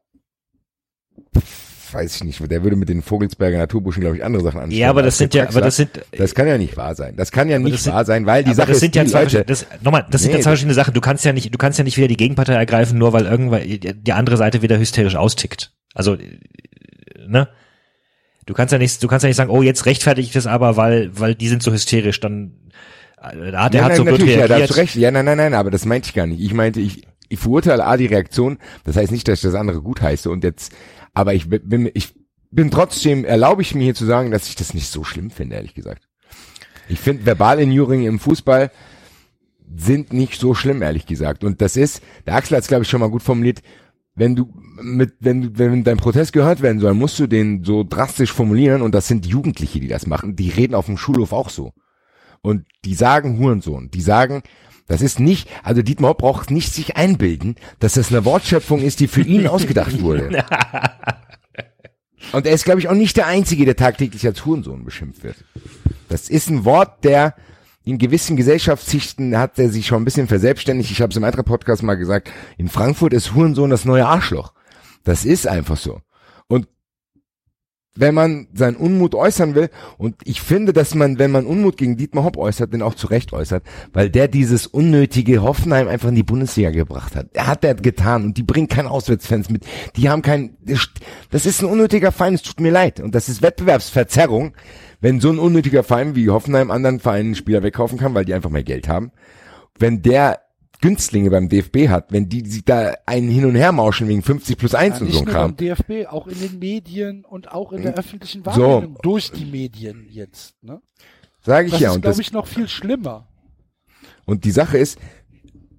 weiß ich nicht, der würde mit den Vogelsberger Naturbuschen, glaube ich, andere Sachen anstellen. Ja, aber das sind ja, aber das sind Das kann ja nicht wahr sein. Das kann ja nicht sind- wahr sein, weil die Sache das ist sind ja die, zwei, Leute, das, nochmal, das sind Nee, ja zwei verschiedene Sachen. Du kannst ja nicht, du kannst ja nicht wieder die Gegenpartei ergreifen, nur weil irgendwann die andere Seite wieder hysterisch austickt. Also, ne? Du kannst ja nicht, du kannst ja nicht sagen, oh, jetzt rechtfertige ich das aber, weil, weil die sind so hysterisch, dann, äh, da hat er Ja, hat nein, so blöd natürlich, ja, da reagiert. hast du recht. Ja, nein, nein, nein, aber das meinte ich gar nicht. Ich meinte, ich, ich verurteile A die Reaktion, das heißt nicht, dass ich das andere gut heiße und jetzt, aber ich bin, ich bin trotzdem, erlaube ich mir hier zu sagen, dass ich das nicht so schlimm finde, ehrlich gesagt. Ich finde Verbalinjuring im Fußball sind nicht so schlimm, ehrlich gesagt. Und das ist, der Axel hat es, glaube ich, schon mal gut formuliert, wenn du mit, wenn, du- wenn dein Protest gehört werden soll, musst du den so drastisch formulieren und das sind Jugendliche, die das machen. Die reden auf dem Schulhof auch so. Und die sagen Hurensohn. Die sagen, das ist nicht, also Dietmar Hopp braucht nicht sich einbilden, dass das eine Wortschöpfung ist, die für ihn ausgedacht wurde. Und er ist, glaube ich, auch nicht der Einzige, der tagtäglich als Hurensohn beschimpft wird. Das ist ein Wort, der in gewissen Gesellschaftsschichten hat er sich schon ein bisschen verselbstständigt. Ich habe es im Eintracht-Podcast mal gesagt, in Frankfurt ist Hurensohn das neue Arschloch. Das ist einfach so. Wenn man seinen Unmut äußern will, und ich finde, dass man, wenn man Unmut gegen Dietmar Hopp äußert, den auch zu Recht äußert, weil der dieses unnötige Hoffenheim einfach in die Bundesliga gebracht hat. Er hat er getan und die bringen keine Auswärtsfans mit. Die haben kein, das ist ein unnötiger Verein, es tut mir leid. Und das ist Wettbewerbsverzerrung, wenn so ein unnötiger Verein wie Hoffenheim anderen Vereinen Spieler wegkaufen kann, weil die einfach mehr Geld haben. Wenn der Günstlinge beim DFB hat, wenn die sich da einen hin und her mauschen wegen 50 plus 1 Ja, und nicht so ein nur Kram. beim DFB, auch in den Medien und auch in der öffentlichen So. Wahrnehmung durch die Medien jetzt. Ne? Sage ich Das ja. ist, Und, das, glaube ich, noch viel schlimmer. und die Sache ist,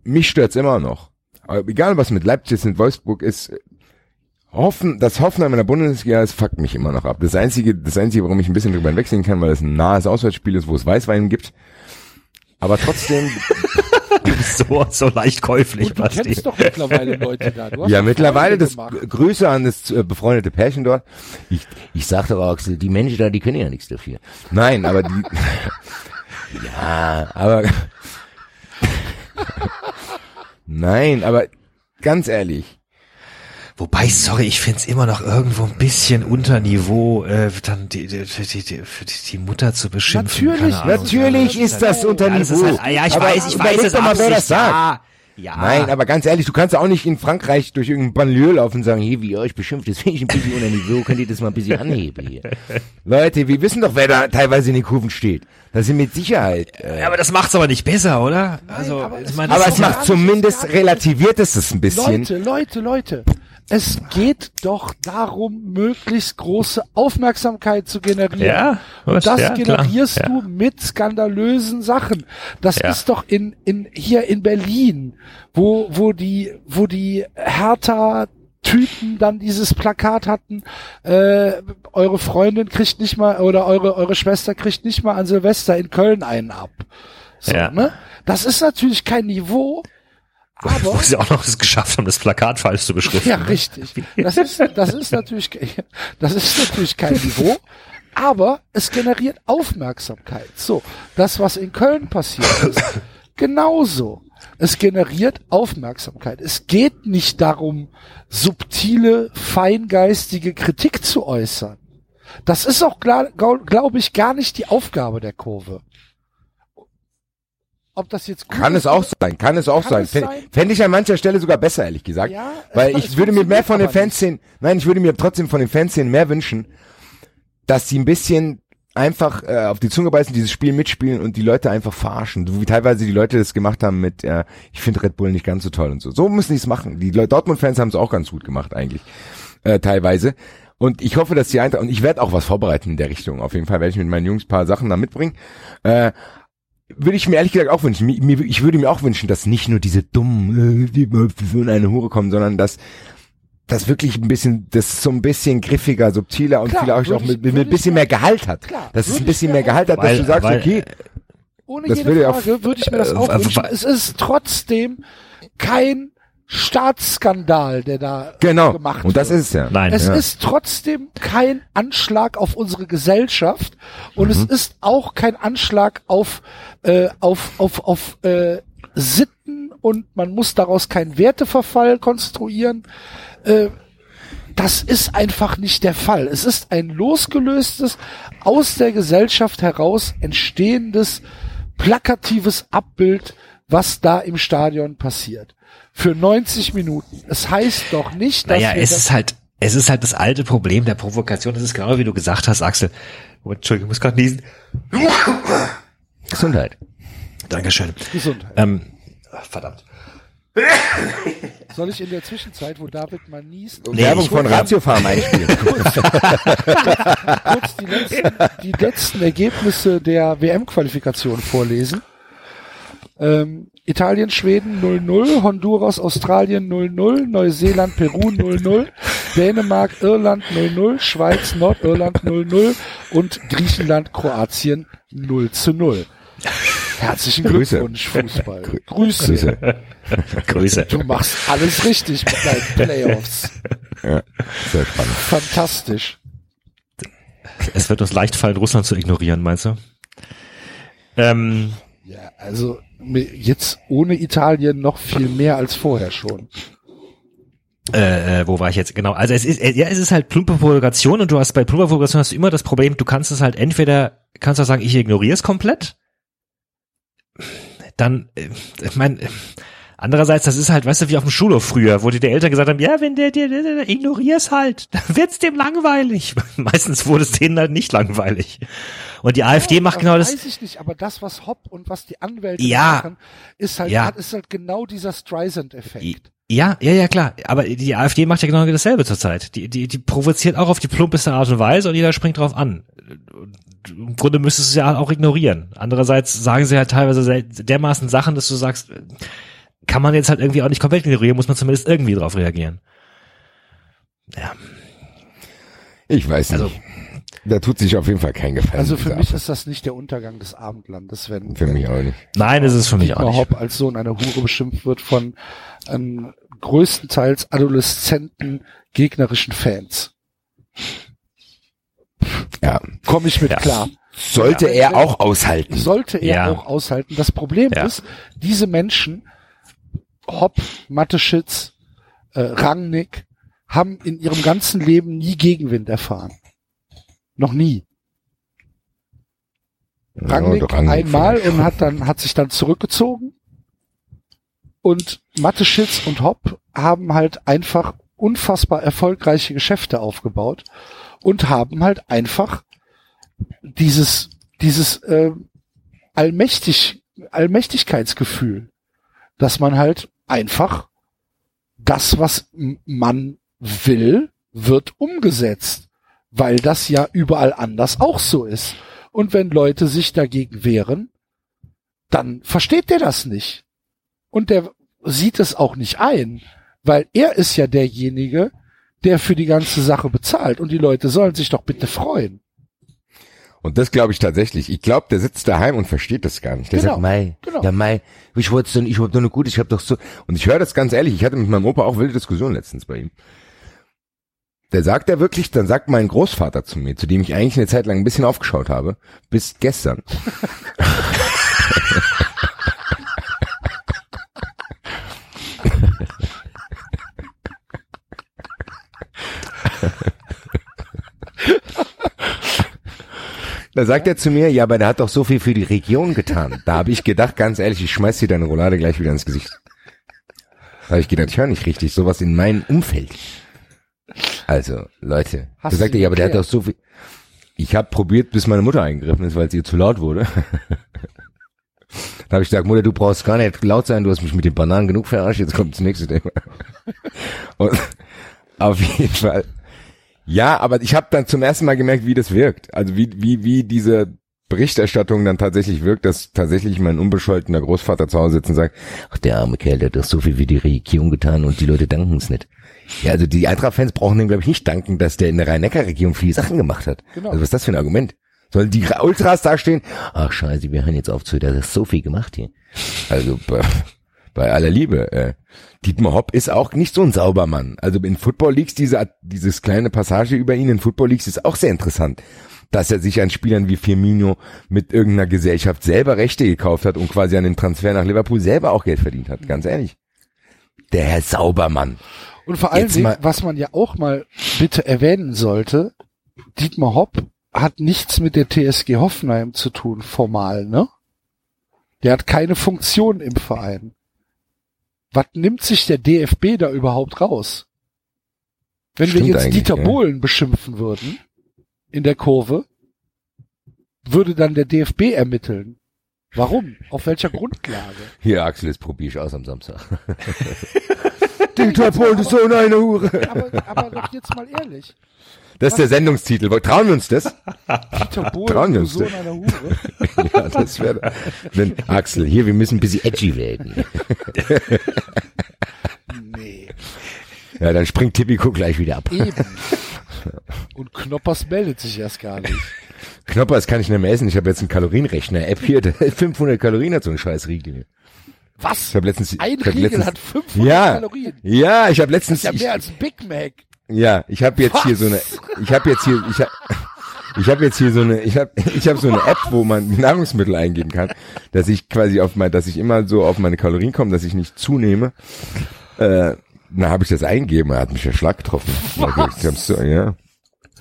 mich stört's immer noch. Aber egal was mit Leipzig ist, mit Wolfsburg ist, Hoffen, das Hoffenheim in der Bundesliga, das fuckt mich immer noch ab. Das einzige, das einzige, warum ich ein bisschen drüber hinwegsehen kann, weil es ein nahes Auswärtsspiel ist, wo es Weißwein gibt. Aber trotzdem, so, so leicht käuflich, Und du Basti. kennst doch mittlerweile Leute da. Du hast ja, doch mittlerweile das gemacht. Grüße an das äh, befreundete Pärchen dort. Ich, ich sagte aber, Axel, die Menschen da, die können ja nichts dafür. Nein, aber die, ja, aber, nein, aber ganz ehrlich, Wobei, sorry, ich find's immer noch irgendwo ein bisschen unter Niveau, äh, dann die, die, die, die, die Mutter zu beschimpfen. Natürlich, natürlich ist das unter Ja, das Niveau. ist halt, ja, ich Aber weiß, ich weiß es doch mal, wer das sagt. Ja, ja. Nein, aber ganz ehrlich, du kannst auch nicht in Frankreich durch irgendein Banlieue laufen und sagen, hier, wie ihr euch beschimpft, das finde ich ein bisschen unter Niveau, könnt ihr das mal ein bisschen anheben hier. Leute, wir wissen doch, wer da teilweise in den Kurven steht. Das sind mit Sicherheit. Äh, Ja, aber das macht's aber nicht besser, oder? also, aber ich es- meine, aber das es macht zumindest relativiert es es ein bisschen. Leute, Leute, Leute. Es geht doch darum, möglichst große Aufmerksamkeit zu generieren. Ja, Und das ja, klar, generierst ja. du mit skandalösen Sachen. Das Ja. ist doch in, in, hier in Berlin, wo, wo die, wo die Hertha Typen dann dieses Plakat hatten, äh, eure Freundin kriegt nicht mal, oder eure, eure Schwester kriegt nicht mal an Silvester in Köln einen ab. So, Ja. ne? Das ist natürlich kein Niveau, aber wo sie auch noch es geschafft haben, das Plakat falsch zu beschriften. ja, richtig. Das ist, das ist natürlich, das ist natürlich kein Niveau, aber es generiert Aufmerksamkeit. So, das, was in Köln passiert ist, genauso. Es generiert Aufmerksamkeit. Es geht nicht darum, subtile, feingeistige Kritik zu äußern. Das ist auch, glaube ich, gar nicht die Aufgabe der Kurve. Ob das jetzt gut Kann ist es auch sein, kann es auch Kann sein. es Fände sein? fänd ich an mancher Stelle sogar besser, ehrlich gesagt. Ja, weil es ich würde mir mehr von den nicht. Fanszenen, nein, ich würde mir trotzdem von den Fanszenen mehr wünschen, dass sie ein bisschen einfach äh, auf die Zunge beißen, dieses Spiel mitspielen und die Leute einfach verarschen. So wie teilweise die Leute das gemacht haben mit, äh, ich finde Red Bull nicht ganz so toll und so. So müssen die es machen. Die Dortmund-Fans haben es auch ganz gut gemacht eigentlich, äh, teilweise. Und ich hoffe, dass die Eintracht, und ich werde auch was vorbereiten in der Richtung. Auf jeden Fall werde ich mit meinen Jungs paar Sachen da mitbringen. Äh, würde ich mir ehrlich gesagt auch wünschen. Ich würde mir auch wünschen, dass nicht nur diese dummen, äh, die in eine Hure kommen, sondern dass das wirklich ein bisschen, das so ein bisschen griffiger, subtiler und Klar, vielleicht auch mit, ich- mit ein bisschen mehr Gehalt hat. Klar, dass es ein bisschen mehr Gehalt hat, dass Weil- du sagst, weil- okay, Ohne Das jede würde ja auch- Frage würde ich mir das Äh, auch w- wünschen. Es ist trotzdem kein Staatsskandal, der da genau. gemacht Und das wird. ist es ja. Nein. Es ja. ist trotzdem kein Anschlag auf unsere Gesellschaft und Mhm. es ist auch kein Anschlag auf äh, auf auf auf äh, Sitten und man muss daraus keinen Werteverfall konstruieren. Äh, das ist einfach nicht der Fall. Es ist ein losgelöstes, aus der Gesellschaft heraus entstehendes, plakatives Abbild, was da im Stadion passiert. Für 90 Minuten. Es heißt doch nicht, dass Naja, wir es das ist halt, es ist halt das alte Problem der Provokation. Das ist genau wie du gesagt hast, Axel. Oh, Entschuldigung, ich muss gerade niesen. Gesundheit. Dankeschön. Gesundheit. Ähm, verdammt. Soll ich in der Zwischenzeit, wo David mal niest, Nee, Werbung ich- von Ratio Farm einspielen. kurz die letzten, die letzten Ergebnisse der WM-Qualifikation vorlesen? Ähm, Italien, Schweden 0-0, Honduras, Australien 0-0, Neuseeland, Peru 0-0, Dänemark, Irland 0-0, Schweiz, Nordirland 0-0 und Griechenland, Kroatien 0 zu 0. Herzlichen Grüße. Glückwunsch, Fußball. Grüße. Grüße. Grüße. Du machst alles richtig mit deinen Playoffs. Ja, sehr spannend. Fantastisch. Es wird uns leicht fallen, Russland zu ignorieren, meinst du? Ähm, Ja, also jetzt ohne Italien noch viel mehr als vorher schon. äh, äh, wo war ich jetzt? Genau. Also es ist, äh, ja, es ist halt plumpe Provokation und du hast bei plumper Provokation hast du immer das Problem, du kannst es halt entweder, kannst du sagen, ich ignoriere es komplett, dann, äh, ich meine, Andererseits, das ist halt, weißt du, wie auf dem Schulhof früher, wo dir die Eltern gesagt haben, ja, wenn der dir, der, der, ignorier's halt, dann wird's dem langweilig. Meistens wurde es denen halt nicht langweilig. Und die AfD macht genau das. Weiß ich nicht, aber das, was Hopp und was die Anwälte Ja. machen, ist halt, Ja. ist halt genau dieser Streisand-Effekt. Ja, ja, ja, klar. Aber die AfD macht ja genau dasselbe zurzeit. Die, die, die provoziert auch auf die plumpeste Art und Weise und jeder springt drauf an. Im Grunde müsstest du es ja auch ignorieren. Andererseits sagen sie halt teilweise dermaßen Sachen, dass du sagst, kann man jetzt halt irgendwie auch nicht komplett ignorieren, muss man zumindest irgendwie drauf reagieren. Ja, Ich weiß nicht. Also- da tut sich auf jeden Fall kein Gefallen. Also für mich Affe. ist das nicht der Untergang des Abendlandes, wenn, Für mich auch nicht. nein, ist es für mich auch nicht. Hopp als Sohn einer Hure beschimpft wird von ähm, größtenteils Adoleszenten gegnerischen Fans. Ja. Komme ich mit Ja. klar. Sollte Ja. er auch aushalten. Sollte er Ja. auch aushalten. Das Problem Ja. ist, diese Menschen, Hopp, Mateschitz, äh, Rangnick, haben in ihrem ganzen Leben nie Gegenwind erfahren. Noch nie. Rangnick, Ja, Rangnick einmal vielleicht. und hat dann, hat sich dann zurückgezogen. Und Mateschitz und Hopp haben halt einfach unfassbar erfolgreiche Geschäfte aufgebaut und haben halt einfach dieses, dieses äh, Allmächtig, Allmächtigkeitsgefühl, dass man halt einfach das, was man will, wird umgesetzt, weil das ja überall anders auch so ist. Und wenn Leute sich dagegen wehren, dann versteht der das nicht. Und der sieht es auch nicht ein, weil er ist ja derjenige, der für die ganze Sache bezahlt. Und die Leute sollen sich doch bitte freuen. Und das glaube ich tatsächlich. Ich glaube, der sitzt daheim und versteht das gar nicht. Der Genau, sagt, Mai, genau. ja Mai, ich wollte denn, ich hab doch nur gut, ich hab doch so. Und ich höre das ganz ehrlich, ich hatte mit meinem Opa auch wilde Diskussionen letztens bei ihm. Der sagt er wirklich, dann sagt mein Großvater zu mir, zu dem ich eigentlich eine Zeit lang ein bisschen aufgeschaut habe, bis gestern. Da sagt er zu mir, ja, aber der hat doch so viel für die Region getan. Da habe ich gedacht, ganz ehrlich, ich schmeiß dir deine Roulade gleich wieder ins Gesicht. Da habe ich gedacht, ich höre nicht richtig, sowas in meinem Umfeld. Also, Leute, Hast da sagt er, ja, aber der hat doch so viel. Ich habe probiert, bis meine Mutter eingegriffen ist, weil es ihr zu laut wurde. da habe ich gesagt, Mutter, du brauchst gar nicht laut sein, du hast mich mit den Bananen genug verarscht, jetzt kommt das nächste Thema. Und auf jeden Fall. Ja, aber ich habe dann zum ersten Mal gemerkt, wie das wirkt. Also wie, wie, wie diese Berichterstattung dann tatsächlich wirkt, dass tatsächlich mein unbescholtener Großvater zu Hause sitzt und sagt, ach, der arme Kerl, der hat doch so viel für die Regierung getan und die Leute danken es nicht. Ja, also die Eintracht-Fans brauchen dem, glaube ich, nicht danken, dass der in der Rhein-Neckar-Region viele Sachen gemacht hat. Genau. Also was ist das für ein Argument? Sollen die Ultras da stehen? Ach scheiße, wir hören jetzt auf zu, der hat so viel gemacht hier. Also bei, bei aller Liebe, äh, Dietmar Hopp ist auch nicht so ein Saubermann. Also in Football Leagues, diese, dieses kleine Passage über ihn in Football Leagues ist auch sehr interessant. Dass er sich an Spielern wie Firmino mit irgendeiner Gesellschaft selber Rechte gekauft hat und quasi an den Transfer nach Liverpool selber auch Geld verdient hat. Ganz ehrlich. Der Herr Saubermann. Und vor allen Dingen, was man ja auch mal bitte erwähnen sollte, Dietmar Hopp hat nichts mit der TSG Hoffenheim zu tun, formal, ne? Der hat keine Funktion im Verein. Was nimmt sich der DFB da überhaupt raus? Wenn Stimmt wir jetzt Dieter ja. Bohlen beschimpfen würden, in der Kurve, würde dann der DFB ermitteln. Warum? Auf welcher Grundlage? Hier, Axel, das probiere ich aus am Samstag. Dieter Pohl ist so eine Hure. Aber, aber doch jetzt mal ehrlich. Das ist der Sendungstitel. Trauen wir uns das? Dieter Trauen wir uns Sohn das? einer Hure. Ja, das wäre. Wenn Axel, hier, wir müssen ein bisschen edgy werden. Nee. Ja, dann springt Tipico gleich wieder ab. Eben. Und Knoppers meldet sich erst gar nicht. Knopper, das kann ich nicht mehr essen. Ich habe jetzt einen Kalorienrechner-App hier. der 500 Kalorien hat so ein scheiß Riegel. Was? Ich habe letztens. Ein ich hab Riegel letztens, hat 500 ja, Kalorien. Ja, ich habe letztens. Das ist ja ich, mehr als ein Big Mac. Ja, ich habe jetzt hier so eine. Ich habe jetzt hier. Ich habe. Ich habe jetzt hier so eine, ich habe ich hab so eine App, wo man Nahrungsmittel eingeben kann, dass ich quasi auf mein, dass ich immer so auf meine Kalorien komme, dass ich nicht zunehme. Äh, na, habe ich das eingegeben, hat mich der Schlag getroffen. So, ja.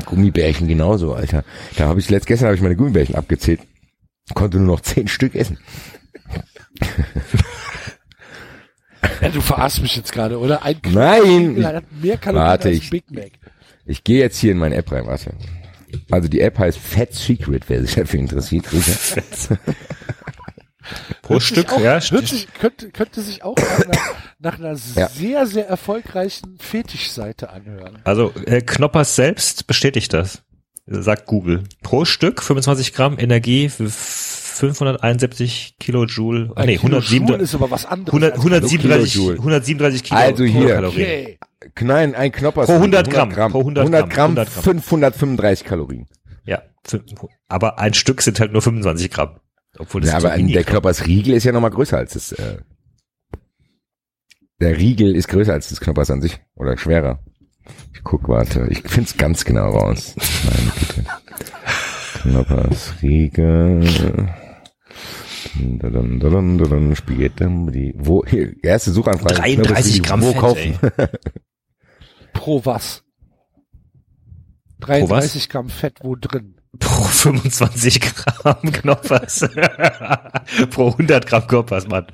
Gummibärchen genauso, Alter. Da habe ich letzt gestern habe ich meine Gummibärchen abgezählt, konnte nur noch zehn Stück essen. Ja, du verarschst mich jetzt gerade, oder? Ein Nein, hat mehr Kalorien Warte, als ich- Big Mac. Ich gehe jetzt hier in meine App rein, warte. Also die App heißt Fat Secret, wer sich dafür interessiert. Pro Stück, auch, ja. sich, könnte, könnte sich auch nach einer, nach einer Ja. sehr, sehr erfolgreichen Fetischseite anhören. Also äh, Knoppers selbst bestätigt das. Sagt Google. Pro Stück 25 Gramm Energie 571 Kilojoule. Ah, nee, Ein Kilo Joule 107, ist aber was anderes. 100, als 137, Kilojoule. 137 Kilo Also hier. Kalorien. Okay. Nein, ein Knoppers. Pro 100 Gramm. Pro 100 100 Gramm, Gramm. 535 Kalorien. Ja, aber ein Stück sind halt nur 25 Gramm. Obwohl das Ja, aber der Knopp- Knoppers Riegel ist ja nochmal größer als das, äh, der Riegel ist größer als das Knoppers an sich. Oder schwerer. Ich guck, warte. Ich find's ganz genau raus. Meine Güte. Knoppers Riegel. Dadam, dadam, dadam, Spaghetti, Wo, hier, erste Suchanfrage. 33 Knoppers Riegel, Gramm Wo Fett, kaufen? Pro was? 33 Gramm Fett wo drin? Pro 25 Gramm Knoppers. Pro 100 Gramm Knoppers, Mann.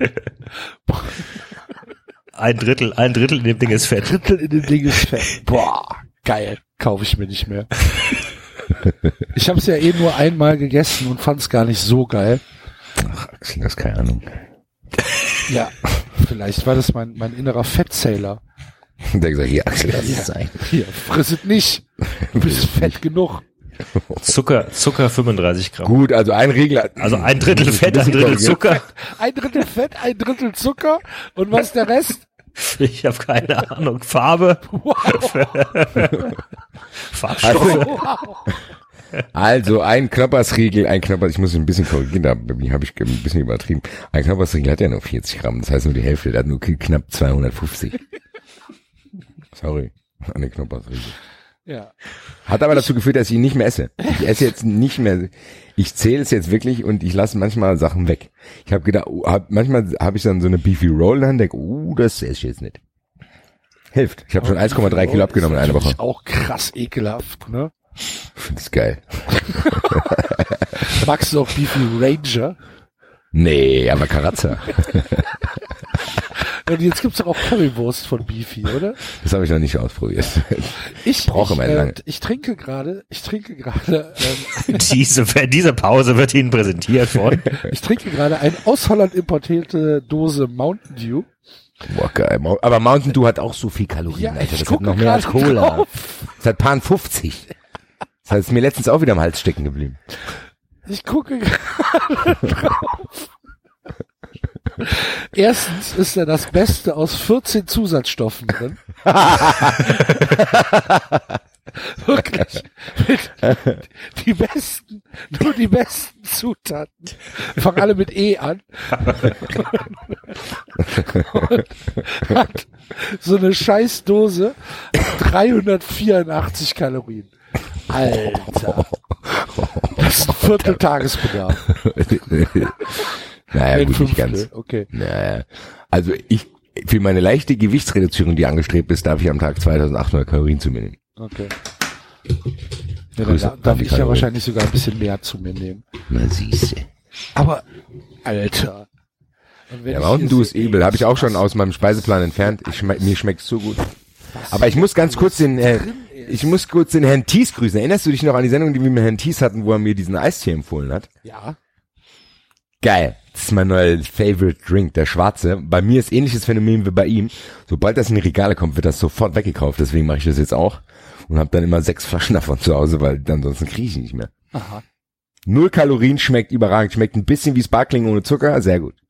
Ein Drittel, ein Drittel in dem Ding ist Fett. Drittel in dem Ding ist Fett. Boah, geil. Kaufe ich mir nicht mehr. Ich habe es ja eh nur einmal gegessen und fand es gar nicht so geil. Ach, Axel, das ist keine Ahnung. Ja, vielleicht war das mein, mein innerer Fettsailor. Der gesagt, hier, Axel, lass es sein. Hier, friss es nicht. Du bist fett genug. Zucker, Zucker 35 Gramm. Gut, also ein hat- Also ein Drittel Fett, ein Drittel. Zucker. Ein Drittel Fett, ein Drittel Zucker. Und was ist der Rest? Ich habe keine Ahnung. Farbe, Wow. Farbstoffe. wow. Also ein Knoppersriegel, ein Knoppers, ich muss ein bisschen korrigieren, da habe ich ein bisschen übertrieben. Ein Knoppersriegel hat ja nur 40 Gramm, das heißt nur die Hälfte, der hat nur knapp 250. Sorry, den Knoppersriegel. Ja. Hat aber dazu geführt, dass ich ihn nicht mehr esse. Ich esse jetzt nicht mehr, ich zähle es jetzt wirklich und ich lasse manchmal Sachen weg. Ich habe gedacht, oh, hab, manchmal habe ich dann so eine Beefy Roll dann denke, uh, das esse ich jetzt nicht. Hilft. Ich habe schon 1,3 Kilo abgenommen in einer Woche. Ist Auch krass ekelhaft, ne? Finde ich geil. Magst du auch Beefy Ranger? Nee, aber Karazza. Und jetzt gibt's doch auch Currywurst von Beefy, oder? Das habe ich noch nicht ausprobiert. Ich brauche ich, meine äh, lange. Ich trinke gerade, ich trinke gerade, ähm, Diese, diese Pause wird Ihnen präsentiert von. ich trinke gerade eine aus Holland importierte Dose Mountain Dew. Boah, geil. Aber Mountain Dew hat auch so viel Kalorien, Ja, Alter. Das hat noch mehr als Cola. drauf. Das hat Pan 50. Das heißt, ist mir letztens auch wieder am Hals stecken geblieben. Ich gucke gerade drauf. Erstens ist da das Beste aus 14 Zusatzstoffen drin. Wirklich. Die besten, nur die besten Zutaten. Fangen alle mit E an. Und hat so eine Scheißdose 384 Kalorien. Alter. Das ist ein Viertel Tagesbedarf. naja, Ein gut, nicht Fünftel, ganz. Okay. Naja. Also ich, für meine leichte Gewichtsreduzierung, die angestrebt ist, darf ich am Tag 2800 Kalorien zu mir nehmen. Okay. Ja, dann Grüße darf, an darf die ich ja Kalorien. wahrscheinlich sogar ein bisschen mehr zu mir nehmen. Na siehste. Aber, Alter. Und wenn Der ich Mountain hier Dew ist sehe, übel. Habe ich auch schon was- aus meinem Speiseplan entfernt. Ich schme mir schmeckt's so gut. Aber ich muss ganz kurz den, äh, ich muss kurz den Herrn Thies grüßen. Erinnerst du dich noch an die Sendung, die wir mit Herrn Thies hatten, wo er mir diesen Eistee empfohlen hat? Ja. Geil. Das ist mein neuer Favorite Drink, der schwarze. Bei mir ist ähnliches Phänomen wie bei ihm. Sobald das in die Regale kommt, wird das sofort weggekauft. Deswegen mache ich das jetzt auch. Und habe dann immer sechs Flaschen davon zu Hause, weil ansonsten kriege ich nicht mehr. Aha. Null Kalorien, schmeckt überragend. Schmeckt ein bisschen wie Sparkling ohne Zucker. Sehr gut.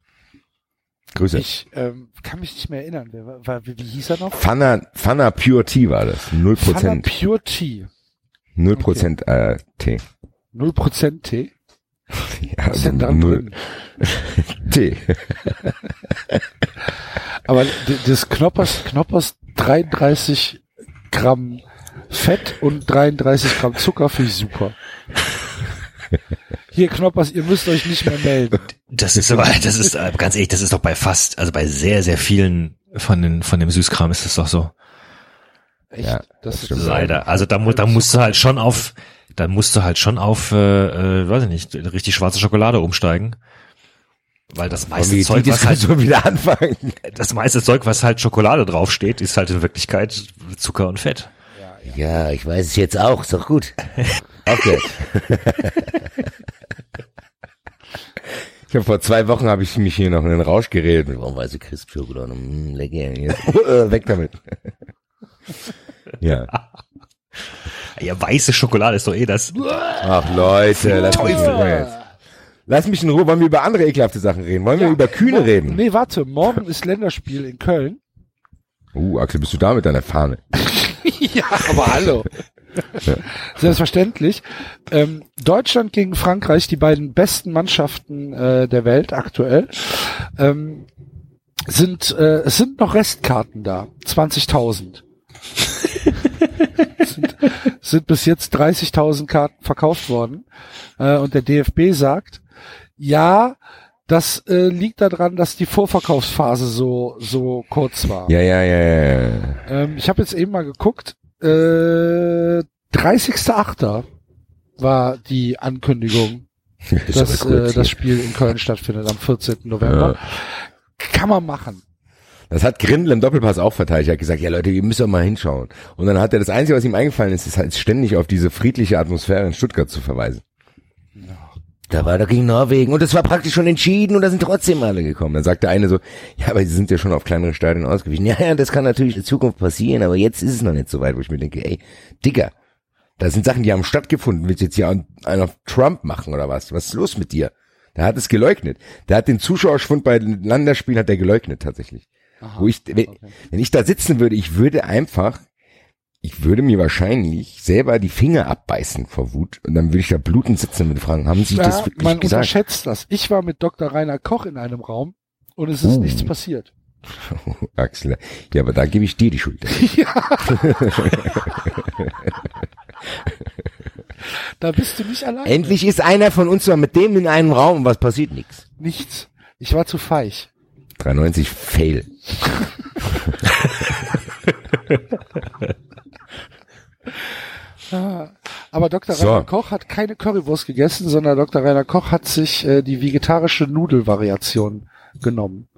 Grüße. Ich ähm, kann mich nicht mehr erinnern. Wer, war- wie, wie hieß er noch? Fana, Fana Pure Tea war das. Null Prozent. Pure Tea. Null Prozent äh, Tee. 0% Tee. Ja, Was ist denn dran null? Tee. Aber das Knoppers, Knoppers 33 Gramm Fett und 33 Gramm Zucker finde ich super. Hier Knoppers, ihr müsst euch nicht mehr melden. Das ist aber, das ist äh, ganz ehrlich, das ist doch bei fast, also bei sehr, sehr vielen von den, von dem Süßkram ist das doch so. Echt? Ja, das das ist stimmt. Leider. Also da, da musst du halt schon auf, da musst du halt schon auf, äh, äh, weiß ich nicht, richtig schwarze Schokolade umsteigen. Weil das meiste wir die Zeug, was halt, Diskussion wieder anfangen? das meiste Zeug, was halt Schokolade draufsteht, ist halt in Wirklichkeit Zucker und Fett. Ja, ich weiß es jetzt auch, ist doch gut. Okay. Ich habe vor zwei Wochen habe ich mich hier noch in den Rausch geredet. Warum weiß ich Crisp Schokolade? Mm, lecker. Jetzt, äh, weg damit. ja. Ja, weiße Schokolade ist doch eh das. Ach Leute, lass mich, in Ruhe lass mich in Ruhe. Wollen wir über andere ekelhafte Sachen reden? Wollen wir über Kühne Morgen- reden? Nee, warte, morgen ist Länderspiel in Köln. Uh, Axel, bist du da mit deiner Fahne? ja, aber hallo. Selbstverständlich. Ähm, Deutschland gegen Frankreich, die beiden besten Mannschaften äh, der Welt aktuell, ähm, sind äh, es sind noch Restkarten da, 20.000. sind, sind bis jetzt 30.000 Karten verkauft worden äh, und der DFB sagt, ja, das äh, liegt daran, dass die Vorverkaufsphase so so kurz war. Ja, ja, ja, ja. ja. Ähm, ich habe jetzt eben mal geguckt. Äh, 30.8. war die Ankündigung, Ist dass äh, das. Spiel in Köln stattfindet am 14. November. Kann man machen. Das hat Grindel im Doppelpass auch verteidigt. Er hat gesagt, ja Leute, ihr müsst doch mal hinschauen. Und dann hat er das Einzige, was ihm eingefallen ist, ist halt ständig auf diese friedliche Atmosphäre in Stuttgart zu verweisen. Da war doch gegen Norwegen und es war praktisch schon entschieden und da sind trotzdem alle gekommen. Dann sagt der eine so, ja, aber sie sind ja schon auf kleinere Stadien ausgewichen. Ja, ja, das kann natürlich in Zukunft passieren, aber jetzt ist es noch nicht so weit, wo ich mir denke, ey, Digga, da sind Sachen, die haben stattgefunden. Willst du jetzt hier einen auf Trump machen oder was? Was ist los mit dir? Der hat es geleugnet. Der hat den Zuschauerschwund bei den Länderspielen hat er geleugnet tatsächlich. Wo ich, wenn, wenn ich da sitzen würde, ich würde einfach, ich würde mir wahrscheinlich selber die Finger abbeißen vor Wut und dann würde ich da blutend sitzen und fragen, haben Sie das Ja, wirklich man gesagt? unterschätzt das. Ich war mit Dr. Rainer Koch in einem Raum und es ist Uh. nichts passiert. Axel, ja, aber da gebe ich dir die Schuld. Da bist du nicht allein. Endlich ist einer von uns mal mit dem in einem Raum und was passiert? Nix. Nichts. Ich war zu feig. 93 Fail. Aber Dr. So. Rainer Koch hat keine Currywurst gegessen, sondern Dr. Rainer Koch hat sich äh, die vegetarische Nudelvariation genommen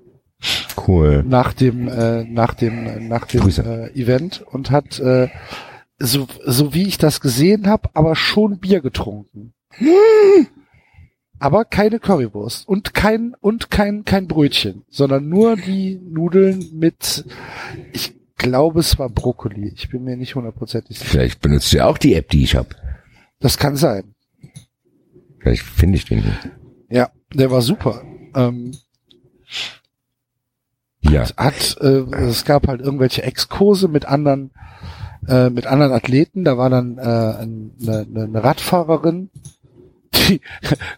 Cool. nach dem äh, nach dem nach dem Grüße. äh, Event und hat äh, so so wie ich das gesehen habe, aber schon Bier getrunken. Aber keine Currywurst und kein und kein kein Brötchen, sondern nur die Nudeln mit ich glaube es war Brokkoli. Ich bin mir nicht hundertprozentig sicher. Vielleicht benutzt du ja auch die App, die ich habe. Das kann sein. Vielleicht finde ich den nicht. Ja, der war super. Ähm, Ja. hat äh, es gab halt irgendwelche Exkurse mit anderen äh, mit anderen Athleten. Da war dann äh, ein- eine, eine, eine Radfahrerin, die,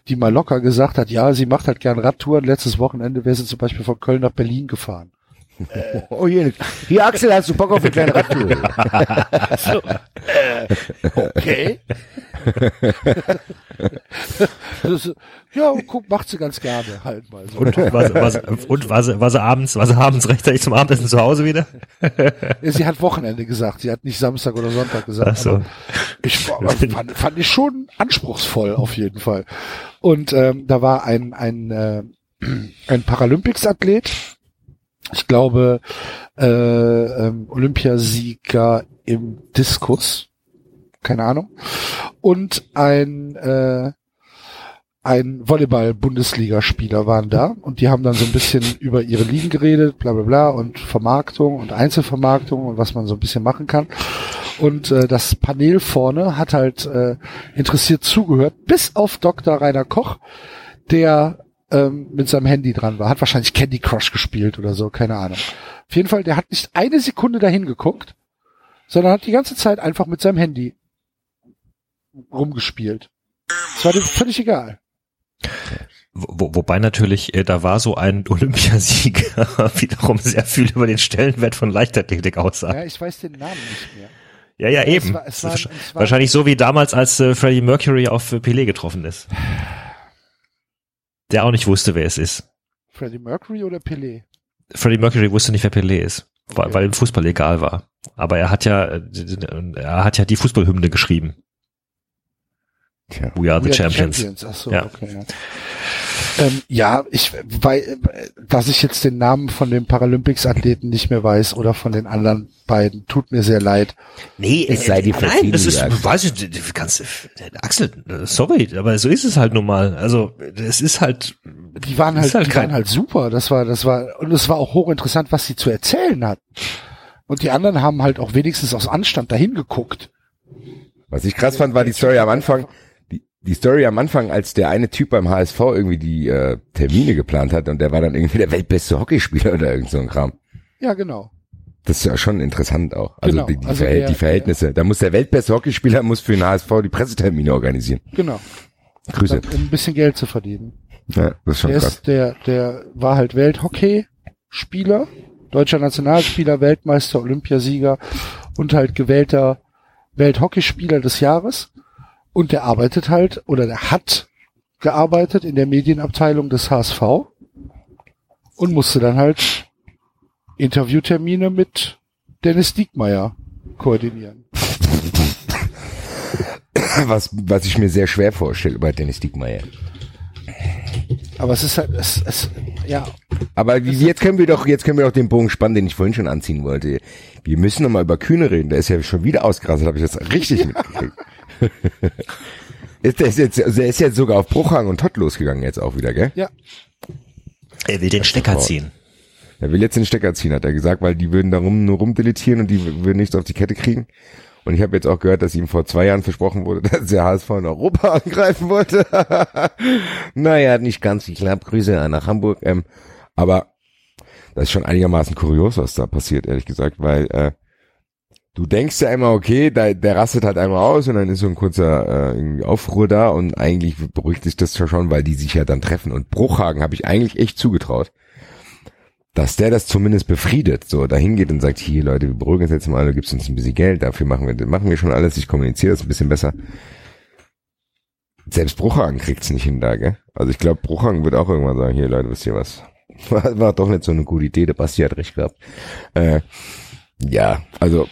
die mal locker gesagt hat, ja, sie macht halt gern Radtouren. Letztes Wochenende wäre sie zum Beispiel von Köln nach Berlin gefahren. Oh, hier, hier, Axel, hast du Bock auf eine kleine Radtour? Okay. das, ja, guck, macht sie ganz gerne halt mal so. Und war, sie- war, sie- und war sie abends, war sie abends rechtzeitig zum Abendessen zu Hause wieder? Sie hat Wochenende gesagt, sie hat nicht Samstag oder Sonntag gesagt. Ach so. Ich fand, fand ich schon anspruchsvoll auf jeden Fall. Und ähm, da war ein ein äh, ein Paralympics-Athlet, ich glaube äh, ähm, Olympiasieger im Diskus, keine Ahnung, und ein äh, ein Volleyball-Bundesligaspieler waren da und die haben dann so ein bisschen über ihre Ligen geredet, bla bla bla und Vermarktung und Einzelvermarktung und was man so ein bisschen machen kann. Und äh, das Panel vorne hat halt äh, interessiert zugehört, bis auf Dr. Rainer Koch, der ähm, mit seinem Handy dran war. Hat wahrscheinlich Candy Crush gespielt oder so, keine Ahnung. Auf jeden Fall, der hat nicht eine Sekunde dahin geguckt, sondern hat die ganze Zeit einfach mit seinem Handy rumgespielt. Es war dem völlig egal. Wo, wobei natürlich, äh, da war so ein Olympiasieger wiederum sehr viel über den Stellenwert von Leichtathletik aussah. Ja, ich weiß den Namen nicht mehr. Ja, ja, eben. Es war- es war- es war- Wahrscheinlich so wie damals, als äh, Freddie Mercury auf äh, Pelé getroffen ist. Der auch nicht wusste, wer es ist. Freddie Mercury oder Pelé? Freddie Mercury wusste nicht, wer Pelé ist, weil, Okay. weil ihm Fußball egal war. Aber er hat ja, er hat ja die Fußballhymne geschrieben. Tja. We are the We are champions. Ach so, Ja. okay. Ja. Ähm, ja, ich weil, dass ich jetzt den Namen von dem Paralympics-Athleten nicht mehr weiß oder von den anderen beiden, tut mir sehr leid. Nee, Es sei dir nein, verziehen, das ist, weiß ich, du kannst, Axel, sorry, aber so ist es halt nun mal. Also, es ist halt, Die waren halt, halt die waren halt super. Das war, das war, und es war auch hochinteressant, was sie zu erzählen hatten. Und die anderen haben halt auch wenigstens aus Anstand dahin geguckt. Was ich krass fand, war die Story am Anfang. Die, Story am Anfang, als der eine Typ beim HSV irgendwie die äh, Termine geplant hat und der war dann irgendwie der weltbeste Hockeyspieler oder irgend so ein Kram. Ja, genau. Das ist ja schon interessant auch. Also Genau. die, die, Also Verhält- der- die Verhältnisse. Da muss der weltbeste Hockeyspieler muss für den HSV die Pressetermine organisieren. Genau. Grüße. Um ein bisschen Geld zu verdienen. Ja, das ist schon Der krass. ist, der, der war halt Welthockey-Spieler, deutscher Nationalspieler, Weltmeister, Olympiasieger und halt gewählter Welthockeyspieler des Jahres. Und der arbeitet halt, oder der hat gearbeitet in der Medienabteilung des HSV und musste dann halt Interviewtermine mit Dennis Diekmeyer koordinieren. Was, was ich mir sehr schwer vorstelle bei Dennis Diekmeyer. Aber es ist halt, es, es, ja, Aber jetzt können wir doch, jetzt können wir doch den Bogen spannen, den ich vorhin schon anziehen wollte. Wir müssen noch mal über Kühne reden. Der ist ja schon wieder ausgerastet, habe ich das richtig mitgekriegt. Ist, der ist jetzt, also der ist jetzt sogar auf Bruchhang und Tott losgegangen jetzt auch wieder, gell? ja, er will den Stecker ziehen. Er will jetzt den Stecker ziehen, hat er gesagt, weil die würden darum nur rumdeletieren und die würden nichts auf die Kette kriegen. Und ich habe jetzt auch gehört, dass ihm vor zwei Jahren versprochen wurde, dass der HSV in Europa angreifen wollte. naja, nicht ganz geklappt. Grüße nach Hamburg. Ähm, aber das ist schon einigermaßen kurios, was da passiert, ehrlich gesagt, weil äh, du denkst ja immer, okay, da, der rastet halt einmal aus und dann ist so ein kurzer äh, Aufruhr da und eigentlich beruhigt sich das schon, weil die sich ja dann treffen. Und Bruchhagen habe ich eigentlich echt zugetraut dass der das zumindest befriedet, so dahin geht und sagt, hier Leute, wir beruhigen uns jetzt mal, du gibst uns ein bisschen Geld, dafür machen wir, machen wir schon alles, ich kommuniziere das ein bisschen besser. Selbst Bruchhagen kriegt's nicht hin da, gell? Also ich glaube, Bruchhagen wird auch irgendwann sagen, hier Leute, wisst ihr was? War, war doch nicht so eine gute Idee, der Basti hat recht gehabt. Äh, ja, also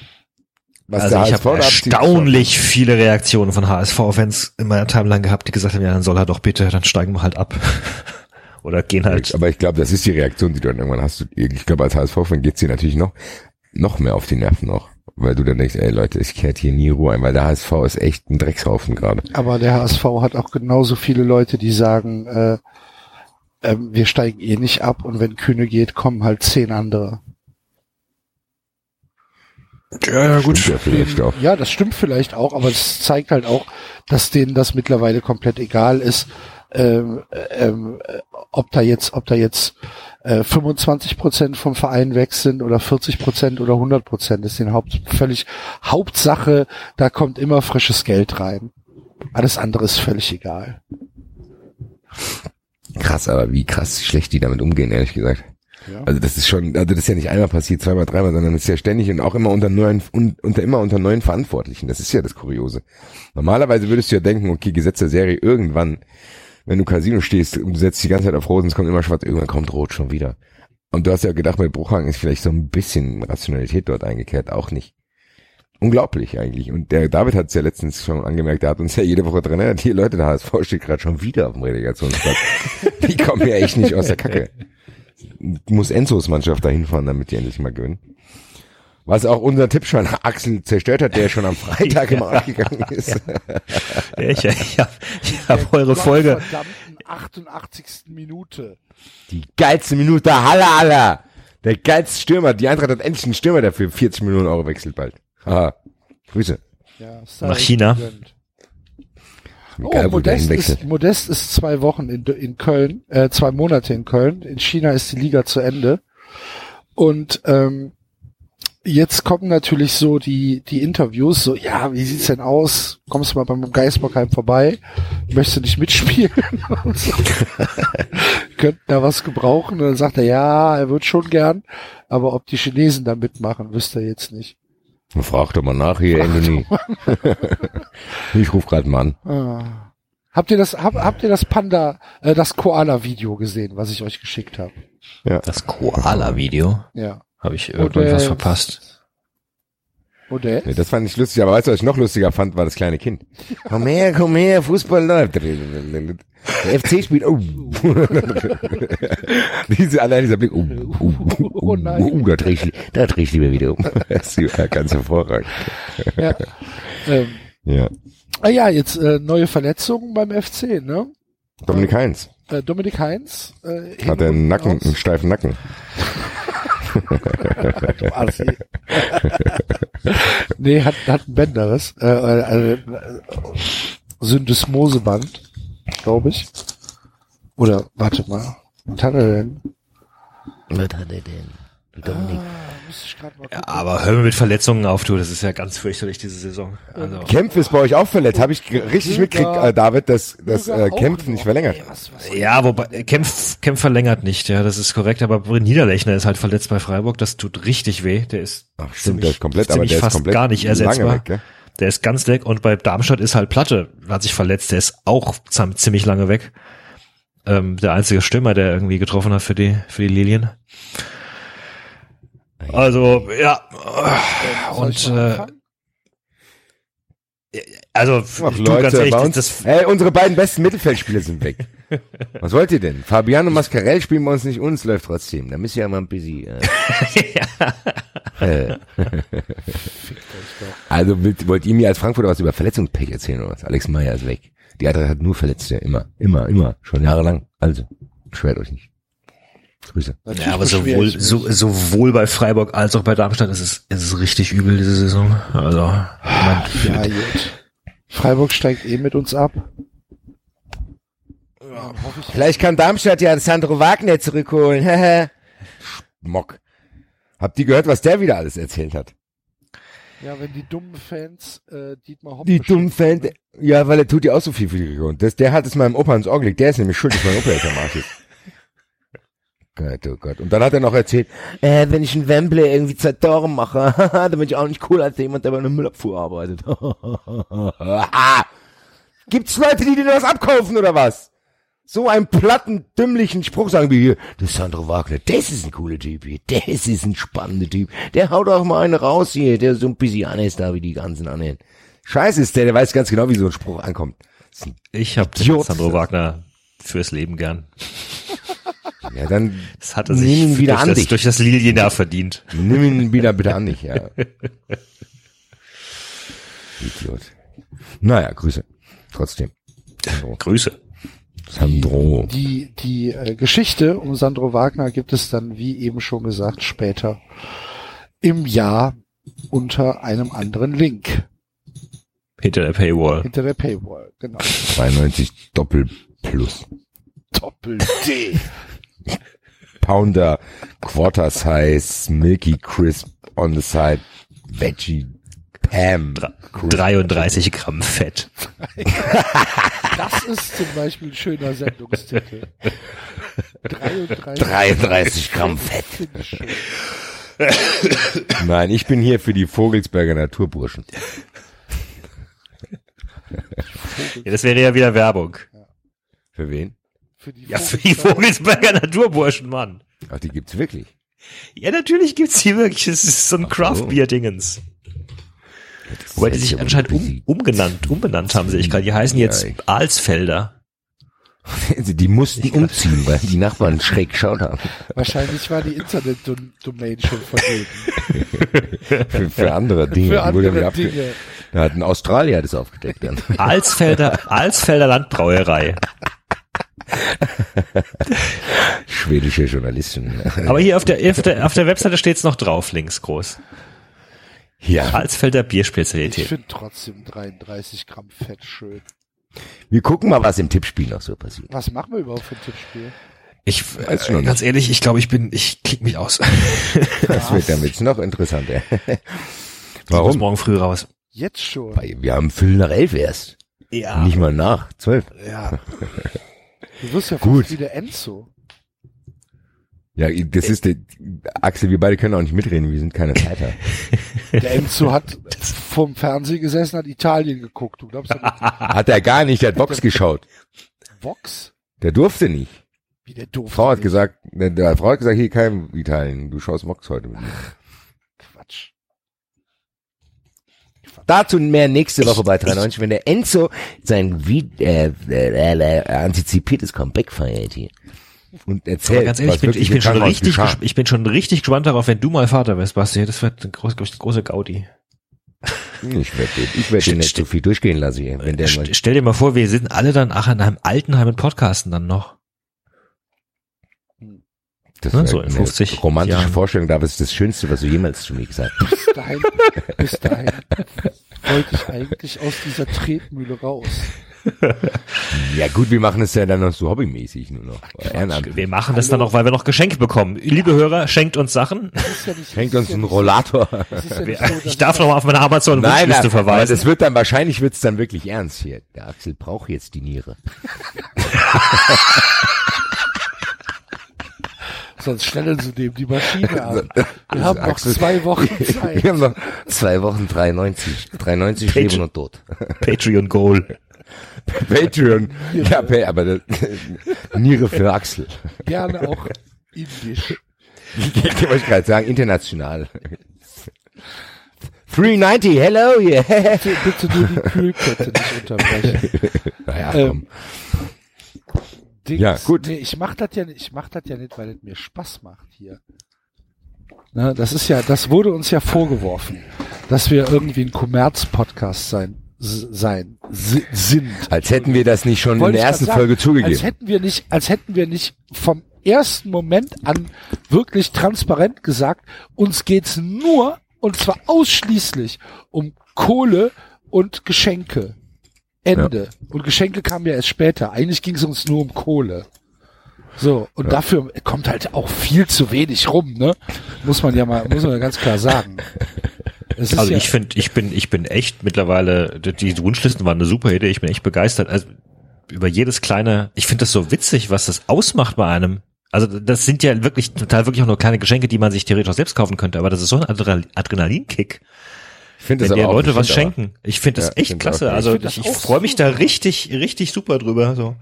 was Also ich habe erstaunlich viele Reaktionen von HSV-Fans in meiner Timeline gehabt, die gesagt haben, ja, dann soll er doch bitte, dann steigen wir halt ab. Oder gehen halt. Aber ich glaube, das ist die Reaktion, die du dann irgendwann hast. Ich glaube, als HSV-Fan geht's dir natürlich noch, noch mehr auf die Nerven noch. Weil du dann denkst, ey Leute, ich kehrt hier nie Ruhe ein, weil der HSV ist echt ein Dreckshaufen gerade. aber der HSV hat auch genauso viele Leute, die sagen, äh, ähm, wir steigen eh nicht ab und wenn Kühne geht, kommen halt zehn andere. Ja, Stimmt ja vielleicht auch. Ja, das stimmt vielleicht auch, aber es zeigt halt auch, dass denen das mittlerweile komplett egal ist, ähm, ähm, äh, ob da jetzt, ob da jetzt äh, 25 Prozent vom Verein weg sind oder 40 Prozent oder 100 Prozent. Das ist den Haupt, völlig Hauptsache, da kommt immer frisches Geld rein. Alles andere ist völlig egal. Krass, aber wie krass schlecht die damit umgehen, ehrlich gesagt. Ja. Also das ist schon, also das ist ja nicht einmal passiert, zweimal, dreimal, sondern das ist ja ständig und auch immer unter neuen, un, unter immer unter neuen Verantwortlichen. Das ist ja das Kuriose. Normalerweise würdest du ja denken, okay, Gesetz der Serie irgendwann, wenn du Casino stehst setzt die ganze Zeit auf Rot und es kommt immer schwarz, irgendwann kommt Rot schon wieder. Und du hast ja gedacht, bei Bruchhagen ist vielleicht so ein bisschen Rationalität dort eingekehrt, auch nicht. Unglaublich eigentlich. Und der David hat es ja letztens schon angemerkt, der hat uns ja jede Woche drin erinnert, hier Leute, der HSV steht gerade schon wieder auf dem Relegationsplatz. die kommen ja echt nicht aus der Kacke. Muss Enzos Mannschaft dahin fahren, damit die endlich mal gewinnen. Was auch unser Tipp schon Axel zerstört hat, der schon am Freitag im Arsch gegangen ist. Ja, ich, ich habe ich hab eure Folge. Verdammten 88. Minute. Die geilste Minute, Halle, Halle. Der geilste Stürmer. Die Eintracht hat endlich einen Stürmer dafür. 40 Millionen Euro wechselt bald. Haha. Grüße. Ja, Nach China. gegönnt. Oh, wo der Modest ist, Modest ist zwei Wochen in, in Köln, äh, zwei Monate in Köln. In China ist die Liga zu Ende. Und ähm, jetzt kommen natürlich so die, die Interviews, so, ja, wie sieht's denn aus? Kommst du mal beim Geisbockheim vorbei? Möchtest du nicht mitspielen? So. Könnten da was gebrauchen? Und dann sagt er, ja, er wird schon gern, aber ob die Chinesen da mitmachen, wüsste er jetzt nicht. Frag doch mal nach hier, Anthony. ich ruf gerade mal an. Ah. Habt ihr das, hab, habt ihr das Panda, äh, das Koala-Video gesehen, was ich euch geschickt habe? Das Koala-Video. Ja. Habe ich irgendwas Modest. verpasst. Oder? Nee, das fand ich lustig, aber weißt du, was ich noch lustiger fand, war das kleine Kind. Komm her, komm her, Fußball läuft. Der FC spielt, oh. Diese, allein dieser Blick, oh, oh, oh, Oh nein. oh, da dreh ich, da dreh ich lieber wieder um. Das ist ja ganz hervorragend. Ja. Ähm, Ja. ah ja, jetzt äh, neue Verletzungen beim FC, ne? Dominik Heinz Äh, Dominik Heinz äh, hat er einen Nacken, einen steifen Nacken. Nee, hat, hat ein Bänderes. Äh, äh, äh, Syndesmoseband, glaube ich. Oder, warte mal. Was hat er denn? Was hat er denn? Dominik. Ah, muss ich grad mal Ja, gucken. aber hör mir mit Verletzungen auf, du. Das ist ja ganz fürchterlich diese Saison. Also, Kempf ist bei euch auch verletzt. Habe ich richtig mitgekriegt, äh, David, dass, dass äh, Kempf nicht verlängert. Ey, was, was ja, wobei äh, Kempf, Kempf verlängert nicht, ja, das ist korrekt. Aber Niederlechner ist halt verletzt bei Freiburg. Das tut richtig weh. Der ist Ach, stimmt, ziemlich- der ist komplett, aber ziemlich der ist fast komplett gar nicht lange ersetzbar. weg, gell? Der ist ganz weg und bei Darmstadt ist halt Platte, hat sich verletzt, der ist auch ziemlich lange weg. Ähm, der einzige Stürmer, der irgendwie getroffen hat für die, für die Lilien. Also, ja, ich und äh, also Ach, du, Leute, ganz ehrlich, uns, das, ey, unsere beiden besten Mittelfeldspieler sind weg. Was wollt ihr denn? Fabiano Mascarell spielen bei uns nicht, uns läuft trotzdem. Da müsst ihr ja mal ein bisschen, äh, äh. Also wollt, wollt ihr mir als Frankfurter was über Verletzungspech erzählen oder was? Alex Meyer ist weg. Die andere hat nur Verletzte, immer, immer, immer, schon jahrelang. Also, beschwert euch nicht. Grüße. Natürlich ja, aber sowohl, so, sowohl bei Freiburg als auch bei Darmstadt ist es, ist es richtig übel diese Saison. Also, mein, Ja. Freiburg steigt eh mit uns ab. Vielleicht kann Darmstadt ja Sandro Wagner zurückholen. Mock. Habt ihr gehört, was der wieder alles erzählt hat? Ja, wenn die dummen Fans äh, Dietmar Hopp Die dummen Fans. ne? Ja, weil er tut ja auch so viel für die Region. Das, der hat es meinem Opa ins Ohr gelegt. Der ist nämlich schuld, dass mein Opa jetzt am Arsch ist. Gott, oh Gott. Und dann hat er noch erzählt, äh, wenn ich in Wembley irgendwie zwei Tore mache, dann bin ich auch nicht cool als jemand, der bei einer Müllabfuhr arbeitet. Gibt's Leute, die dir was abkaufen oder was? So einen platten, dümmlichen Spruch sagen wie hier, das ist Sandro Wagner, das ist ein cooler Typ hier, das ist ein spannender Typ. Der haut auch mal einen raus hier, der so ein bisschen an ist da wie die ganzen anderen. Scheiße ist der, der weiß ganz genau, wie so ein Spruch ankommt. Das ein- ich habe Idiot. Sandro Wagner fürs Leben gern. Ja, dann Das hat er Nimm sich ihn wieder durch, an das, dich. durch das Lilienjahr verdient. nimm ihn wieder bitte an dich, ja. Idiot. Naja, Grüße. Trotzdem. Sandro. Grüße. Sandro. Die, die äh, Geschichte um Sandro Wagner gibt es dann, wie eben schon gesagt, später im Jahr unter einem anderen Link Hinter der Paywall. hinter der Paywall. Genau. 92 Doppel Plus. Doppel D. Pounder, Quarter Size, Milky Crisp on the side, Veggie, Pam. Crisp. 33 Gramm Fett. Das ist zum Beispiel ein schöner Sendungstitel. 33, 33 Gramm Fett. Nein, ich bin hier für die Vogelsberger Naturburschen. Ja, das wäre ja wieder Werbung. Für wen? Für die Ja, für die Vogelsberger Naturburschen, Mann. Ach, die gibt's wirklich. Ja, natürlich gibt's hier wirklich, es ist so ein Craft-Bier-Dingens. Wobei die sich anscheinend um, umgenannt, umbenannt haben, sehe ich gerade. Die heißen jetzt Ja, Alsfelder. Die mussten umziehen, weil die Nachbarn schräg geschaut haben. Wahrscheinlich war die Internet-Domain schon vergeben. Für, für andere Dinge. Für Die andere abge- Dinge. Da hat ein Australier das aufgedeckt dann. Alsfelder, Alsfelder Landbrauerei. Schwedische Journalistin. Aber hier auf der, auf der, auf der Webseite steht's noch drauf, links groß. Ja, Alsfelder Ich Bierspezialität. finde trotzdem 33 Gramm Fett schön. wir gucken mal, was im Tippspiel noch so passiert. Was machen wir überhaupt für ein Tippspiel? Ich, Weiß äh, ganz ehrlich, ich glaube, ich bin, ich klick mich aus. Das wird damit noch interessanter. Ich muss Warum? morgen früh raus. Jetzt schon. Weil Wir haben Viertel nach elf erst. Ja. Nicht mal nach zwölf. Ja. Du wirst ja Gut. fast wie der Enzo. Ja, das ist der, Axel, wir beide können auch nicht mitreden, wir sind keine Fighter. Der Enzo hat vorm Fernsehen gesessen, hat Italien geguckt. Du glaubst nicht, Hat er gar nicht, der hat Box geschaut. Vox? Der durfte nicht. Wie der doof. Frau hat gesagt, der, der Frau hat gesagt, hier kein Italien, du schaust Box heute mit mir. Quatsch. Quatsch. Dazu mehr nächste Woche bei 93, wenn der Enzo sein wie, äh, äh, äh, antizipiertes Comeback feiert hier. Und erzählt, Aber ganz ehrlich, ich bin, ich bin schon richtig, ich bin schon richtig gespannt darauf, wenn du mal Vater wirst, Basti. Das wird eine große, große Gaudi. Ich werde den, ich werd den nicht so viel durchgehen lassen hier, wenn der mal, St- Stell dir mal vor, wir sind alle dann ach in einem Altenheim und podcasten dann noch. Das ne, so in eine 50 romantische Jahren. Vorstellung, da ist das Schönste, was du jemals zu mir gesagt hast. Bis dahin, bis dahin wollte ich eigentlich aus dieser Tretmühle raus. Ja gut, wir machen es ja dann noch so hobbymäßig nur noch. Ehrenamtlich. Wir machen das dann noch, weil wir noch Geschenke bekommen. Liebe Hörer, schenkt uns Sachen. Ja nicht, Schenkt uns ja einen Rollator. ja so, Ich darf noch mal auf meine Amazon Nein, Wunschliste nein, aber verweisen. das wird dann, wahrscheinlich wird's dann wirklich ernst hier. Der Axel braucht jetzt die Niere. Sonst stellen sie dem die Maschine an. Wir Also haben noch Axel- zwei Wochen Zeit. Wir haben noch zwei Wochen 93. 93 Page- Leben und Tod. Patreon Goal. Patreon. Ja, aber das, Niere für Axel. Gerne auch indisch. Ich wollte ich gerade sagen, international. 390, hello, yeah. Bitte, bitte nur die Kühlkette nicht unterbrechen. Naja, Ähm, komm. Dings, Ja, gut. Nee, ich mach das ja nicht, ich mach das ja nicht, weil es mir Spaß macht hier. Ne, das ist ja, das wurde uns ja vorgeworfen, dass wir irgendwie ein Kommerz-Podcast sein, sein, si- sind. Als hätten wir das nicht schon in Wollte der ich ersten sagen, Folge Als zugegeben. hätten wir nicht, als hätten wir nicht vom ersten Moment an wirklich transparent gesagt, uns geht's nur und zwar ausschließlich um Kohle und Geschenke. Ende. Und Geschenke kamen ja erst später. Eigentlich ging es uns nur um Kohle. So, und dafür kommt halt auch viel zu wenig rum, ne? Muss man ja mal, muss man ja ganz klar sagen. Also ja, ich finde, ich bin, ich bin echt mittlerweile, die Wunschlisten waren eine super Idee, ich bin echt begeistert. Also über jedes kleine, ich finde das so witzig, was das ausmacht bei einem. Also das sind ja wirklich total wirklich auch nur kleine Geschenke, die man sich theoretisch auch selbst kaufen könnte, aber das ist so ein Adrenal- Adrenalinkick, finde wenn das dir aber auch- Leute ich was finde aber- schenken. Ich finde das Ja, ich echt finde klasse. Ich Also das ich, auch freue mich da richtig, richtig super drüber. So.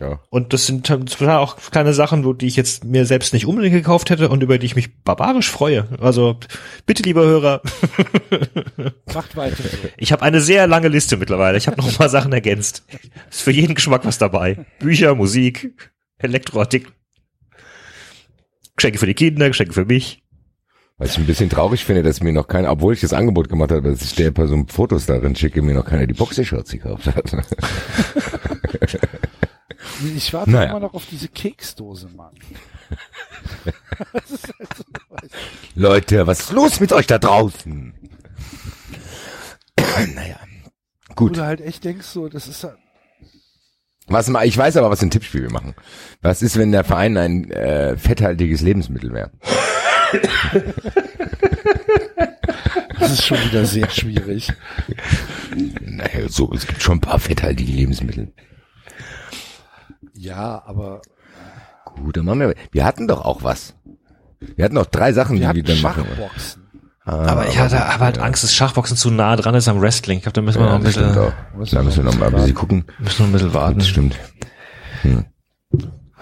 Ja. Und das sind total auch kleine Sachen, wo die ich jetzt mir selbst nicht unbedingt gekauft hätte und über die ich mich barbarisch freue. Also bitte, lieber Hörer, macht weiter ich habe eine sehr lange Liste mittlerweile. Ich habe noch ein paar Sachen ergänzt. Ist für jeden Geschmack was dabei. Bücher, Musik, Elektroartikel. Geschenke für die Kinder, Geschenke für mich. Was ich ein bisschen traurig finde, dass mir noch keiner, obwohl ich das Angebot gemacht habe, dass ich der Person Fotos darin schicke, mir noch keiner die Boxershorts gekauft hat. Ich warte Naja. immer noch auf diese Keksdose, Mann. Halt so. Leute, was ist los mit euch da draußen? naja. Gut. du halt echt denkst, so, das ist halt, Was mal, ich weiß aber, was ein Tippspiel wir machen. Was ist, wenn der Verein ein äh, fetthaltiges Lebensmittel wäre? Das ist schon wieder sehr schwierig. Naja, so, es gibt schon ein paar fetthaltige Lebensmittel. Ja, aber Gut, dann machen wir. Wir hatten doch auch was. Wir hatten noch drei Sachen, wir die wir dann machen. Ah, Aber ich hatte aber halt Angst, dass Schachboxen zu nah dran ist am Wrestling. Ich glaube, da müssen wir noch Ja, ein das stimmt bisschen. Da müssen wir noch mal ein bisschen gucken. müssen noch ein bisschen warten. Das stimmt.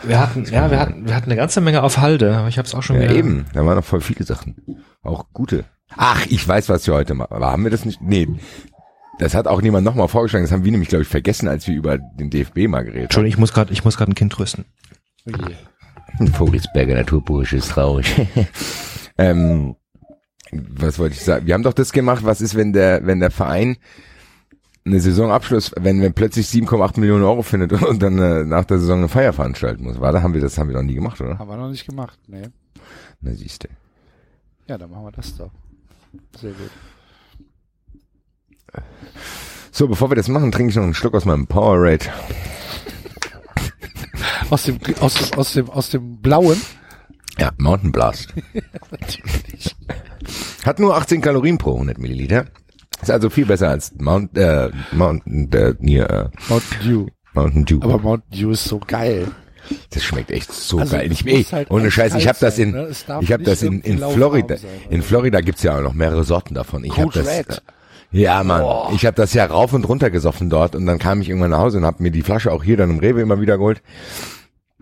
Wir hatten, ja, wir hatten, wir hatten eine ganze Menge auf Halde, aber ich habe es auch schon Ja, wieder. eben. Da waren noch voll viele Sachen. Auch gute. Ach, ich weiß, was wir heute machen. Aber haben wir das nicht? Nee. Das hat auch niemand nochmal vorgeschlagen. Das haben wir nämlich, glaube ich, vergessen, als wir über den DFB mal geredet haben. Entschuldigung, ich muss gerade, ich muss gerade ein Kind trösten. Oje. Vogelsberger Naturbursche ist traurig. ähm, was wollte ich sagen? Wir haben doch das gemacht, was ist, wenn der, wenn der Verein eine Saisonabschluss, wenn wir plötzlich 7,8 Millionen Euro findet und dann äh, nach der Saison eine Feier veranstalten muss. War da haben wir das haben wir noch nie gemacht, oder? Haben wir noch nicht gemacht, nee. Na siehste. Ja, dann machen wir das doch. Sehr gut. So, bevor wir das machen, trinke ich noch einen Schluck aus meinem Powerade. Aus dem, aus dem, aus dem, aus dem blauen. Ja, Mountain Blast. Natürlich. Hat nur 18 Kalorien pro 100 Milliliter. Ist also viel besser als Mount, äh, Mountain, äh, hier, äh, Mountain Dew. Mountain Dew. Aber Mountain Dew ist so geil. Das schmeckt echt so Also, geil. Ich, ey, halt ohne Scheiß, ich habe das in, ne? Ich habe das in, in Florida. sein, in. Florida gibt's ja auch noch mehrere Sorten davon. Ich habe das, Red. ja Mann, ich habe das ja rauf und runter gesoffen dort und dann kam ich irgendwann nach Hause und habe mir die Flasche auch hier dann im Rewe immer wieder geholt.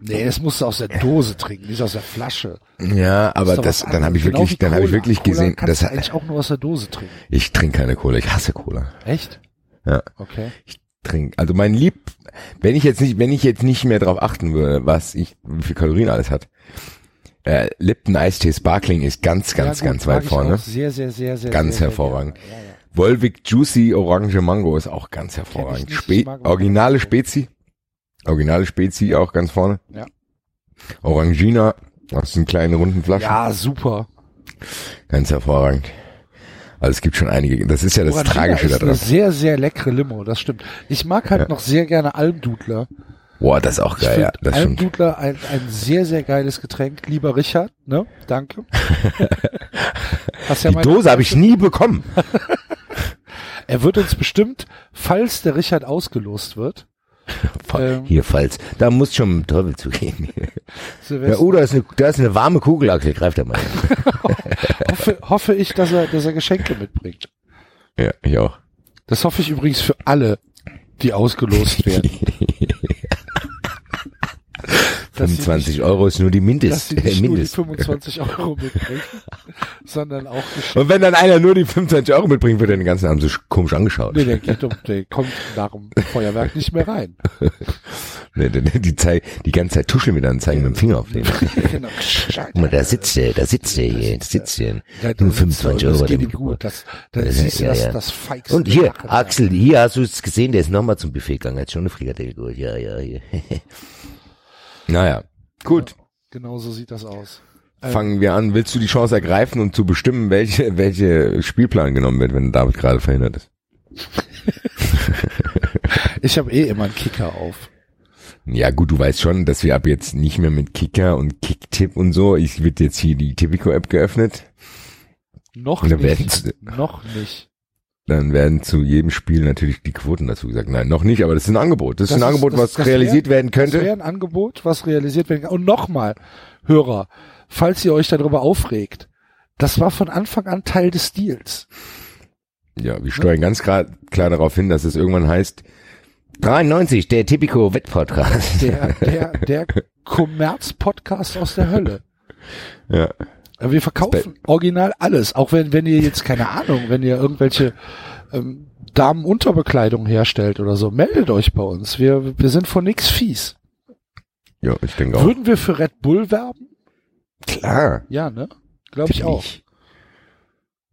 Nee, das musst du aus der Dose trinken, nicht aus der Flasche. Ja, aber das, was dann habe ich. Genau wirklich, dann habe ich wirklich Cola gesehen, das, du eigentlich auch nur aus der Dose trinken. ich trinke keine Cola, ich hasse Cola. Echt? Ja. Okay. Ich trinke, also mein Lieb, wenn ich jetzt nicht, wenn ich jetzt nicht mehr drauf achten würde, was ich, wie viel Kalorien alles hat, äh, Lipton Eistee Sparkling ist ganz, ganz, Ja, ganz mag weit vorne. Sehr, sehr, sehr, sehr. Ganz sehr, hervorragend. Sehr gerne. Ja, ja. Volvic Juicy Orange Mango ist auch ganz hervorragend. Spe Originale. Spezi. Originale Spezi auch ganz vorne. Ja. Orangina aus den kleinen runden Flaschen. Ja, super. Ganz hervorragend. Also es gibt schon einige. Das ist ja das Orangina Tragische ist da eine dran. sehr, sehr leckere Limo, das stimmt. Ich mag halt Ja. noch sehr gerne Almdudler. Boah, das ist auch Ich geil. Ja, finde das. Almdudler ein, ein sehr, sehr geiles Getränk. Lieber Richard, ne? Danke. Hast ja Die Dose habe ich nie bekommen. Er wird uns bestimmt, falls der Richard ausgelost wird, Ähm. Hier, falls. Da muss schon mit dem Teufel zugehen. Ja, oh, da ist eine, da ist eine warme Kugel, Axel. Greift da mal. hoffe, hoffe ich, dass er, dass er Geschenke mitbringt. ja, ich auch. Das hoffe ich übrigens für alle, die ausgelost werden. Dass sie 25 Euro ist nur die dass Mindest. sie nicht äh, nur die Mindest. 25 Euro mitbringen, sondern auch Geschenke. Und wenn dann einer nur die 25 Euro mitbringt, wird er den ganzen Abend so sch- komisch angeschaut. Nee, der geht um, der kommt nach dem Feuerwerk nicht mehr rein. Nee, die, die, zeig, die ganze Zeit tuscheln wieder und zeigen mit dem Finger auf den. genau. Guck mal, da sitzt der, da sitzt der hier, da sitzt der. Ja, Nur sitzt er 25 und Euro. Das geht ihm gut. Das, da Ja, siehst du ja, das, ja. das feigste Und hier. Axel, hier hast du es gesehen, der ist nochmal zum Buffet gegangen, hat schon eine Frikadelle geholt. Ja, ja, hier. Naja, gut. Genau so sieht das aus. Ähm, Fangen wir an. Willst du die Chance ergreifen und zu bestimmen, welche, welche Spielplan genommen wird, wenn David gerade verhindert ist? Ich habe eh immer einen Kicker auf. Ja gut, du weißt schon, dass wir ab jetzt nicht mehr mit Kicker und Kicktipp und so, ich wird jetzt hier die Tipico-App geöffnet, Noch nicht. Noch nicht. Dann werden zu jedem Spiel natürlich die Quoten dazu gesagt. Nein, noch nicht, aber das ist ein Angebot. Das, ist ein Angebot, das- was das realisiert wär- werden Das wäre könnte. ein Angebot, was realisiert werden kann. Und nochmal, Hörer, falls ihr euch darüber aufregt, das war von Anfang an Teil des Deals. Ja, wir steuern ganz klar, klar darauf hin, dass es irgendwann heißt, 93, der Tipico Wettpodcast. Der, der, der Kommerz-Podcast aus der Hölle. Ja. Aber Wir verkaufen original alles, auch wenn, wenn ihr jetzt keine Ahnung, wenn ihr irgendwelche ähm, Damenunterbekleidung herstellt oder so, meldet euch bei uns. Wir, wir sind von nix fies. Ja, ich denke auch. Würden wir für Red Bull werben? Klar. Ja, ne? Glaube ich auch. Ich,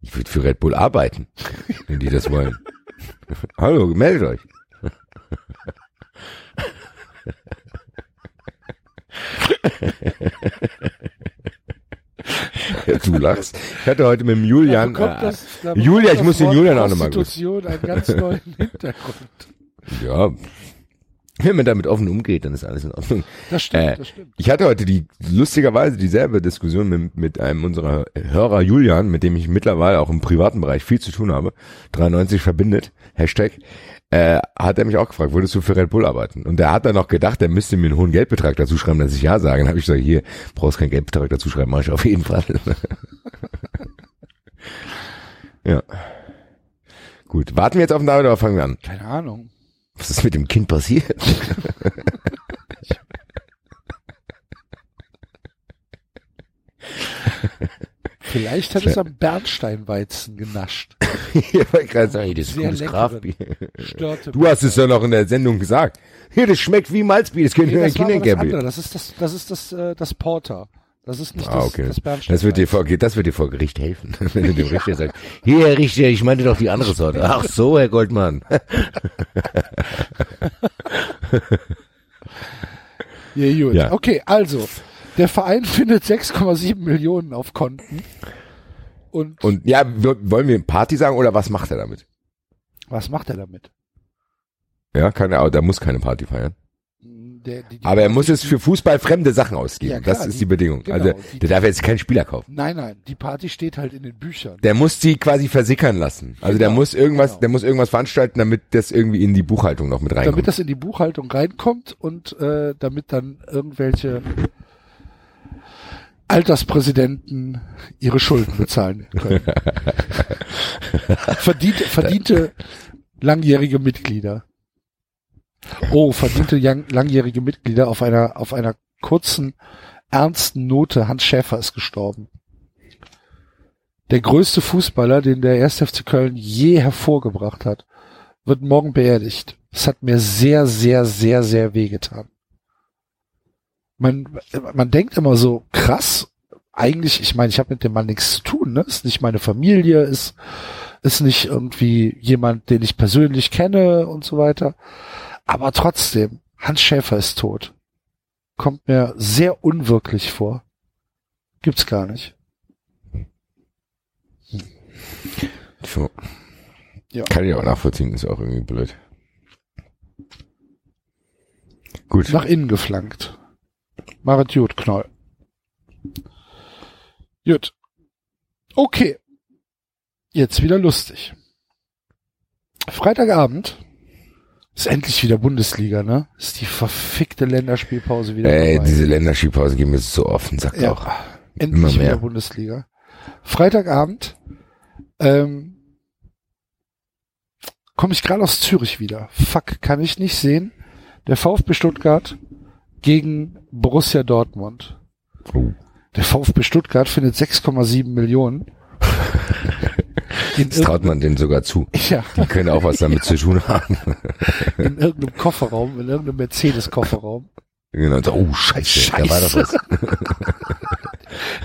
ich würde für Red Bull arbeiten, wenn die das wollen. Hallo, meldet euch. Du lachst. Ich hatte heute mit dem Julian. Äh, das- da Julia, ich muss den Julian auch nochmal grüßen. Prostitution einen ganz neuen Hintergrund. Ja. Wenn man damit offen umgeht, dann ist alles in Ordnung. Das stimmt, Äh, das stimmt. Ich hatte heute die lustigerweise dieselbe Diskussion mit, mit einem unserer Hörer Julian, mit dem ich mittlerweile auch im privaten Bereich viel zu tun habe. 93 verbindet, Hashtag. Äh, hat er mich auch gefragt, würdest du für Red Bull arbeiten? Und er hat dann noch gedacht, er müsste mir einen hohen Geldbetrag dazu schreiben, dass ich ja sage. Dann habe ich gesagt, hier, brauchst keinen Geldbetrag dazu schreiben, mach ich auf jeden Fall. ja. Gut, warten wir jetzt auf den David oder fangen wir an? Keine Ahnung. Was ist mit dem Kind passiert? Vielleicht hat es am Bernsteinweizen genascht. ich wollte gerade sagen, das ist gutes. Kraftbier. Du hast es ja noch in der Sendung gesagt. Hier, das schmeckt wie Malzbier, das könnte Nee, das war aber das. Das ist das, das ist das, äh, das Porter. Das ist nicht Ah, das, okay. das Bernstein. Das wird dir vor, das wird dir vor Gericht helfen, wenn du dem Richter sagst, hier, Herr Richter, ich meinte doch die andere Sorte. Ach so, Herr Goldmann. Ja, gut. Ja. Okay, also, der Verein findet 6,7 Millionen auf Konten. Und, Und ja, wollen wir Party sagen oder was macht er damit? was macht er damit? Ja, kann er, da muss keine Party feiern. Der, die, die Aber er muss es für Fußball fremde Sachen ausgeben. Ja, klar, das ist die- die Bedingung. genau, also, der darf jetzt keinen Spieler kaufen. Nein, nein, die Party steht halt in den Büchern. Der muss die quasi versickern lassen. Also der Genau, muss irgendwas, genau. der muss irgendwas veranstalten, damit das irgendwie in die Buchhaltung noch mit reinkommt. damit das in die Buchhaltung reinkommt und äh, damit dann irgendwelche Alterspräsidenten ihre Schulden bezahlen können. verdiente, verdiente langjährige Mitglieder. Oh, verdiente langjährige Mitglieder auf einer auf einer kurzen, ernsten Note, Hans Schäfer ist gestorben. Der größte Fußballer, den der 1. FC Köln je hervorgebracht hat, wird morgen beerdigt. Das hat mir sehr, sehr, sehr, sehr wehgetan. Man, man denkt immer so, krass, eigentlich, ich meine, ich habe mit dem Mann nichts zu tun, ne? Ist nicht meine Familie, ist, ist nicht irgendwie jemand, den ich persönlich kenne und so weiter. Aber trotzdem, Hans Schäfer ist tot. Kommt mir sehr unwirklich vor. Gibt's gar nicht. So. Ja. Kann ich auch nachvollziehen, ist auch irgendwie blöd. Gut. Nach innen geflankt. Marit gut, Knoll. Gut. Okay. Jetzt wieder lustig. Freitagabend ist endlich wieder Bundesliga, ne? Ist die verfickte Länderspielpause wieder Ey, diese Länderspielpause gehen mir so offen, sagt Ja. auch. Endlich immer mehr. wieder Bundesliga. Freitagabend ähm, komme ich gerade aus Zürich wieder. Fuck, kann ich nicht sehen. Der VfB Stuttgart gegen Borussia Dortmund. Oh. Der VfB Stuttgart findet 6,7 Millionen. Das traut man denen sogar zu. ja, Die können auch was damit zu tun haben. in irgendeinem Kofferraum, in irgendeinem Mercedes-Kofferraum. Genau. so, Oh, scheiße, da war doch was.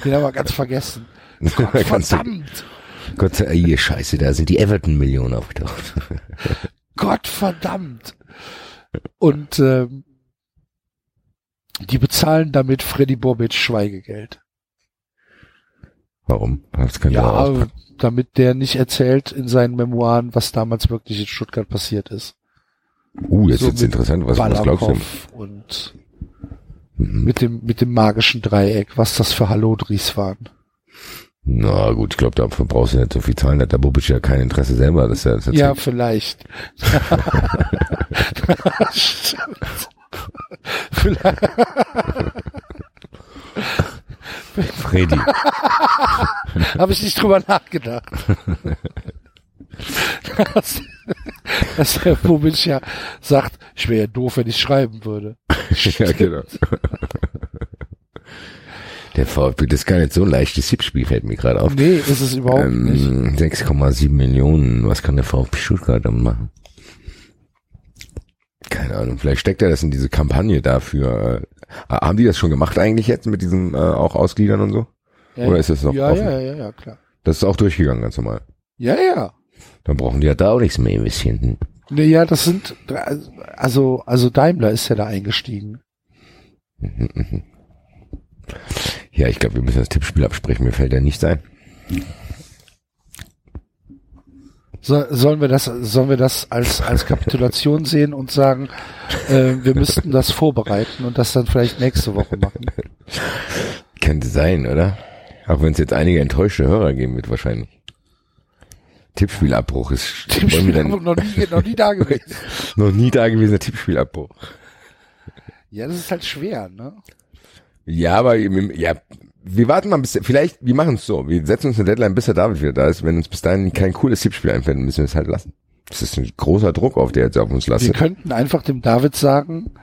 Den haben wir ganz vergessen. Du- Verdammt! Gott sei Dank, scheiße, da sind die Everton-Millionen aufgetaucht. Gott verdammt. Und ähm, die bezahlen damit Freddy Bobic Schweigegeld. Warum? Das kann Ja, ja auch. damit der nicht erzählt in seinen Memoiren, was damals wirklich in Stuttgart passiert ist. Uh, jetzt so mit interessant. Was, was glaubst du? Balakov und Mhm. mit dem mit dem magischen Dreieck, was das für Hallodris waren. Na gut, ich glaube, dafür brauchst du nicht so viel zahlen. Da hat der Bobic ja kein Interesse selber. Das ist ja, das ist Ja, vielleicht. vielleicht. Freddy. Habe ich nicht drüber nachgedacht. dass, dass der Bobic ja sagt, ich wäre ja doof, wenn ich schreiben würde. ja, genau. Der VfB, das ist gar nicht so leichtes Tippspiel, fällt mir gerade auf. Nee, ist es überhaupt nicht. Ähm, 6,7 Millionen. Was kann der VfB Stuttgart dann machen? Keine Ahnung. Vielleicht steckt er das in diese Kampagne dafür. Äh, haben die das schon gemacht eigentlich jetzt mit diesem äh, auch Ausgliedern und so? Ja, oder ist das noch ja, offen? ja, ja, ja, klar. Das ist auch durchgegangen ganz normal. Ja, ja. Dann brauchen die ja da auch nichts mehr investieren. Nee, ja, das sind, also, also Daimler ist ja da eingestiegen. Ja, ich glaube, wir müssen das Tippspiel absprechen. Mir fällt ja nichts ein. So, sollen wir das, sollen wir das als, als Kapitulation sehen und sagen, äh, wir müssten das vorbereiten und das dann vielleicht nächste Woche machen? Könnte sein, oder? Auch wenn es jetzt einige enttäuschte Hörer geben wird wahrscheinlich. Tippspielabbruch ist dann, noch nie, noch nie da gewesen. noch nie da gewesener Tippspielabbruch. Ja, das ist halt schwer, ne? Ja, aber ja, wir warten mal bis vielleicht, wir machen es so, wir setzen uns eine Deadline, bis der David wieder da ist. Wenn uns bis dahin kein cooles Tippspiel einfällt, müssen wir es halt lassen. Das ist ein großer Druck, auf der jetzt auf uns Wir lastet. könnten einfach dem David sagen,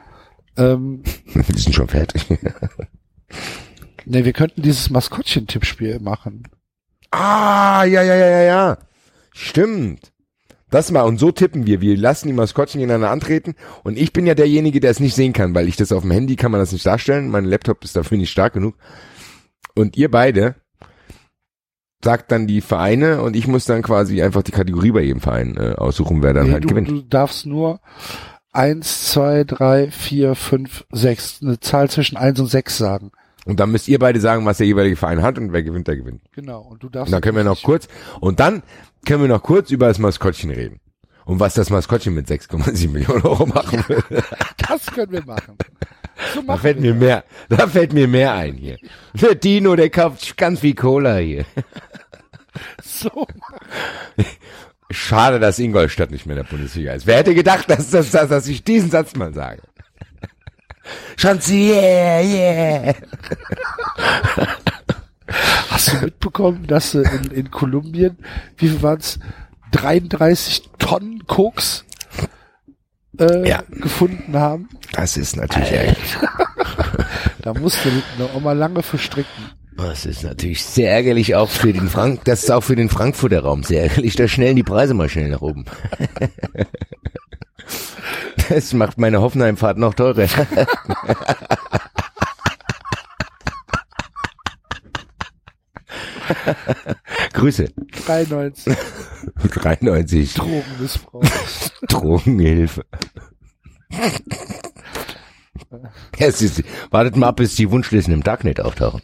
ähm, Wir sind schon fertig. ne, wir könnten dieses Maskottchen-Tippspiel machen. ah, ja, ja, ja, ja, ja. Stimmt. Das mal, und so tippen wir. Wir lassen die Maskottchen gegeneinander antreten. Und ich bin ja derjenige, der es nicht sehen kann, weil ich das auf dem Handy kann man das nicht darstellen. Mein Laptop ist dafür nicht stark genug. Und ihr beide sagt dann die Vereine und ich muss dann quasi einfach die Kategorie bei jedem Verein äh, aussuchen, wer dann Nee, halt du, gewinnt. du darfst nur eins, zwei, drei, vier, fünf, sechs, eine Zahl zwischen eins und sechs sagen. Und dann müsst ihr beide sagen, was der jeweilige Verein hat und wer gewinnt, der gewinnt. Genau. Und du darfst. Und dann können wir noch kurz, und dann können wir noch kurz über das Maskottchen reden. Und was das Maskottchen mit 6,7 Millionen Euro machen will. Das können wir machen. So Da machen fällt wir mir mehr, da fällt mir mehr ein hier. Der Dino, der kauft ganz viel Cola hier. das. So Schade, dass Ingolstadt nicht mehr in der Bundesliga ist. Wer hätte gedacht, dass, dass, dass, dass ich diesen Satz mal sage? Schanze, yeah, yeah. Hast du mitbekommen, dass in, in Kolumbien, wie viel waren's, 33 Tonnen Koks äh, Ja. gefunden haben? Das ist natürlich ärgerlich. Da Da musst du noch mal lange verstricken. Das ist natürlich sehr ärgerlich auch für den Frank, das ist auch für den Frankfurter Raum sehr ärgerlich. Da schnellen die Preise mal schnell nach oben. Das macht meine Hoffenheimfahrt noch teurer. Grüße. 93 93 Drogenmissbrauch. Drogenhilfe. Ja, ist, wartet mal ab, bis die Wunschlisten im Darknet auftauchen.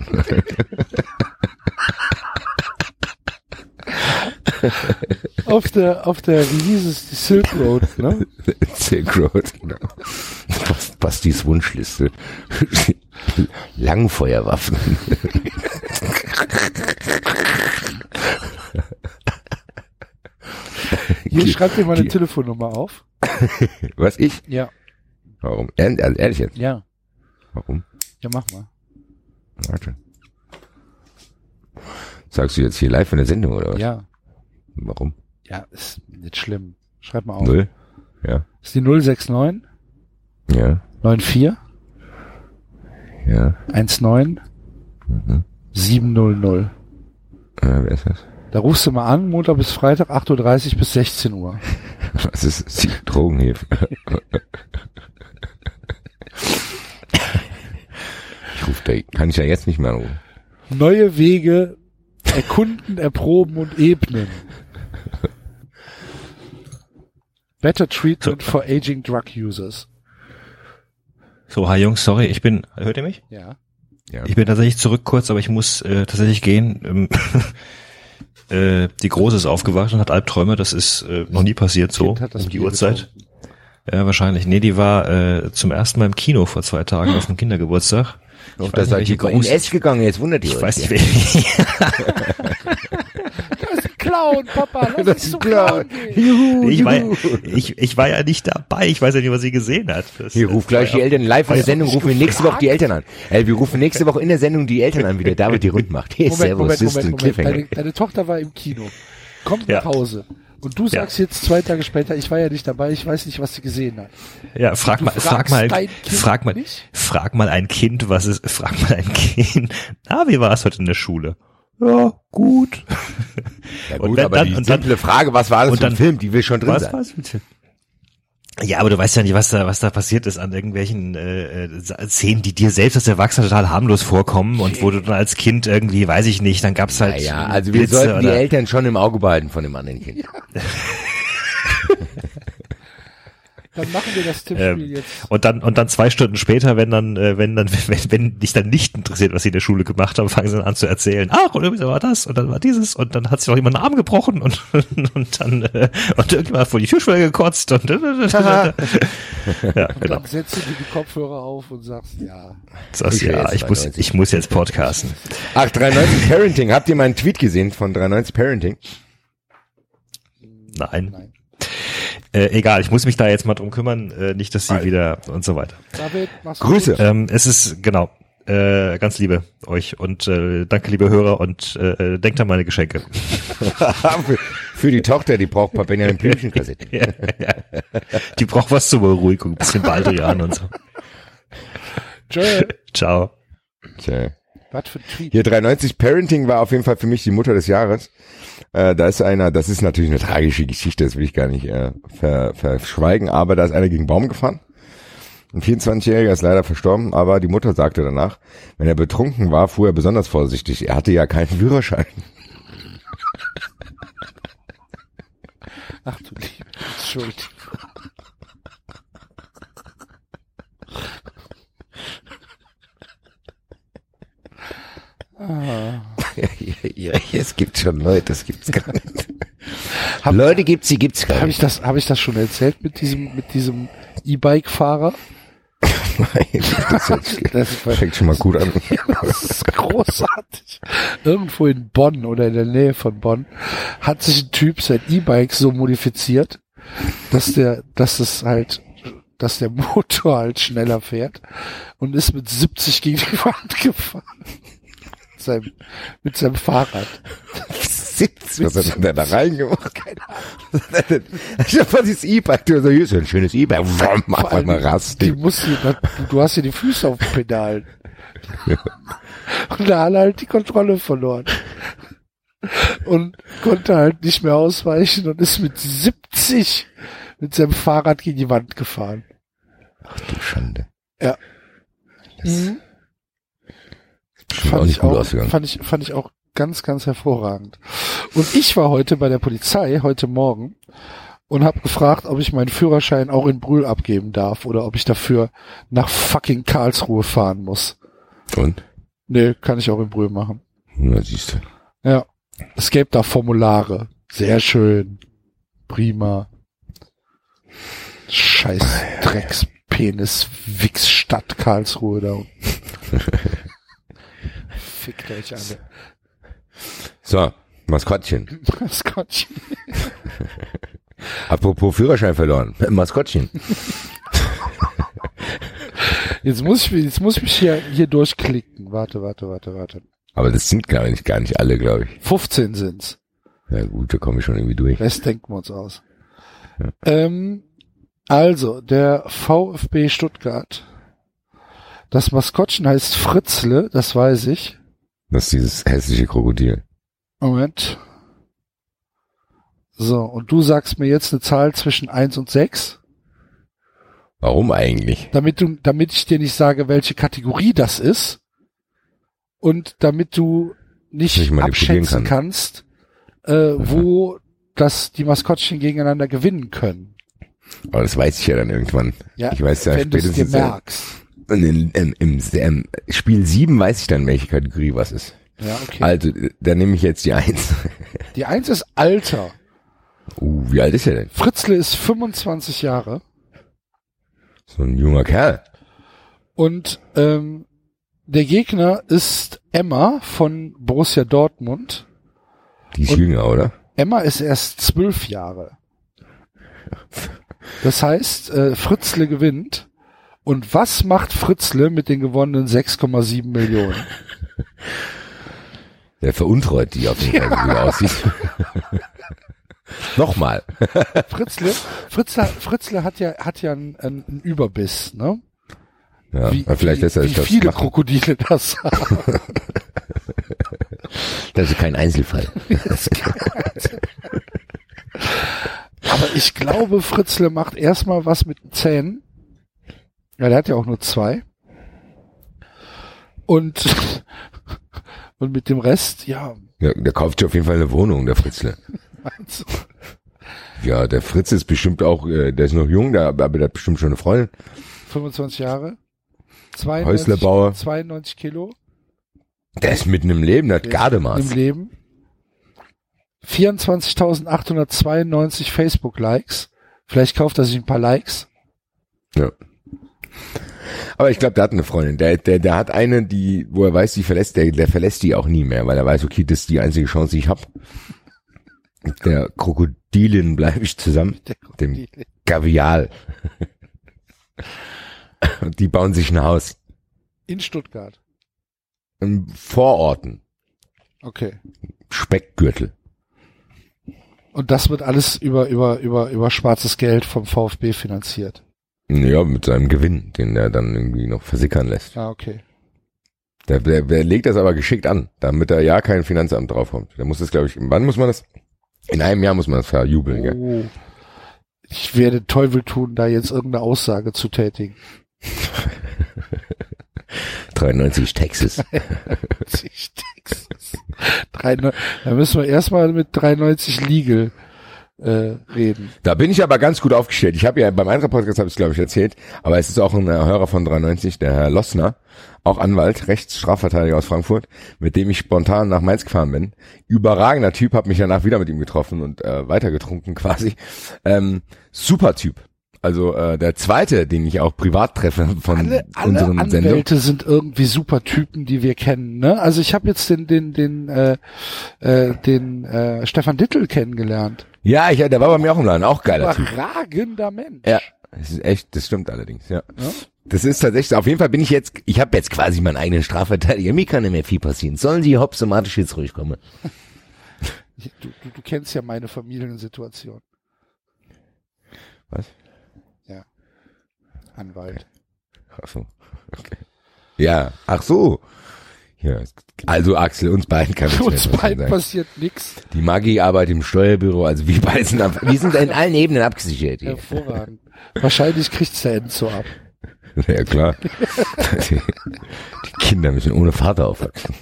auf der, auf der, wie hieß es, die Silk Road, ne? Silk Road, genau. Bastis Wunschliste. Langfeuerwaffen. Hier schreibt dir mal eine Telefonnummer auf. Was ich? Ja. Warum? Ehr- also Ehrlich jetzt? Ja. Warum? Ja, mach mal. Warte. Sagst du jetzt hier live in der Sendung oder was? Ja. Warum? Ja, ist nicht schlimm. Schreib mal auf. Null? Ja. Ist die 069 Ja. 94 Ja. 19 Mhm. 700. ja wer ist das? Da rufst du mal an, Montag bis Freitag, 8.30 Uhr bis 16 Uhr. Was ist die Drogenhilfe? ich ruf da, kann ich ja jetzt nicht mehr anrufen. Neue Wege erkunden, erproben und ebnen. Better Treatment for Aging Drug Users. So, hi Jungs, sorry, ich bin, hört ihr mich? Ja. Ja. Ich bin tatsächlich zurück kurz, aber ich muss äh, tatsächlich gehen. Ähm, äh, die Große ist aufgewacht und hat Albträume, das ist äh, noch nie passiert so, Kind hat das um die Uhrzeit. Ja, wahrscheinlich. Nee, die war äh, zum ersten Mal im Kino vor zwei Tagen auf dem Kindergeburtstag. Auf weiß der nicht, Seite welche in gegangen, jetzt wundert ihr Ich euch. weiß nicht, welche. Das ist Clown, Papa. Lass ist zum klar. Clown gehen. Juhu, ich, war, ja- ich, ich war ja nicht dabei, ich weiß ja nicht, was sie gesehen hat. Das, Hier ruft gleich die Eltern live in der Sendung, rufen wir nächste Woche die? Eltern an. Ey, wir rufen nächste Woche in der Sendung die Eltern an, wie der David die rund macht. Hey, Moment, servus, Moment, Moment, Moment. Cliffhanger. Deine, deine Tochter war im Kino. Kommt Ja. nach Hause. Und du sagst jetzt zwei Tage später, ich war ja nicht dabei, ich weiß nicht, was sie gesehen hat. Ja, frag mal, frag mal, frag mal, nicht? frag mal ein Kind, was ist, frag mal ein Kind. Ah, wie war es heute in der Schule? Ja, gut. Ja Und gut, aber dann- die und dann- simple Frage, was war das und für ein dann- Film, die will schon drin Was sein. war's bitte? Ja, aber du weißt ja nicht, was da, was da passiert ist an irgendwelchen äh, äh, Szenen, die dir selbst als Erwachsener total harmlos vorkommen und wo du dann als Kind irgendwie, weiß ich nicht, dann gab's halt. Ja, also wir Blitze sollten die Eltern schon im Auge behalten von dem anderen Kind. Dann machen wir das Tippspiel Ähm, jetzt. Und dann und dann zwei Stunden später, wenn dann äh, wenn dann wenn, wenn dich dann nicht interessiert, was sie in der Schule gemacht haben, fangen sie dann an zu erzählen. Ach und übrigens war das und dann war dieses und dann hat sich noch jemand einen Arm gebrochen und und dann äh, und irgendjemand hat vor die Türschwelle gekotzt und ja genau. Dann setzt du dir die Kopfhörer auf und sagst, ja. Will ja, ich muss 92. ich muss jetzt podcasten. Ach, 93 Parenting. Habt ihr meinen Tweet gesehen von 93 Parenting? Nein. Nein. Äh, egal, ich muss mich da jetzt mal drum kümmern, äh, nicht, dass sie Alter. wieder und so weiter. David, Grüße. gut? Ähm, es ist genau äh, ganz liebe euch und äh, danke liebe Hörer und äh, denkt an meine Geschenke. für, für die Tochter, die braucht ein paar Benjamin Blümchen-Kassetten. ja, ja. Die braucht was zur Beruhigung, ein bisschen Baldrian und so. Joel, Ciao. Tja. Was für ein Tweet. Hier 93 Parenting war auf jeden Fall für mich die Mutter des Jahres. Äh, da ist einer, das ist natürlich eine tragische Geschichte, das will ich gar nicht äh, ver, verschweigen, aber da ist einer gegen Baum gefahren. Ein 24-Jähriger ist leider verstorben, aber die Mutter sagte danach, wenn er betrunken war, fuhr er besonders vorsichtig. Er hatte ja keinen Führerschein. Ach du Liebe, Entschuldigung. Ah. ja, es gibt schon Leute, das gibt's gar nicht. Leute gibt's, die gibt's gar Habe ich nicht. das, habe ich das schon erzählt mit diesem, mit diesem E-Bike-Fahrer? Nein, das Das fängt schon mal gut an. Das ist großartig. Irgendwo in Bonn oder in der Nähe von Bonn hat sich ein Typ sein E-Bike so modifiziert, dass der, dass es halt, dass der Motor halt schneller fährt und ist mit 70 gegen die Wand gefahren. Mit seinem, mit seinem Fahrrad. 70, was hat er da reingemacht? Keine Ahnung. Ich hab dieses E-Bike, du so, hier ist ein schönes E-Bike, mach allem, mal die musst du, du hast ja die Füße auf den Pedalen. Und da hat er halt die Kontrolle verloren. Und konnte halt nicht mehr ausweichen und ist mit 70 mit seinem Fahrrad gegen die Wand gefahren. Du Schande. Ja. Das Mhm. Auch Fand ich, auch, fand, ich, fand ich auch ganz, ganz hervorragend. Und ich war heute bei der Polizei, heute Morgen, und habe gefragt, ob ich meinen Führerschein auch in Brühl abgeben darf oder ob ich dafür nach fucking Karlsruhe fahren muss. Und? Nee, kann ich auch in Brühl machen. Na, siehst du. Ja. Es gäbe da Formulare. Sehr schön. Prima. Scheiß Dreckspenis Wichsstadt Karlsruhe da. Fickt euch alle. So, Maskottchen. Maskottchen. Apropos Führerschein verloren. Maskottchen. Jetzt muss ich, jetzt muss ich mich hier, hier durchklicken. Warte, warte, warte, warte. Aber das sind, glaube ich, gar nicht alle, glaube ich. 15 sind's. Ja gut, da komme ich schon irgendwie durch. Rest denken wir uns aus. Ähm, also, der VfB Stuttgart. Das Maskottchen heißt Fritzle, das weiß ich. Das ist dieses hässliche Krokodil. Moment. So, und du sagst mir jetzt eine Zahl zwischen 1 und 6, Warum eigentlich? damit du, damit ich dir nicht sage, welche Kategorie das ist. Und damit du nicht, abschätzen kann. kannst, äh, wo das die Maskottchen gegeneinander gewinnen können. Aber das weiß ich ja dann irgendwann. Ja, ich weiß ja wenn du es dir spätestens merkst. in, in, im, im Spiel 7 weiß ich dann, welche Kategorie was ist. Ja, okay. Also, dann nehme ich jetzt die 1. Die Eins ist Alter. uh, wie alt ist er denn? Fritzle ist 25 Jahre So ein junger Kerl. und ähm, der Gegner ist Emma von Borussia Dortmund. Die ist Und- jünger, oder? Emma ist erst zwölf Jahre. Das heißt, äh, Fritzle gewinnt. Und was macht Fritzle mit den gewonnenen 6,7 Millionen? Der veruntreut die auf jeden Fall, wie er aussieht. Nochmal. Fritzle, Fritzle, Fritzle hat ja, hat ja einen, einen Überbiss, ne? Ja, Wie, vielleicht wie, lässt er wie sich das viele machen. Krokodile das haben. Das ist kein Einzelfall. Aber ich glaube, Fritzle macht erstmal was mit den Zähnen. Ja, der hat ja auch nur zwei. Und, und mit dem Rest, ja, Ja, der kauft sich auf jeden Fall eine Wohnung, der Fritzle. meinst du? Ja, der Fritz ist bestimmt auch, äh, der ist noch jung, der, aber der hat bestimmt schon eine Freundin. 25 Jahre. 92, Häuslebauer. 92 Kilo Der ist mitten im Leben, der hat im Gardemaß. Leben. 24.892 Facebook-Likes. Vielleicht kauft er sich ein paar Likes. Ja. Aber ich glaube, der hat eine Freundin. Der, der, der hat eine, die, wo er weiß, die verlässt, der, der verlässt die auch nie mehr, weil er weiß, okay, das ist die einzige Chance, die ich hab. Mit Der Krokodilin bleibe ich zusammen. Dem. Gavial. Und die bauen sich ein Haus. In Stuttgart. In Vororten. Okay. Speckgürtel. Und das wird alles über, über, über, über schwarzes Geld vom VfB finanziert. Ja, mit seinem Gewinn, den er dann irgendwie noch versickern lässt. Ah, okay. Der, der, der legt das aber geschickt an, damit da ja kein Finanzamt draufkommt. Der muss das, glaube ich, wann muss man das? In einem Jahr muss man das verjubeln, gell? Oh. Ich werde Teufel tun, da jetzt irgendeine Aussage zu tätigen. 93 Texas. Ich Texas. Drei, da müssen wir erstmal mit 93 Legal äh, reden. Da bin ich aber ganz gut aufgestellt. Ich habe ja beim Eintracht Podcast habe ich glaube ich erzählt, aber es ist auch ein äh, Hörer von 93, der Herr Lossner, auch Anwalt, Rechtsstrafverteidiger aus Frankfurt, mit dem ich spontan nach Mainz gefahren bin. Überragender Typ, habe mich danach wieder mit ihm getroffen und äh, weitergetrunken quasi. Ähm, super Typ. Also äh, der zweite, den ich auch privat treffe von Alle, alle unseren Sendungen. Anwälte sind irgendwie super Typen, die wir kennen. Ne? Also ich habe jetzt den den den äh, äh, den äh, Stefan Dittel kennengelernt. Ja, ich, der war bei mir auch im Laden, auch geiler Typ. Überragender Mensch. Ja, das ist echt, das stimmt allerdings, ja. Ja. Das ist tatsächlich, auf jeden Fall bin ich jetzt, ich habe jetzt quasi meinen eigenen Strafverteidiger, mir kann nicht mehr viel passieren. Sollen die hops somatisch jetzt ruhig kommen? Du, du, du kennst ja meine Familiensituation. Was? Ja. Anwalt. Ach so. Okay. Ja, ach so. Ja, also Axel, uns beiden kann ich Uns beiden passiert nix. Die Maggi arbeitet im Steuerbüro, also wir beiden sind, ab- wir sind in allen Ebenen abgesichert. hier. Hervorragend. Wahrscheinlich kriegt's der Enzo ab. Ja klar. Die, die Kinder müssen ohne Vater aufwachsen.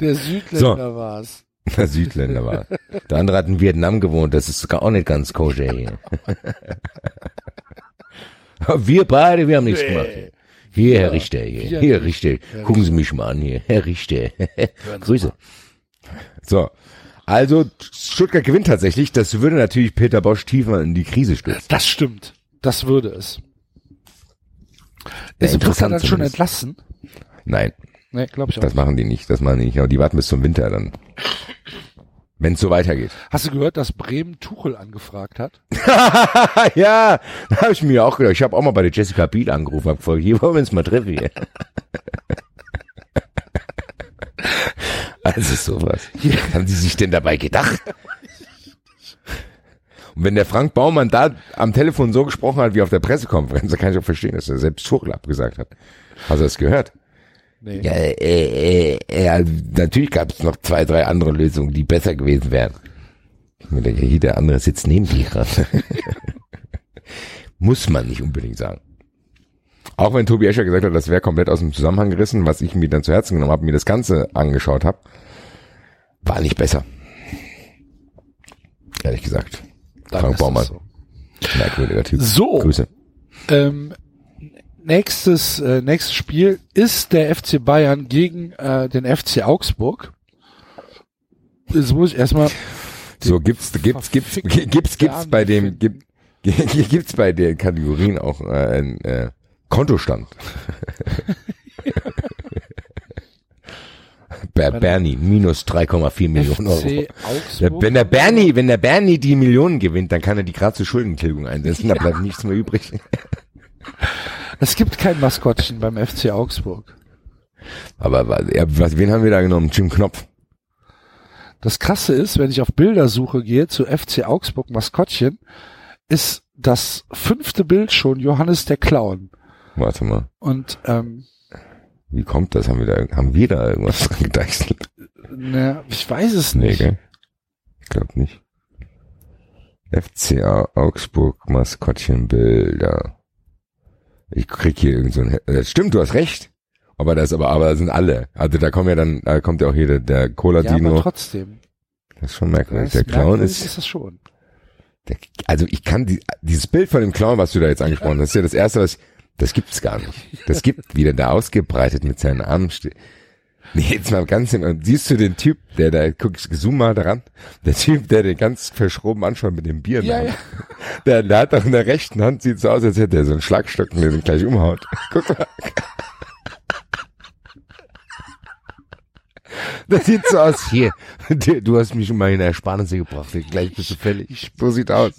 Der Südländer war's. Der Südländer war. Der andere hat in Vietnam gewohnt, das ist sogar auch nicht ganz koscher hier. Wir beide, wir haben nichts gemacht. Hier, hier Herr Richter, hier, wir hier nicht. Richter, gucken Sie mich mal an hier, Herr Richter. Grüße. So, also Stuttgart gewinnt tatsächlich, das würde natürlich Peter Bosch tiefer in die Krise stürzen. Das stimmt. Das würde es. Ja, Ist Brücker interessant dann schon entlassen? Nein, Nee, glaube ich auch. das machen die nicht, das machen die nicht, aber die warten bis zum Winter dann. Wenn es so weitergeht. Hast du gehört, dass Bremen Tuchel angefragt hat? ja, da habe ich mir auch gedacht. Ich habe auch mal bei der Jessica Biel angerufen, hab gefragt, hier wollen wir uns mal treffen hier. also sowas. Was haben Sie sich denn dabei gedacht? Und wenn der Frank Baumann da am Telefon so gesprochen hat wie auf der Pressekonferenz, dann kann ich auch verstehen, dass er selbst Tuchel abgesagt hat. Hast du das gehört? Nee. Ja, äh, äh, äh, also natürlich gab es noch zwei, drei andere Lösungen, die besser gewesen wären. Ich mir denke, hier der andere sitzt neben dir gerade. Muss man nicht unbedingt sagen. Auch wenn Tobi Escher gesagt hat, das wäre komplett aus dem Zusammenhang gerissen, was ich mir dann zu Herzen genommen habe, mir das Ganze angeschaut habe, war nicht besser. Ehrlich gesagt. Dann Frank Baumann, so. merkwürdiger Typ. So. Grüße. Ähm, nächstes, äh, nächstes Spiel ist der FC Bayern gegen äh, den FC Augsburg. Jetzt muss ich erstmal So gibt's gibt's gibt's gibt's gibt's bei dem gibt gibt's bei den Kategorien auch äh, ein äh, Kontostand. Ber Bernie minus 3,4 Millionen Euro. FC Augsburg. wenn der Bernie, wenn der Bernie die Millionen gewinnt, dann kann er die gerade zur Schuldentilgung einsetzen, da bleibt nichts mehr übrig. Es gibt kein Maskottchen beim FC Augsburg. Aber was, wen haben wir da genommen? Jim Knopf. Das Krasse ist, wenn ich auf Bildersuche gehe zu FC Augsburg Maskottchen, ist das fünfte Bild schon Johannes der Clown. Warte mal, Und ähm, wie kommt das? Haben wir da, haben wir da irgendwas dran gedeichselt? ne, ich weiß es Nee, nicht. gell? Ich glaube nicht. FCA Augsburg Maskottchenbilder. Ich krieg hier irgend so ein, das stimmt, du hast recht. Aber das, aber, aber das sind alle. Also da kommen ja dann, da kommt ja auch hier der, der ja, aber Cola-Dino. trotzdem. das ist schon merkwürdig. Der Clown ist, ist das schon. der, also ich kann die, dieses Bild von dem Clown, was du da jetzt angesprochen hast, ist ja das erste, was, das gibt's gar nicht. Das gibt wieder da ausgebreitet mit seinen Armen steht. Nee, jetzt mal ganz im, und siehst du den Typ, der da, guck, zoom mal daran, der Typ, der den ganz verschroben anschaut mit dem Bier Ja, Hand. Der, der hat doch in der rechten Hand, sieht so aus, als hätte er so einen Schlagstock, der den gleich umhaut. Guck mal. Das sieht so aus, hier, du hast mich um meine Ersparnisse gebracht, gleich bist du fällig. So sieht aus.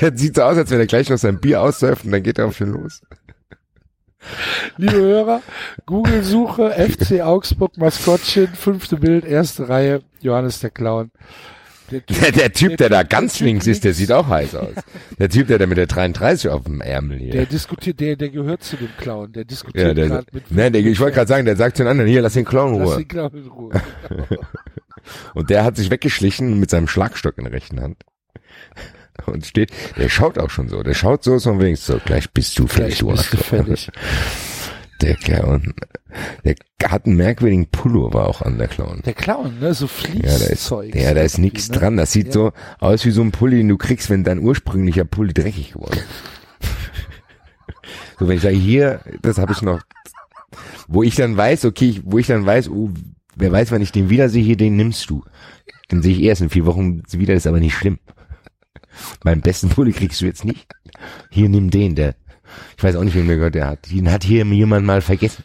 Der sieht so aus, als wenn er gleich noch sein Bier aussäuft und dann geht er auch schon los. Liebe Hörer, Google-Suche, FC Augsburg Maskottchen, fünfte Bild, erste Reihe, Johannes der Clown. Der Typ, Der, der Typ, der da Typ- ganz der Typ links ist, der sieht auch heiß aus. Der Typ, der da mit der 33 auf dem Ärmel der hier. diskutiert, der, der gehört zu dem Clown, der diskutiert Ja, der, gerade mit. nein, der, ich wollte gerade sagen, der sagt zu den anderen, hier, lass den Clown in Lass Ruhe. den Clown in Ruhe. Und der hat sich weggeschlichen mit seinem Schlagstock in der rechten Hand. Und steht, der schaut auch schon so, der schaut so, so wenigstens so, gleich bist du Vielleicht du fällig. Der Clown, der hat einen merkwürdigen Pullover auch an, der Clown. Der Clown, ne, so Ja, da ist, Fließzeug. ja, da ist nichts ne? dran. Das sieht Ja. so aus wie so ein Pulli, den du kriegst, wenn dein ursprünglicher Pulli dreckig geworden ist. so, wenn ich sage, hier, das habe ich noch, wo ich dann weiß, okay, ich, wo ich dann weiß, oh, wer weiß, wenn ich den wiedersehe, hier, den nimmst du. Den sehe ich erst in vier Wochen wieder, ist aber nicht schlimm. Meinen besten Pulli kriegst du jetzt nicht. Hier, nimm den, der, ich weiß auch nicht, wem der gehört, der hat, den hat hier jemand mal vergessen.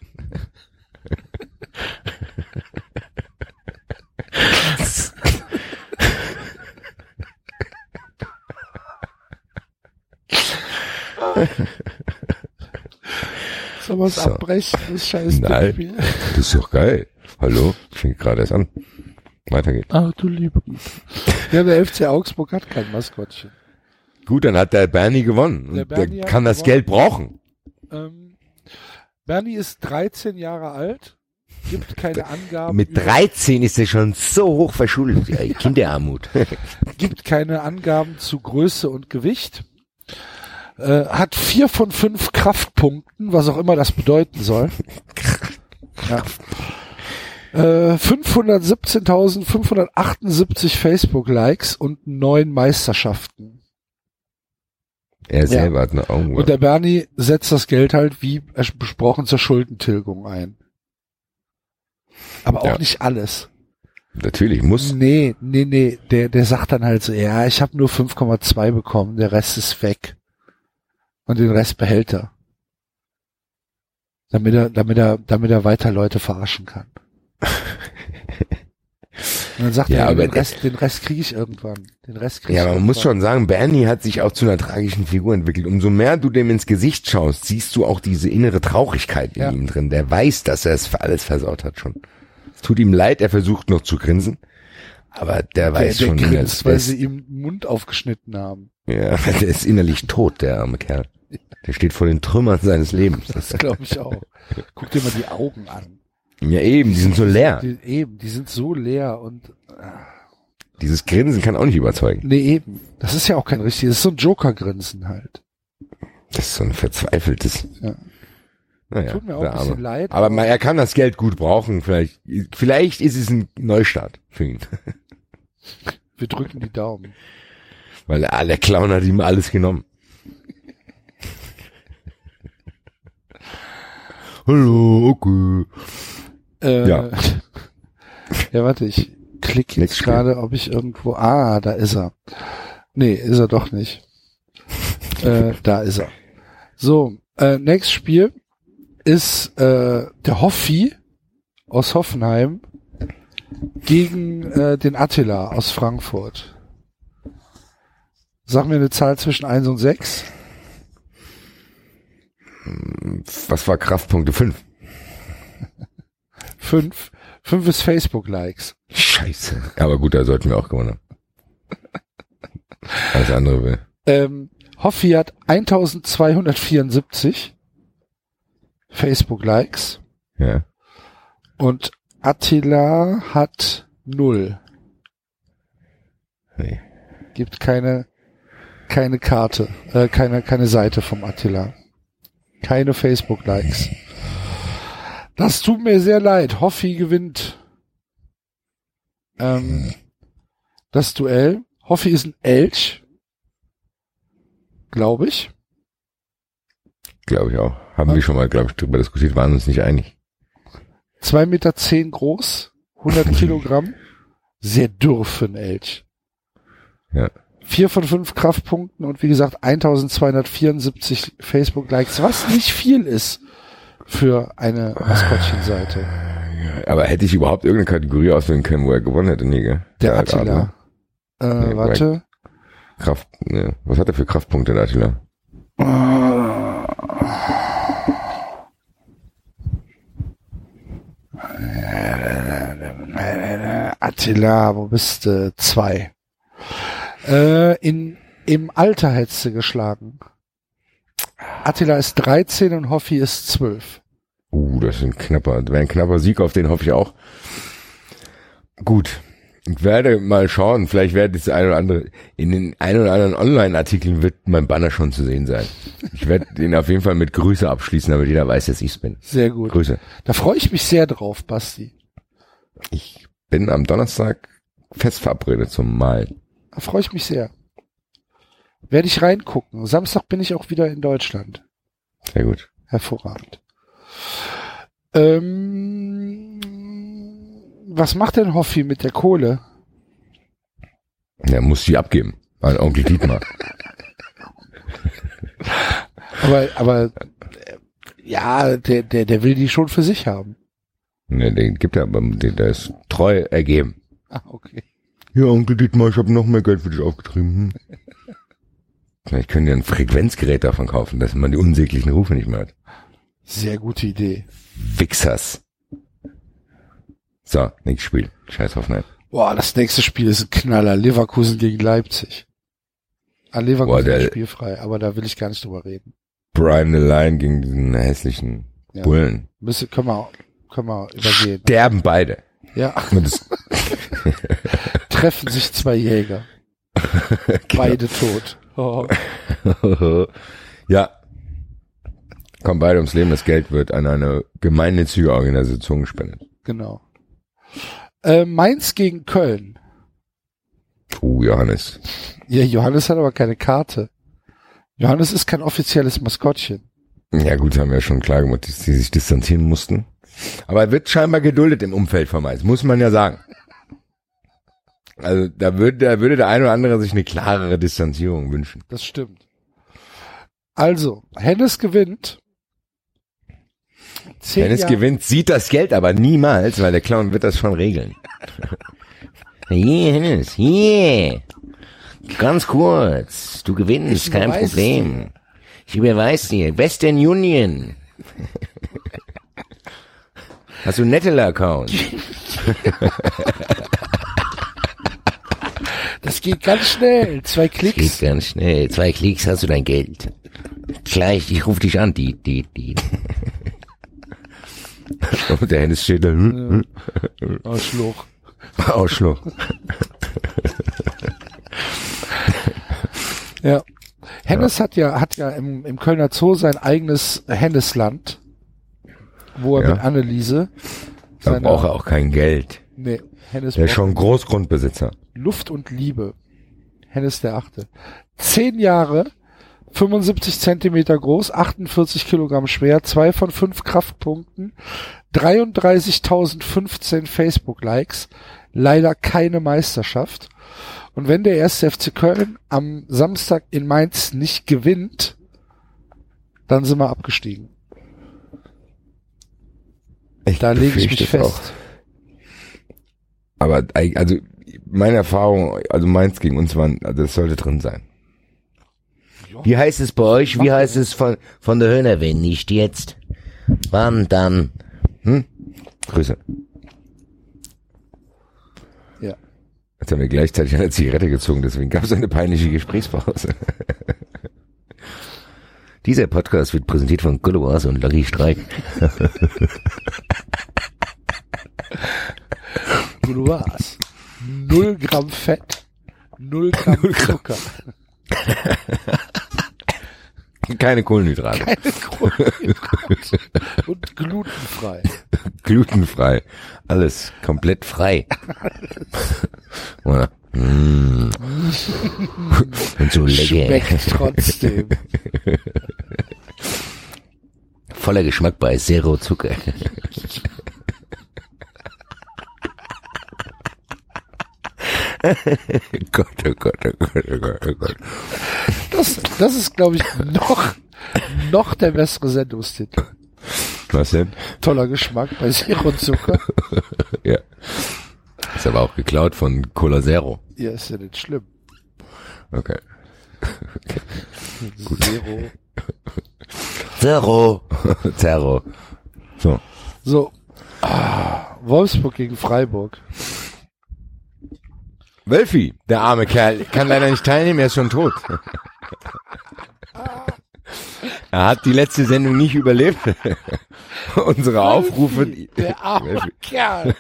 Sollen wir es So. abbrechen, das scheiß Nein. Das ist doch geil. Hallo? Fängt gerade erst an. Weiter geht's. Ah, du liebe Güte. Ja, der FC Augsburg hat kein Maskottchen. Gut, dann hat der Bernie gewonnen. Der Und Der, Bernie hat kann das gewonnen. Geld brauchen. Ähm, Bernie ist 13 Jahre alt, gibt keine Angaben, Mit über, 13 ist er schon so hoch verschuldet. Ja, Kinderarmut. gibt keine Angaben zu Größe und Gewicht, äh, hat vier von fünf Kraftpunkten, was auch immer das bedeuten soll. Ja. Äh, 517.578 Facebook-Likes und neun Meisterschaften. er selber hat eine Augen. Und der Bernie setzt das Geld halt, wie besprochen, zur Schuldentilgung ein. Aber auch Ja. nicht alles. Natürlich muss. Nee, nee, nee. Der, der sagt dann halt so, ja, ich habe nur 5,2 bekommen, der Rest ist weg. Und den Rest behält er. Damit er, damit er, damit er weiter Leute verarschen kann. Und dann sagt Ja, er, aber den Rest, den Rest kriege ich irgendwann. Den Rest kriege ich Ja, aber man muss schon sagen, Bernie hat sich auch zu einer tragischen Figur entwickelt. Umso mehr du dem ins Gesicht schaust, siehst du auch diese innere Traurigkeit in Ja. ihm drin. Der weiß, dass er es für alles versaut hat schon. Es tut ihm leid, er versucht noch zu grinsen. Aber der Der, weiß der schon, grinst, weil sie ihm den Mund aufgeschnitten haben. ja, der ist innerlich tot, der arme Kerl. Der steht vor den Trümmern seines Lebens. Das glaube ich auch. Guck dir mal die Augen an. Ja, eben, die sind so leer. Die, eben, die sind so leer und Dieses Grinsen kann auch nicht überzeugen. nee, eben. Das ist ja auch kein richtiges, das ist so ein Joker-Grinsen halt. Das ist so ein verzweifeltes. Ja. Naja, Tut mir auch ein bisschen Arme. leid. Aber man, er kann das Geld gut brauchen. Vielleicht, vielleicht ist es ein Neustart für ihn. Wir drücken die Daumen. Weil ah, der Clown hat ihm alles genommen. Hallo, okay. Äh, Ja. ja, warte, ich klicke jetzt gerade, ob ich irgendwo. Ah, da ist er. Nee, ist er doch nicht. äh, da ist er. So, äh, nächstes Spiel ist äh, der Hoffi aus Hoffenheim gegen äh, den Attila aus Frankfurt. Sag mir eine Zahl zwischen 1 und 6. Was war Kraftpunkte 5? 5. 5 ist Facebook-Likes. Scheiße. Aber gut, da sollten wir auch gewonnen haben. Alles andere will. Ähm, Hoffi hat 1274 Facebook-Likes Ja. und Attila hat 0. Nee. Gibt keine, keine Karte, äh, keine, keine Seite vom Attila. Keine Facebook-Likes. Das tut mir sehr leid. Hoffi gewinnt ähm, das Duell. Hoffi ist ein Elch. Glaube ich. Glaube ich auch. Haben wir schon mal, glaube ich, drüber diskutiert, waren uns nicht einig. Zwei Meter zehn groß, 100 Kilogramm. Sehr einen Elch. Ja. Vier von fünf Kraftpunkten und wie gesagt 1274 Facebook-Likes, was nicht viel ist für eine Maskottchenseite. Aber hätte ich überhaupt irgendeine Kategorie auswählen können, wo er gewonnen hätte? Nee, gell? Der hat Attila. Äh, Nee, warte. Kraft, ne. Was hat er für Kraftpunkte, der Attila? Attila, wo bist du? Zwei. Äh, in, Im Alter hättest du geschlagen. Attila ist 13 und Hoffi ist 12. Uh, das ist ein knapper, wäre ein knapper Sieg, auf den hoffe ich auch. Gut. Ich werde mal schauen, vielleicht werde das ein oder andere, in den ein oder anderen Online-Artikeln wird mein Banner schon zu sehen sein. Ich werde den auf jeden Fall mit Grüße abschließen, damit jeder weiß, dass ich's bin. Sehr gut. Grüße. Da freue ich mich sehr drauf, Basti. Ich bin am Donnerstag fest verabredet zum Malen. Da freue ich mich sehr. Werde ich reingucken. Samstag bin ich auch wieder in Deutschland. Sehr gut. Hervorragend. Ähm, was macht denn Hoffi mit der Kohle? Er muss sie abgeben. An Onkel Dietmar. Aber, aber ja, der, der, der will die schon für sich haben. ne, den gibt er, aber der ist treu ergeben. Ah, okay. Ja, Onkel Dietmar, ich habe noch mehr Geld für dich aufgetrieben. Hm. Vielleicht können die ein Frequenzgerät davon kaufen, dass man die unsäglichen Rufe nicht mehr hat. Sehr gute Idee. Wichsers. So, nächstes Spiel. Scheiß Hoffenheim. Boah, das nächste Spiel ist ein Knaller. Leverkusen gegen Leipzig. Ah, Leverkusen Boah, der- ist spielfrei, aber da will ich gar nicht drüber reden. Brian the Line gegen diesen hässlichen Ja. Bullen. Müssen, können wir, können wir übergehen. Sterben beide. Ja, treffen sich zwei Jäger. Beide tot. Oh. ja. Kommen beide ums Leben. Das Geld wird an eine gemeinnützige Organisation gespendet. Genau. Äh, Mainz gegen Köln. Uh, Johannes. Ja, Johannes hat aber keine Karte. Johannes ist kein offizielles Maskottchen. Ja gut, haben wir ja schon klar gemacht, dass die sich distanzieren mussten. Aber er wird scheinbar geduldet im Umfeld von Mainz, muss man ja sagen. Also da würde, da würde der eine oder andere sich eine klarere Distanzierung wünschen. Das stimmt. Also, Hennes gewinnt. Zehn Wenn es Jahre- gewinnt, sieht das Geld aber niemals, weil der Clown wird das schon regeln. Hier, Hennes, hier. Ganz kurz. Du gewinnst, Ich kein Problem. Ich überweis dir. Western Union. Hast du einen Nettel-Account? Das geht ganz schnell. Zwei Geht Klicks. ganz schnell. Zwei Klicks hast du dein Geld. Gleich, ich ruf dich an. Die, die, die. Und der Hennes steht da. Arschloch. hm, Ausschluck. Ja. Hennes hat ja, hat ja im, im Kölner Zoo sein eigenes Hennesland, wo er Ja. mit Anneliese Da braucht er auch kein Geld. Nee, Hennes Der ist schon Großgrundbesitzer. Luft und Liebe. Hennes der Achte. Zehn Jahre, 75 Zentimeter groß, 48 Kilogramm schwer, zwei von fünf Kraftpunkten, 33.015 Facebook-Likes, leider keine Meisterschaft. Und wenn der erste FC Köln am Samstag in Mainz nicht gewinnt, dann sind wir abgestiegen. Ich Da lege ich mich es fest. Aber eig- also meine Erfahrung, also meins gegen uns waren, also das sollte drin sein. Wie heißt es bei euch? Wie heißt es von, von der Höhner, wenn nicht jetzt? Wann dann? Hm? Grüße. Ja. Jetzt haben wir gleichzeitig eine Zigarette gezogen, deswegen gab es eine peinliche Gesprächspause. Dieser Podcast wird präsentiert von Gulloas und Lucky Streik. Gulloas. 0 Gramm Fett, 0 Gramm, Zucker. Keine Kohlenhydrate. Keine Kohlenhydrate. Und glutenfrei. Glutenfrei. Alles komplett frei. Alles. Mm. Und so lecker. Schmeckt trotzdem. Voller Geschmack bei Zero Zucker. Gott, oh Gott, oh Gott, oh Gott, oh Gott. Das, das ist, glaube ich, noch, noch der bessere Sendungstitel. Was denn? Toller Geschmack bei Zero Zucker. Ja. Ist aber auch geklaut von Cola Zero. Ja, ist ja nicht schlimm. Okay. Zero. Zero. Zero. So. So. Ah, Wolfsburg gegen Freiburg. Wölfi, der arme Kerl, kann leider nicht teilnehmen, er ist schon tot. Er hat die letzte Sendung nicht überlebt. Unsere Aufrufe. Der arme. Kerl.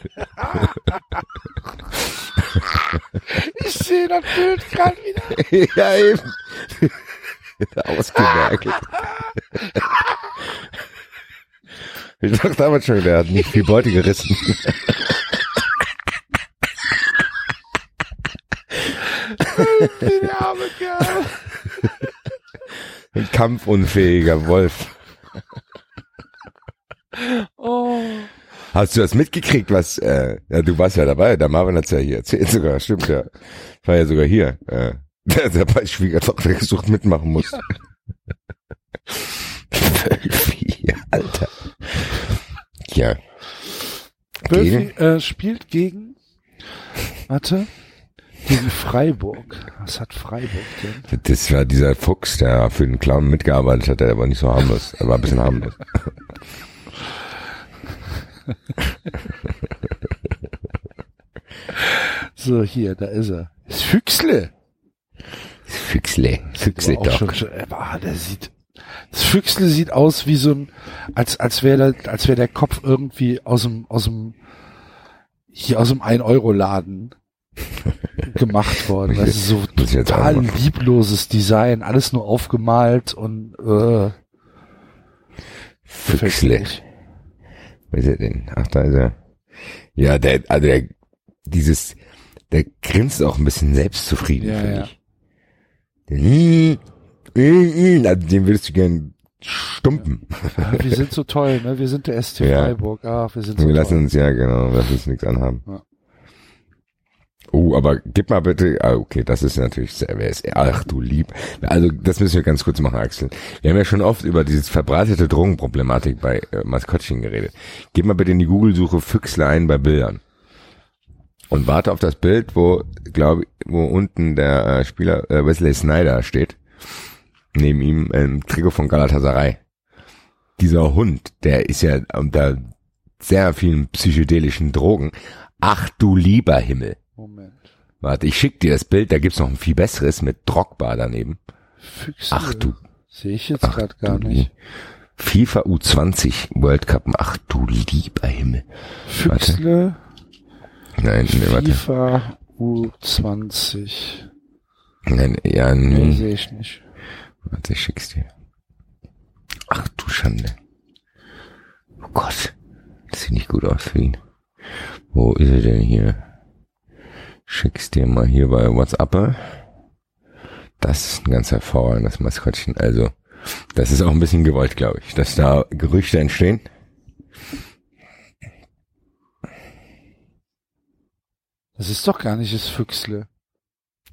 ich sehe das Bild gerade wieder. ja, eben. Ausgemerkt. Ich dachte damals schon, der hat nicht viel Beute gerissen. Der arme Kerl. Ein kampfunfähiger Wolf. Oh. Hast du das mitgekriegt, was, äh, ja, du warst ja dabei, der Marvin hat's ja hier erzählt sogar, stimmt ja. Ich war ja sogar hier, äh, der, der bei Schwiegertochter gesucht mitmachen muss. Wölfi, Alter. Ja, Bölfi äh, spielt gegen, warte, gegen Freiburg. Was hat Freiburg denn? das war dieser Fuchs, der für den Clown mitgearbeitet hat, der war nicht so harmlos, er war ein bisschen harmlos. So, hier, da ist er. Das Füchsle. Füchsle. Füchsle auch schon, doch. schon, äh, ah, der sieht, das Füchsle sieht aus wie so ein, als, als wäre der, als wäre der Kopf irgendwie aus dem, aus dem, hier aus dem 1-Euro-Laden gemacht worden. Das ist so total liebloses Design, alles nur aufgemalt und, äh, Füchsle. Wo ist er denn? Ach, da ist er. Ja, der, also der, dieses, der grinst auch ein bisschen selbstzufrieden, Ja, finde ja. ich. Hm, also den würdest du gern stumpen. Ja, wir sind so toll, ne? Wir sind der ST. Freiburg. Ach, wir sind so wir lassen toll. uns, ja, genau, lassen uns nichts anhaben. Ja. Oh, aber gib mal bitte, ah, okay, das ist natürlich sehr, wer ist, ach du lieb. Also, das müssen wir ganz kurz machen, Axel. Wir haben ja schon oft über dieses verbreitete Drogenproblematik bei äh, Maskottchen geredet. Gib mal bitte in die Google-Suche Füchsle ein bei Bildern. Und warte auf das Bild, wo, glaube wo unten der äh, Spieler äh, Wesley Snyder steht. Neben ihm im Trikot von Galatasaray. Dieser Hund, der ist ja unter sehr vielen psychedelischen Drogen. Ach du lieber Himmel. Moment. Warte, ich schick dir das Bild, da gibt's noch ein viel besseres mit Drogba daneben. Füchsle. Ach du, Sehe ich jetzt gerade gar nicht. FIFA U20 World Cup. Ach du lieber Himmel. Füchsle, Nein, nee, warte. FIFA U20. Nein, ja, Nee, nee. sehe ich nicht. Warte, ich schick's dir. Ach du Schande. Oh Gott. Das sieht nicht gut aus für ihn. Wo ist er denn hier? Schick's dir mal hier bei WhatsApp. Das ist ein ganz hervorragendes Maskottchen. Also, das ist auch ein bisschen gewollt, glaube ich, dass da Gerüchte entstehen. Das ist doch gar nicht das Füchsle.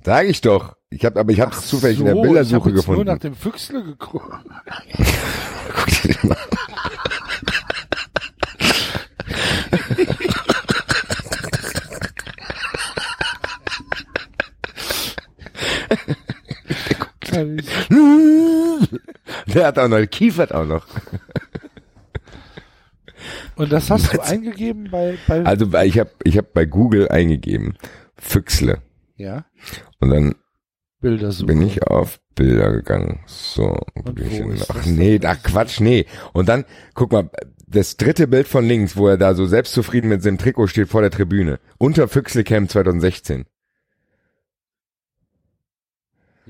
Sag ich doch. Ich habe, aber ich habe es zufällig in der So, ich hab Bildersuche jetzt gefunden. nur nach dem Füchsle geguckt. Guck dir mal Ich- Der hat auch noch, kiefert auch noch. Und das hast du eingegeben bei, bei Also ich habe ich hab bei Google eingegeben, Füchsle. ja, Und dann Bildersuche. bin ich auf Bilder gegangen. So. Ach nee, ach Quatsch, nee. Und dann, guck mal, das dritte Bild von links, wo er da so selbstzufrieden mit seinem Trikot steht vor der Tribüne. Unter Füchsle Camp 2016.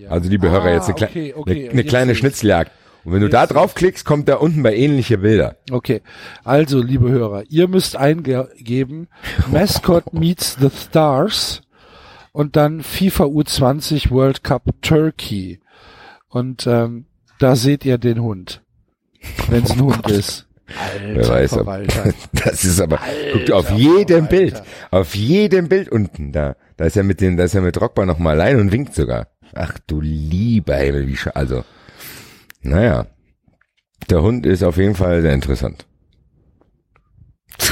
Ja. Also liebe Hörer, Ah, jetzt eine, klei- okay, okay. eine, eine jetzt kleine Schnitzeljagd. Und wenn du Jetzt da draufklickst, kommt da unten bei ähnliche Bilder. Okay, also liebe Hörer, ihr müsst eingeben Mascot meets the Stars und dann FIFA U20 World Cup Turkey und ähm, da seht ihr den Hund, wenn es ein Hund ist. Alter, Wer weiß, Verwalter. das ist aber, guck dir auf Alter jedem Verwalter. Bild, auf jedem Bild unten da, da ist er mit dem, da ist er mit Rockbar noch mal allein und winkt sogar. Ach du lieber Himmel, wie scha also, naja, der Hund ist auf jeden Fall sehr interessant.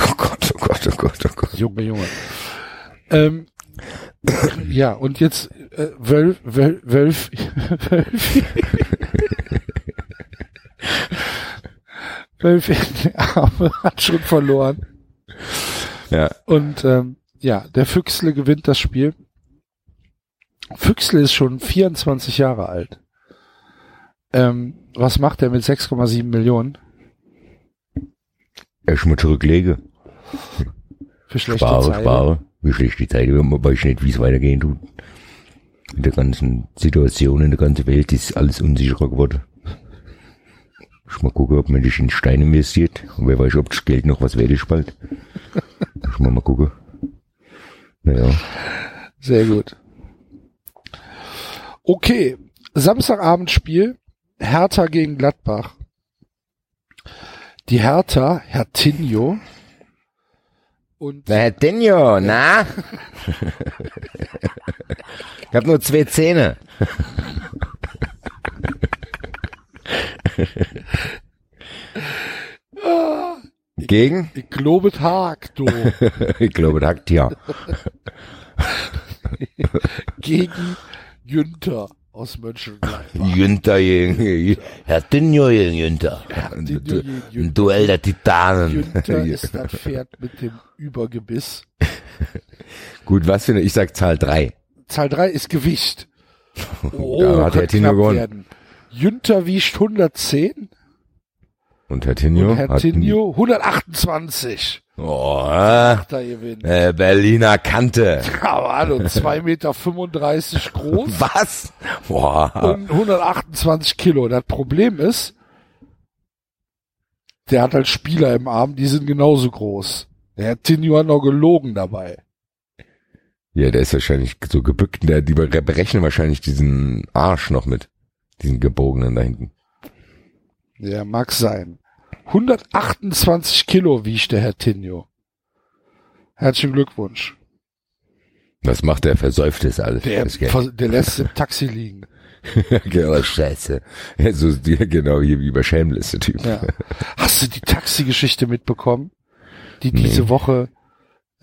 Oh Gott, oh Gott, oh Gott, oh Gott. Junge, Junge. Ähm, ja, und jetzt äh, Wölf, Wölf, Wölf, Wölf, in der Arme hat schon verloren. Ja, Und ähm, ja, der Füchsle gewinnt das Spiel. Füchsle ist schon 24 Jahre alt. Ähm, was macht er mit 6,7 Millionen erstmal zurücklege, für schlechte spare, Zeiten? spare, wie schlecht die Zeit, man weiß nicht, wie es weitergehen tut. In der ganzen Situation, in der ganzen Welt ist alles unsicherer geworden. Ich mal gucken, ob man das in Stein investiert. Und wer weiß, ob das Geld noch was wert ist bald. Ich mal mal gucken. Naja. Sehr gut. Okay, Samstagabendspiel, Hertha gegen Gladbach. Die Hertha, Hertinho. Und Na, Herr Denjo, na? ich hab nur zwei Zähne. Gegen? ich glaube Tag, du. Ich glaube, hackt ja. gegen Günther aus Mönchengladbach. Jünter gegen, Herr Denjo gegen Jünter. Ein. Duell der Titanen. Günther ist das Pferd mit dem Übergebiss. Gut, was für eine, ich sag Zahl drei. Zahl drei ist Gewicht. Oh, Da hat Herr knapp gewonnen. werden. Jünter wiegt 110 Und Herr Tinio? und Herr Tinio 128. Oh, äh, Berliner Kante. Aber hallo, 2,35 Meter groß Was? Boah. und 128 Kilo. Das Problem ist, der hat halt Spieler im Arm, die sind genauso groß. Der Herr Tinio hat noch gelogen dabei. Ja, der ist wahrscheinlich so gebückt. Der, die berechnen wahrscheinlich diesen Arsch noch mit. Diesen gebogenen da hinten. Ja, mag sein. 128 Kilo wiegt der Herr Tinio. Herzlichen Glückwunsch. Was macht der? Versäuft es alles. Der, der lässt im Taxi liegen. genau, scheiße. Ja, so, die, genau, hier wie bei Shameless, der Typ. Ja. Hast du die Taxi-Geschichte mitbekommen? Die diese Woche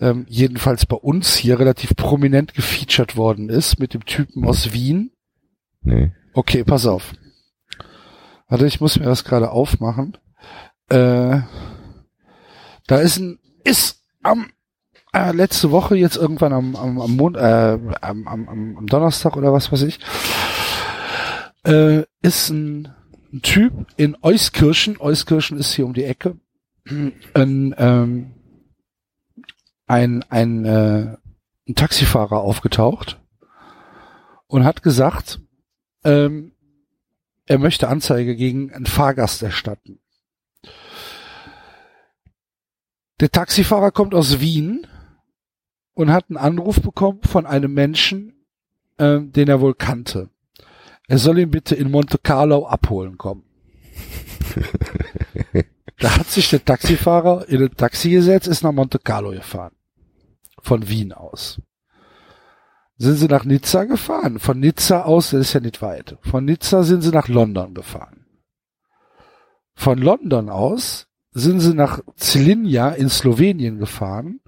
ähm, jedenfalls bei uns hier relativ prominent gefeatured worden ist mit dem Typen aus Wien. Nee. Okay, pass auf. Warte, ich muss mir das gerade aufmachen. Äh, da ist ein, ist am äh, letzte Woche jetzt irgendwann am am am, Mon äh, am, am am Donnerstag oder was weiß ich, äh, ist ein, ein Typ in Euskirchen. Euskirchen ist hier um die Ecke. Ein, ähm, ein, ein, äh, ein Taxifahrer aufgetaucht und hat gesagt, ähm, er möchte Anzeige gegen einen Fahrgast erstatten. Der Taxifahrer kommt aus Wien und hat einen Anruf bekommen von einem Menschen, ähm, den er wohl kannte. Er soll ihn bitte in Monte Carlo abholen kommen. da hat sich der Taxifahrer in ein Taxi gesetzt, ist nach Monte Carlo gefahren. Von Wien aus. Sind sie nach Nizza gefahren. Von Nizza aus, das ist ja nicht weit. Von Nizza sind sie nach London gefahren. Von London aus sind sie nach Zillinja in Slowenien gefahren.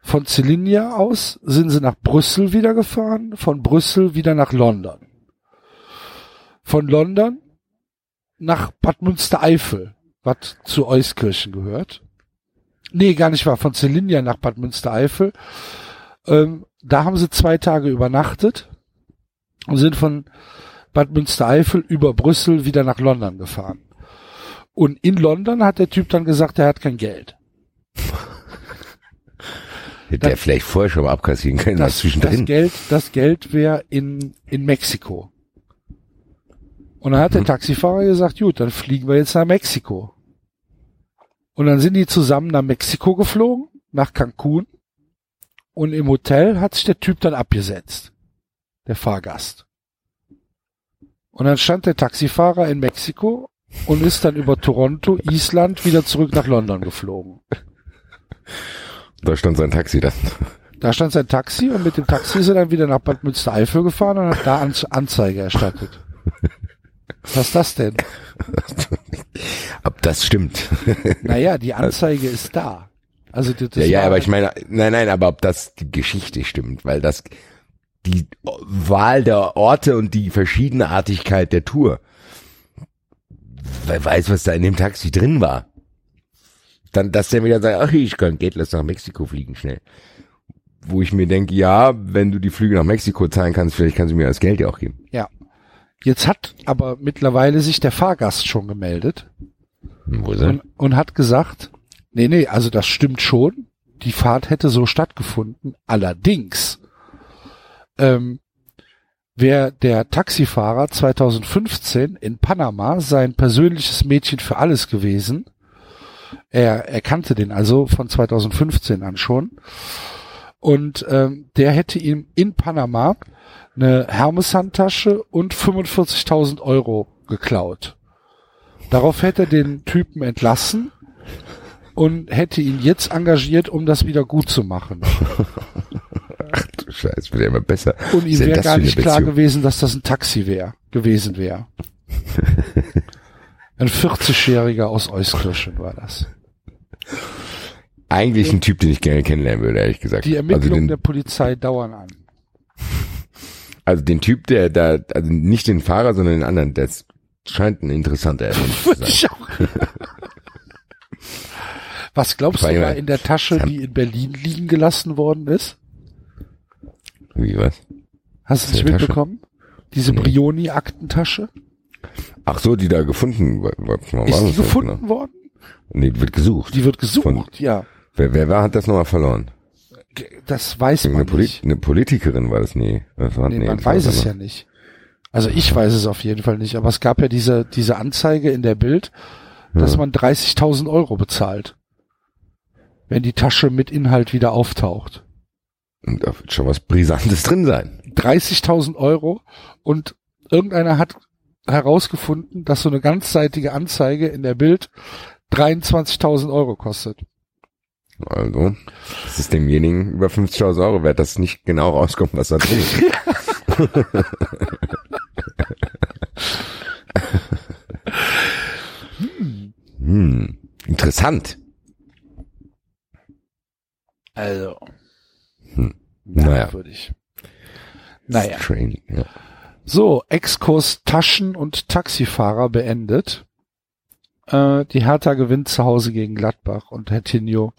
Von Zillinja aus sind sie nach Brüssel wieder gefahren. Von Brüssel wieder nach London. Von London nach Bad Münstereifel, was zu Euskirchen gehört. Nee, gar nicht wahr. Von Zillinja nach Bad Münstereifel. Ähm, da haben sie zwei Tage übernachtet und sind von Bad Münstereifel über Brüssel wieder nach London gefahren. Und in London hat der Typ dann gesagt, er hat kein Geld. Hätte er vielleicht vorher schon mal abkassieren können, Das, das zwischendrin. Geld, das Geld wäre in, in Mexiko. Und dann hat der Taxifahrer gesagt, gut, dann fliegen wir jetzt nach Mexiko. Und dann sind die zusammen nach Mexiko geflogen, nach Cancun. Und im Hotel hat sich der Typ dann abgesetzt. Der Fahrgast. Und dann stand der Taxifahrer in Mexiko und ist dann über Toronto, Island wieder zurück nach London geflogen. Da stand sein Taxi dann. Da stand sein Taxi und mit dem Taxi ist er dann wieder nach Bad Münstereifel gefahren und hat da An Anzeige erstattet. Was ist das denn? Ob das stimmt. Naja, die Anzeige ist da. Also das, ja, ja, aber ich meine, nein, nein, aber ob das die Geschichte stimmt, weil das die Wahl der Orte und die Verschiedenartigkeit der Tour. Wer weiß, was da in dem Taxi drin war. Dann, dass der wieder sagt, ach, ich kann geht, lass nach Mexiko fliegen, schnell. Wo ich mir denke, ja, wenn du die Flüge nach Mexiko zahlen kannst, vielleicht kannst du mir das Geld ja auch geben. Ja. Jetzt hat aber mittlerweile sich der Fahrgast schon gemeldet Wo ist er? und, und hat gesagt, nee, nee, also das stimmt schon. Die Fahrt hätte so stattgefunden. Allerdings ähm, wäre der Taxifahrer 2015 in Panama sein persönliches Mädchen für alles gewesen. Er, er kannte den also von 2015 an schon. Und ähm, der hätte ihm in Panama eine Hermes-Handtasche und 45.000 Euro geklaut. Darauf hätte er den Typen entlassen und hätte ihn jetzt engagiert, um das wieder gut zu machen. Du Scheiße, wird ja immer besser. Und ihm wäre gar nicht klar gewesen, dass das ein Taxi wäre, gewesen wäre. Ein 40-Jähriger aus Euskirchen war das. Eigentlich ein Typ, den ich gerne kennenlernen würde, ehrlich gesagt. Die also Ermittlungen den, der Polizei dauern an. also den Typ, der da, also nicht den Fahrer, sondern den anderen, das scheint ein interessanter Mensch zu sein. ich auch. Was glaubst du, war in der Tasche, die in Berlin liegen gelassen worden ist? Wie was? Hast du es nicht Der Tasche? mitbekommen? Diese Nee. Brioni-Aktentasche? Ach so, die da gefunden wa- wa- wa- Ist war die das, ne? gefunden worden? Nee, die wird gesucht. Die wird gesucht, Von- ja. Wer, wer war, hat das nochmal verloren? Das weiß Eine, man Poli nicht. eine Politikerin war das nie. Das war, Nee, nee, man das war weiß es das ja nicht. Also ich weiß es auf jeden Fall nicht, aber es gab ja diese, diese Anzeige in der Bild, dass Ja. man 30.000 Euro bezahlt, wenn die Tasche mit Inhalt wieder auftaucht. Und da wird schon was Brisantes drin sein. 30.000 Euro und irgendeiner hat herausgefunden, dass so eine ganzseitige Anzeige in der Bild 23.000 Euro kostet. Also, das ist demjenigen über 50.000 Euro wert, dass nicht genau rauskommt, was da drin ist. hm, interessant. Also. Hm. Naja. Merkwürdig. Naja. Strange, ja. So, Exkurs Taschen- und Taxifahrer beendet. Äh, die Hertha gewinnt zu Hause gegen Gladbach und Hertinho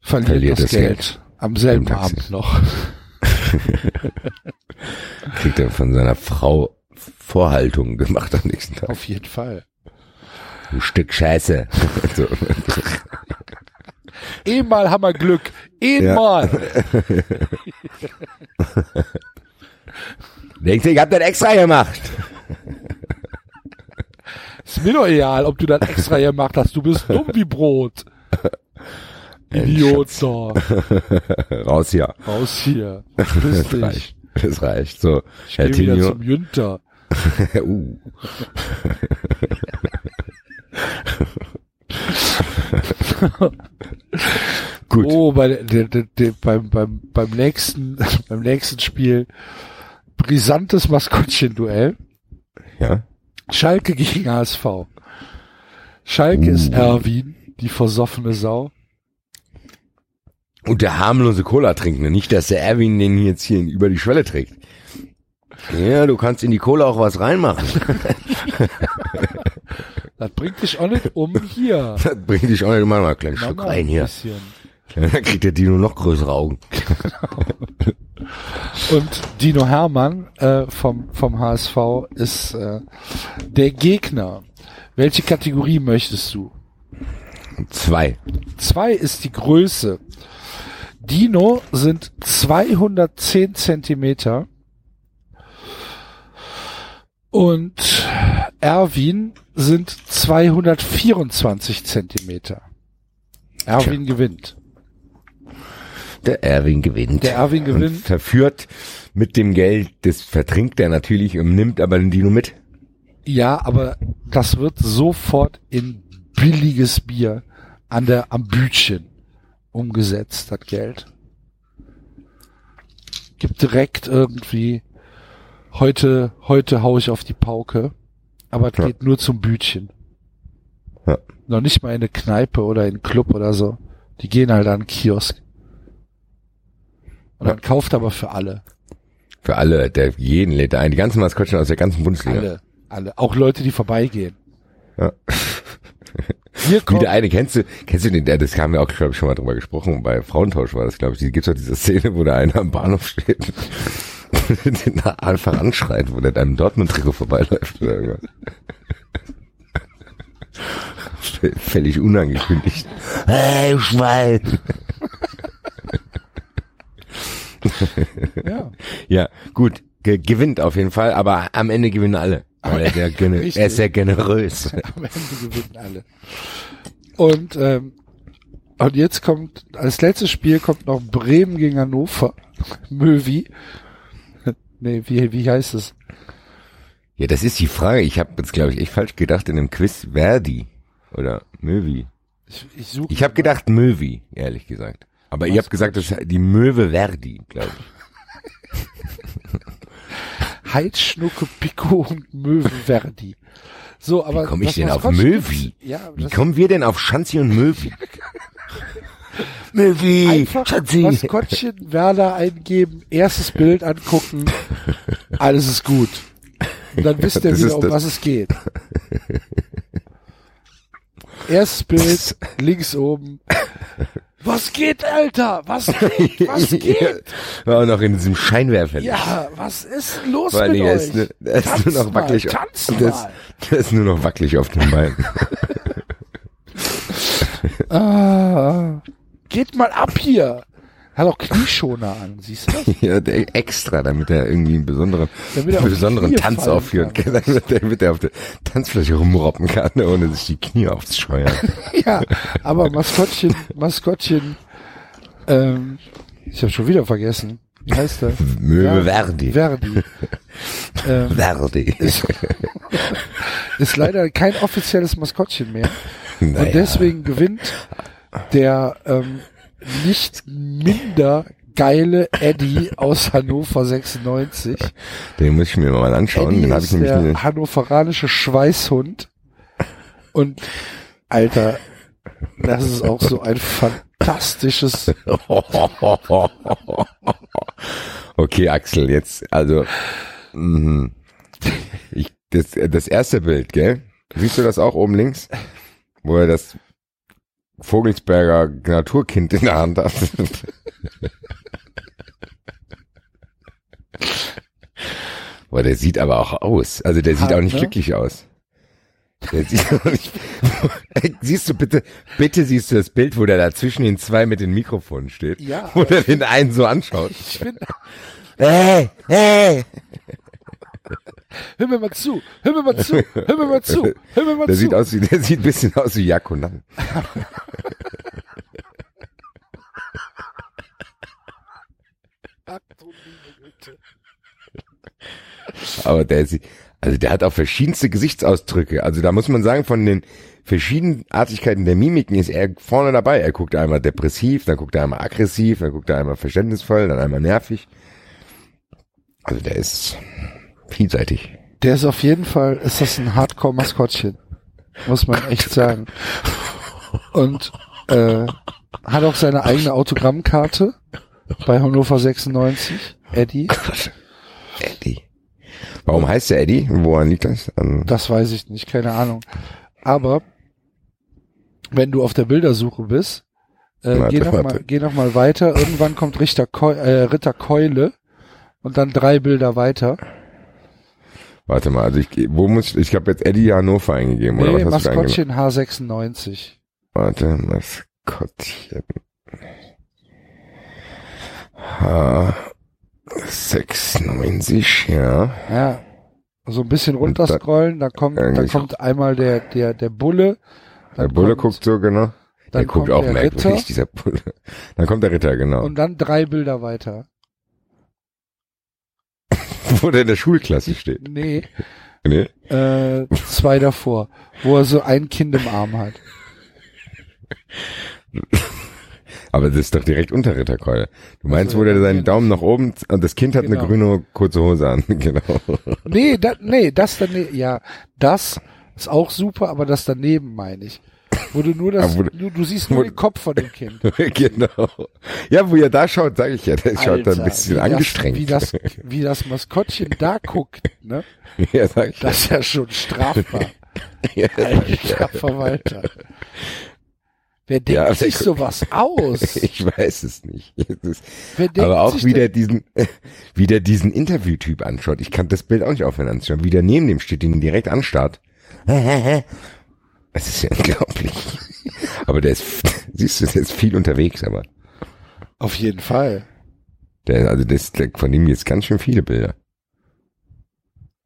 verliert, Verliert das, das Geld. Geld. am selben. Abend noch. Kriegt er von seiner Frau Vorhaltungen gemacht am nächsten Tag. Auf jeden Fall. Ein Stück Scheiße. so. Einmal haben wir Glück. Ja. Einmal. Denkst du, ich hab das extra gemacht? Ist mir doch egal, ob du das extra gemacht hast. Du bist dumm wie Brot. Idiot da. Raus hier. Raus hier. Das dich. reicht. Das reicht. So, Ich Herr wieder zum Jünter. uh. Gut. Oh, bei, der, der, der, beim, beim, beim nächsten, beim nächsten Spiel brisantes Maskottchen-Duell. Ja. Schalke gegen HSV. Schalke ist Erwin, die versoffene Sau. Und der harmlose Cola trinkende. Nicht, dass der Erwin den jetzt hier über die Schwelle trägt. Ja, du kannst in die Cola auch was reinmachen. Das bringt dich auch nicht um hier. Das bringt dich auch nicht mal mal Mach Schluck mal rein ein hier. Dann kriegt der Dino noch größere Augen. Und Dino Hermann äh, vom, vom HSV ist äh, der Gegner. Welche Kategorie möchtest du? Zwei. Zwei ist die Größe. Dino sind 210 Zentimeter und Erwin sind 224 Zentimeter. Erwin gewinnt. Der Erwin gewinnt. Der Erwin Und gewinnt. verführt mit dem Geld, das vertrinkt er natürlich und nimmt aber den Dino mit. Ja, aber das wird sofort in billiges Bier an der, am Bütchen umgesetzt, das Geld. Gibt direkt irgendwie, heute, heute hau ich auf die Pauke, aber es Ja. geht nur zum Bütchen. Ja. Noch nicht mal in eine Kneipe oder in einen Club oder so. Die gehen halt an den Kiosk. Und Ja. dann kauft aber für alle. Für alle, der jeden lädt ein. Die ganzen Maskottchen aus der ganzen Bundesliga. Alle. Alle. Auch Leute, die vorbeigehen. Ja. Hier Wie kommt, der eine, kennst du, kennst du den, das haben wir auch, glaube ich, schon mal drüber gesprochen, bei Frauentausch war das, glaube ich, die gibt's doch diese Szene, wo der eine am Bahnhof steht den einfach anschreit, wo der mit einem Dortmund-Trikot vorbeiläuft oder irgendwas. V- Völlig unangekündigt. Hey, Schwein! ja. Ja, gut, ge gewinnt auf jeden Fall, aber am Ende gewinnen alle. Weil er, sehr gene Richtig. er ist sehr generös. Am Ende gewinnen alle. Und, ähm, und jetzt kommt, als letztes Spiel kommt noch Bremen gegen Hannover. Möwi. Nee, wie, wie heißt es? Ja, das ist die Frage. Ich habe jetzt, glaube ich, echt falsch gedacht in dem Quiz Verdi oder Möwi. Ich, ich suche. Ich habe gedacht Möwi, ehrlich gesagt. Aber ihr habt gesagt, das ist die Möwe Verdi, glaube ich. Heidschnucke, Pico und Möwe Verdi. So, aber. Wie komme ich denn auf Möwi? Ja, Wie kommen wir denn auf Schanzi und Möwi? Einfach Schanzi. Maskottchen Werder eingeben, erstes Bild angucken, alles ist gut. Und dann wisst ihr Das wieder, um das- was es geht. Erstes Bild, links oben. Was geht, Alter? Was geht? Was geht? War auch noch in diesem Scheinwerfer. Ja, was ist los Vor mit euch? ist, nur- er ist nur noch wackelig. tanzt der, ist, mal. der ist nur noch wackelig auf den Beinen. Ah, geht mal ab hier. Hat auch Knieschoner an, siehst du? ja, der extra, damit er irgendwie einen besonderen, er einen besonderen Tanz aufführen kann. kann, damit, er- auf der Tanzfläche rumroppen kann, ohne sich die Knie aufzuscheuern. Ja, aber Maskottchen, Maskottchen, ähm, ich habe schon wieder vergessen. Wie heißt der? Möwe Verdi. Verdi. ähm, Verdi. ist, ist leider kein offizielles Maskottchen mehr. Naja. Und deswegen gewinnt der ähm, nicht minder geile Eddie aus Hannover 96. Den muss ich mir mal anschauen. Eddie Den habe ich nämlich der eine, hannoveranische Schweißhund. Und Alter, das ist auch so ein fantastisches. Okay, Axel, jetzt, also, mhm. ich, das, das erste Bild, gell? Siehst du das auch oben links? Wo er das Vogelsberger Naturkind in der Hand hat. Boah, der sieht aber auch aus. Also der sieht auch nicht ne? glücklich aus. Der sieht auch nicht, siehst du bitte, bitte siehst du das Bild, wo der da zwischen den zwei mit den Mikrofonen steht. Ja, Wo der den einen so anschaut. Ich finde, Hey, hey. Hör mir mal zu, hör mir mal zu, hör mir mal zu, hör mir mal Der zu. sieht aus wie, der sieht ein bisschen aus wie Jakonan. Aber der sieht, also der hat auch verschiedenste Gesichtsausdrücke. Also da muss man sagen, von den Verschiedenartigkeiten der Mimiken ist er vorne dabei. Er guckt einmal depressiv, dann guckt er einmal aggressiv, dann guckt er einmal verständnisvoll, dann einmal nervig. Also der ist vielseitig. Der ist auf jeden Fall, ist das ein Hardcore-Maskottchen. Muss man echt sagen. Und äh, hat auch seine eigene Autogrammkarte bei Hannover 96, Eddie. Eddie. Warum heißt der Eddie? Woran liegt das? An, Das weiß ich nicht, keine Ahnung. Aber wenn du auf der Bildersuche bist, äh, Warte, geh, noch warte. mal, geh noch mal weiter. Irgendwann kommt Richter Keu äh, Ritter Keule und dann drei Bilder weiter. Warte mal, also ich, wo muss ich, ich habe jetzt Eddie Hannover eingegeben, oder Nee, was hast du da eingegeben? Maskottchen H96. Warte, Maskottchen. H 96, ja. Ja. So ein bisschen runterscrollen, da kommt, da kommt einmal der, der, der Bulle. Der Bulle kommt- guckt so, genau. Der dann guckt kommt auch der merkwürdig, Ritter dieser Bulle. Dann kommt der Ritter, genau. und dann drei Bilder weiter. Wo der in der Schulklasse steht. Nee, Nee? äh, zwei davor, wo er so ein Kind im Arm hat. Aber das ist doch direkt unter Ritterkeule. Du meinst, Also, wo der seinen ja. Daumen nach oben und das Kind hat Genau. eine grüne kurze Hose an. genau. Nee, da, nee, das daneben, ja, das ist auch super, aber das daneben meine ich. Wo du nur das, Aber wo- du, du siehst nur wo- den Kopf von dem Kind. genau. Ja, wo ihr da schaut, sage ich ja, der schaut da ein bisschen wie angestrengt. Das, wie das, wie das Maskottchen da guckt, ne? ja, sag ich Das ist ja schon strafbar. ja. Alter Verwalter. Wer denkt Ja, sich sowas aus? Ich weiß es nicht. Ist, Wer denkt aber auch wieder diesen, wie der diesen Interviewtyp anschaut. Ich kann das Bild auch nicht aufhören anzuschauen. Wie der neben dem steht, den direkt anstarrt. Das ist ja unglaublich. Aber der ist, siehst du, der ist viel unterwegs, aber Auf jeden Fall. der, also das, der, von ihm jetzt ganz schön viele Bilder.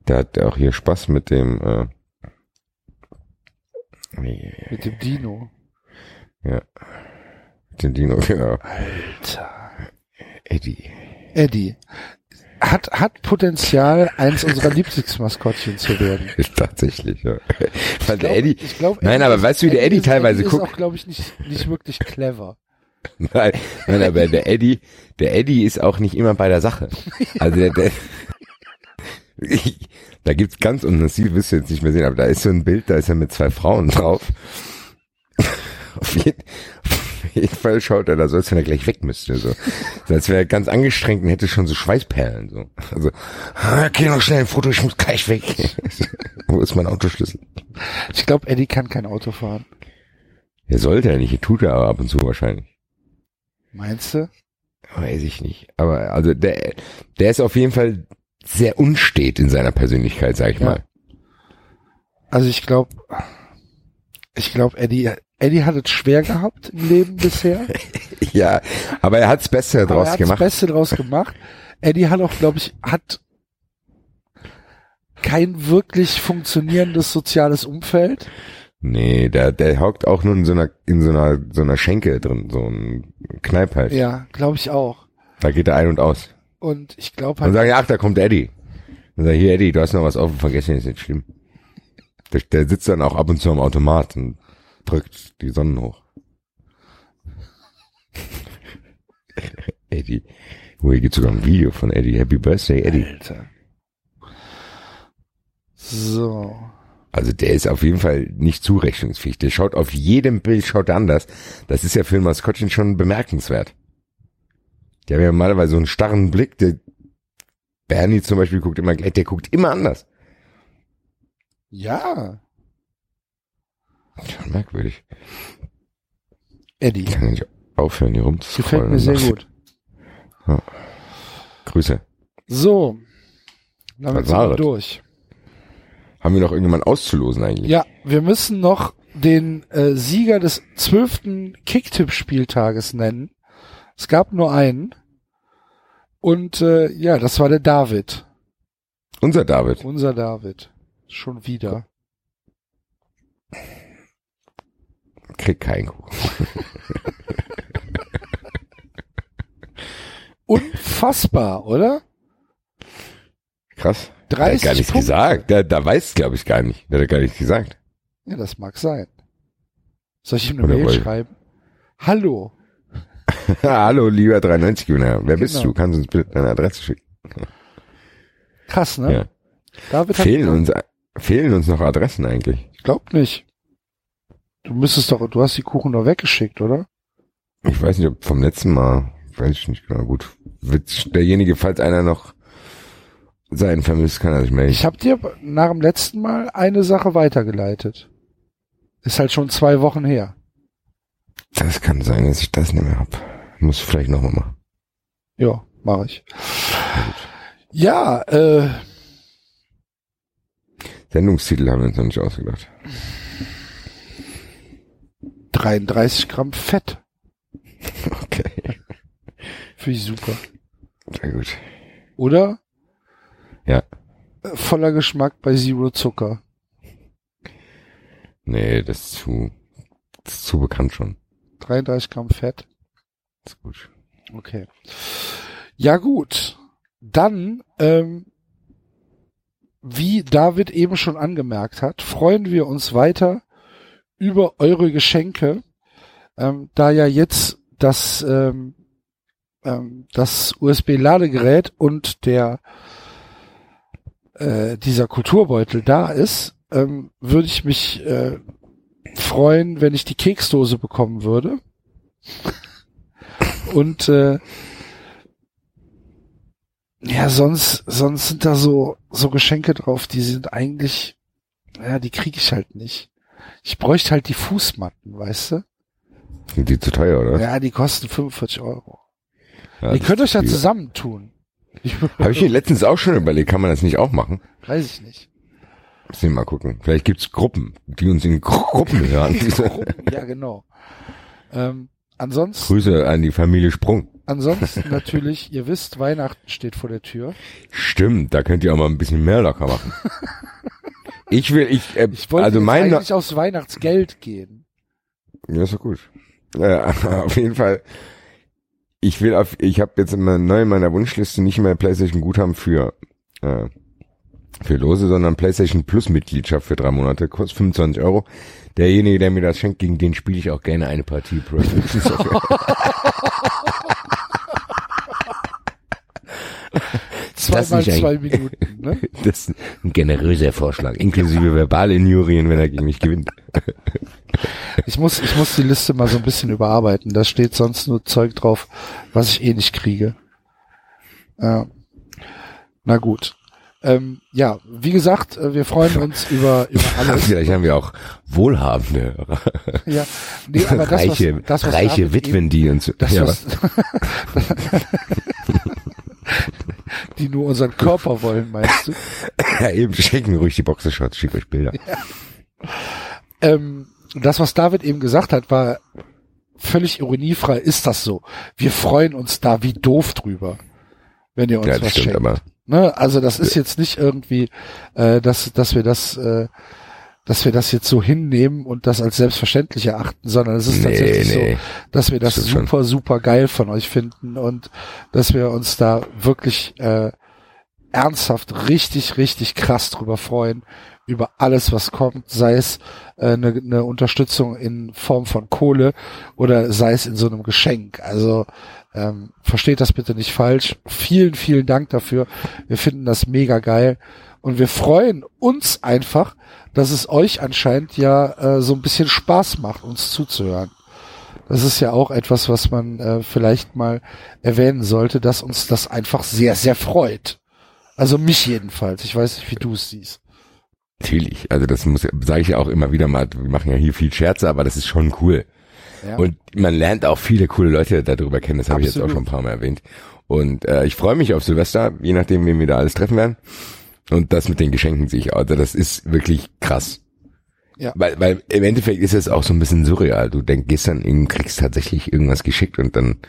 Der hat auch hier Spaß mit dem, äh, Mit dem Dino. ja, mit dem Dino, genau. Alter. Eddie. Eddie. Hat, hat Potenzial, eins unserer Lieblingsmaskottchen zu werden. Tatsächlich, ja. Weil der Eddie, ich glaub, nein, Eddie aber weißt du, wie der Eddie ist- teilweise Eddie guckt? ist auch, glaube ich, nicht, nicht wirklich clever. Nein, nein, aber der Eddie, der Eddie ist auch nicht immer bei der Sache. Also der, der ich, da gibt's ganz unten, das wirst du jetzt nicht mehr sehen, aber da ist so ein Bild, da ist er mit zwei Frauen drauf. Auf jeden, auf jeden Fall schaut er da so, als wenn er gleich weg müsste, so. so als wäre er ganz angestrengt und hätte schon so Schweißperlen, so. Also, ah, okay, noch schnell ein Foto, ich muss gleich weg. Wo ist mein Autoschlüssel? Ich glaube, Eddie kann kein Auto fahren. Er sollte er nicht, tut er aber ab und zu wahrscheinlich. Meinst du? Weiß ich nicht. Aber also der, der ist auf jeden Fall sehr unstet in seiner Persönlichkeit, sag ich Ja. mal. Also ich glaube, ich glaube, Eddie, Eddie hat es schwer gehabt im Leben bisher. Ja, aber er hat's Beste aber daraus er hat gemacht. das Beste draus gemacht. Eddie hat auch, glaube ich, hat kein wirklich funktionierendes soziales Umfeld. Nee, der, der hockt auch nur in so einer, in so einer, so einer Schenke drin, so ein Kneip halt. Ja, glaube ich auch. Da geht er ein und aus. Und ich glaube Und halt, sagen, ja, ach, da kommt Eddie. Und sag, hier, Eddie, du hast noch was offen vergessen, ist nicht schlimm. Der, der sitzt dann auch ab und zu am Automat und drückt die Sonnen hoch. Eddie. Oh, hier gibt's sogar ein Video von Eddie. Happy Birthday, Eddie. Alter. So. Also der ist auf jeden Fall nicht zurechnungsfähig. Der schaut auf jedem Bild, schaut er anders. Das ist ja für ein Maskottchen schon bemerkenswert. Der hat ja normalerweise so einen starren Blick. Der Bernie zum Beispiel guckt immer gleich, der guckt immer anders. Ja, Schon merkwürdig. Eddie. Ich kann ja nicht aufhören, hier rumzuscrollen. Gefällt mir sehr gut. Grüße. So. Damit sind wir durch. Haben wir noch irgendjemanden auszulosen eigentlich? Ja, wir müssen noch den äh, Sieger des zwölften Kicktipp-Spieltages nennen. Es gab nur einen. Und äh, ja, das war der David. Unser David. Unser David. Schon wieder. Kriegt keinen Kuchen. Unfassbar, oder? Krass. Der hat 30 gar nichts gesagt. Der, der weiß, glaube ich, gar nicht. Der hat gar nichts gesagt. Ja, das mag sein. Soll ich ihm eine Oder Mail woll- schreiben? Hallo. Hallo, lieber 93-Gewinner. Wer bist Genau. du? Kannst du uns bitte deine Adresse schicken? Krass, ne? Ja. David Fehlen uns, fehlen uns noch Adressen eigentlich? Ich glaub nicht. Du müsstest doch, du hast die Kuchen doch weggeschickt, oder? Ich weiß nicht, ob vom letzten Mal, weiß ich nicht genau, gut. Wird derjenige, falls einer noch seinen vermisst, kann er sich melden. Ich habe dir nach dem letzten Mal eine Sache weitergeleitet. Ist halt schon zwei Wochen her. Das kann sein, dass ich das nicht mehr hab. Muss ich vielleicht nochmal machen. Ja, mache ich. Ja, äh, Sendungstitel haben wir uns noch nicht ausgedacht. 33 Gramm Fett. Okay, Finde ich super. sehr gut. Oder? Ja. Äh, Voller Geschmack bei Zero Zucker. Nee, das ist zu, das ist zu bekannt schon. 33 Gramm Fett. Das ist gut. Okay. Ja gut. Dann, ähm, wie David eben schon angemerkt hat, freuen wir uns weiter über eure Geschenke, ähm, da ja jetzt das, ähm, ähm, das USB-Ladegerät und der äh, dieser Kulturbeutel da ist, ähm, würde ich mich äh, freuen, wenn ich die Keksdose bekommen würde. Und äh, ja, sonst, sonst sind da so, so Geschenke drauf, die sind eigentlich, ja, die kriege ich halt nicht. Ich bräuchte halt die Fußmatten, weißt du? Sind die zu teuer, oder? Ja, die kosten 45 Euro. Ja, Ihr könnt euch ja zusammentun. Habe ich mir letztens auch schon überlegt, kann man das nicht auch machen? weiß ich nicht. Müssen wir mal gucken. Vielleicht gibt's Gruppen, die uns in Gru Gruppen hören. Ja, genau. Ähm, ansonsten, Grüße an die Familie Sprung. ansonsten natürlich, ihr wisst, Weihnachten steht vor der Tür. Stimmt, da könnt ihr auch mal ein bisschen mehr locker machen. Ich will, ich, äh, Ich wollte also mein, eigentlich aufs Weihnachtsgeld gehen. ja, ist doch gut. Ja, auf jeden Fall. Ich will auf, ich habe jetzt immer neu in meiner Wunschliste nicht mehr PlayStation Guthaben für äh, für Lose, sondern PlayStation Plus Mitgliedschaft für drei Monate, kostet 25 Euro. Derjenige, der mir das schenkt, gegen den spiele ich auch gerne eine Partie Das nicht zwei Minuten, ne? Das ist ein generöser Vorschlag, inklusive verbale Injurien, wenn er gegen mich gewinnt. Ich muss, ich muss die Liste mal so ein bisschen überarbeiten. Da steht sonst nur Zeug drauf, was ich eh nicht kriege. Ja. Na gut. Ähm, ja, wie gesagt, äh, wir freuen uns über, über alles. Vielleicht haben wir auch wohlhabende, Ja, nee, aber das, reiche, was, das, was reiche Witwen, die uns, Das, ja, was, die nur unseren Körper wollen, meinst du? ja, eben, schenken ruhig die Boxershorts, schickt euch Bilder. Ähm, das, was David eben gesagt hat, war völlig ironiefrei. Ist das so? Wir freuen uns da wie doof drüber, wenn ihr uns Ja, das was stimmt, schenkt. Ne? Also das ist jetzt nicht irgendwie, äh, dass, dass wir das, äh, dass wir das jetzt so hinnehmen und das als selbstverständlich erachten, sondern es ist Nee, tatsächlich nee. so, dass wir das schon. super, super geil von euch finden und dass wir uns da wirklich äh, ernsthaft richtig, richtig krass drüber freuen, über alles, was kommt, sei es äh, eine, eine Unterstützung in Form von Kohle oder sei es in so einem Geschenk. Also ähm, versteht das bitte nicht falsch. Vielen, vielen Dank dafür. Wir finden das mega geil und wir freuen uns einfach, dass es euch anscheinend ja äh, so ein bisschen Spaß macht, uns zuzuhören. Das ist ja auch etwas, was man äh, vielleicht mal erwähnen sollte, dass uns das einfach sehr, sehr freut. Also mich jedenfalls. Ich weiß nicht, wie du es siehst. natürlich, also das muss, sage ich ja auch immer wieder mal, wir machen ja hier viel Scherze, aber das ist schon cool. Ja. Und man lernt auch viele coole Leute darüber kennen, das habe ich jetzt auch schon ein paar Mal erwähnt. Und äh, ich freue mich auf Silvester, je nachdem, wen wir da alles treffen werden. Und das mit den Geschenken sehe ich, also das ist wirklich krass. Ja. Weil, weil im Endeffekt ist es auch so ein bisschen surreal. Du denkst gestern, du kriegst tatsächlich irgendwas geschickt und dann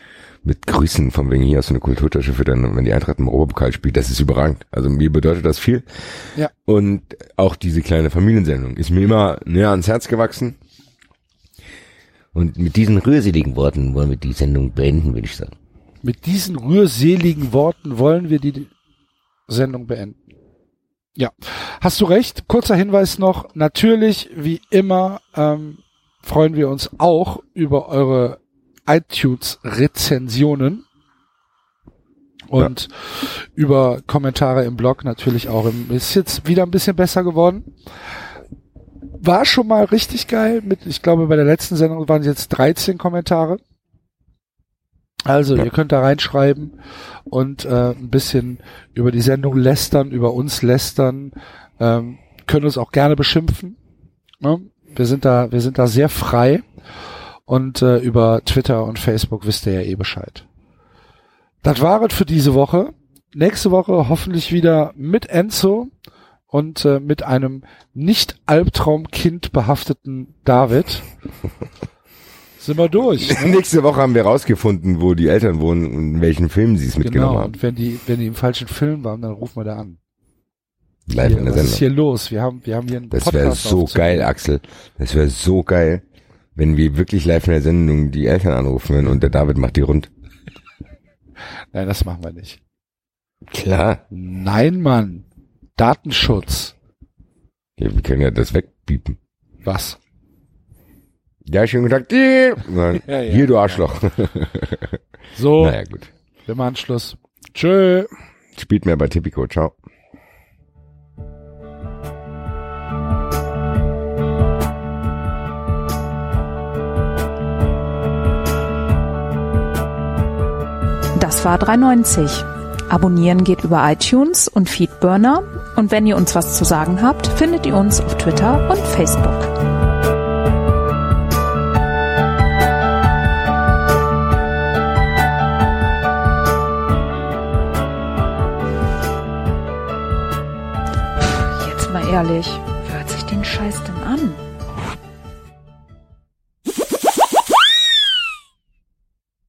mit Grüßen von wegen hier hast du eine Kulturtasche für dann, wenn die Eintracht im Europapokal spielt, das ist überragend. Also mir bedeutet das viel. Ja. Und auch diese kleine Familiensendung ist mir immer näher ans Herz gewachsen. Und mit diesen rührseligen Worten wollen wir die Sendung beenden, würde ich sagen. Mit diesen rührseligen Worten wollen wir die Sendung beenden. Ja, hast du recht. Kurzer Hinweis noch. Natürlich, wie immer, ähm, freuen wir uns auch über eure iTunes-Rezensionen und über Kommentare im Blog natürlich auch. Im, ist jetzt wieder ein bisschen besser geworden. War schon mal richtig geil. Mit, ich glaube, bei der letzten Sendung waren es jetzt 13 Kommentare. Also, ihr könnt da reinschreiben und äh, ein bisschen über die Sendung lästern, über uns lästern, ähm, können uns auch gerne beschimpfen. Ne? Wir sind da, wir sind da sehr frei und äh, über Twitter und Facebook wisst ihr ja eh Bescheid. Das war es für diese Woche. Nächste Woche hoffentlich wieder mit Enzo und äh, mit einem nicht Albtraumkind behafteten David. Sind wir durch. Ne? Nächste Woche haben wir rausgefunden, wo die Eltern wohnen und in welchen Filmen sie es mitgenommen Genau, haben. und wenn die, wenn die im falschen Film waren, dann rufen wir da an. Live Hier, in der was ist Sendung. hier los? Wir haben, wir haben hier einen Das wäre so geil, Axel. Das wäre so geil, wenn wir wirklich live in der Sendung die Eltern anrufen würden und der David macht die rund. Nein, das machen wir nicht. Klar. Nein, Mann. Datenschutz. Ja, wir können ja das wegbiepen. Was? Ja, schönen guten Tag. Die. Nein, Ja, ja, Hier, du ja. Arschloch. So, Naja, gut. wir machen Schluss. Tschö. Spielt mehr bei Tipico. Ciao. Das war 390. Abonnieren geht über iTunes und Feedburner. Und wenn ihr uns was zu sagen habt, findet ihr uns auf Twitter und Facebook. Ehrlich.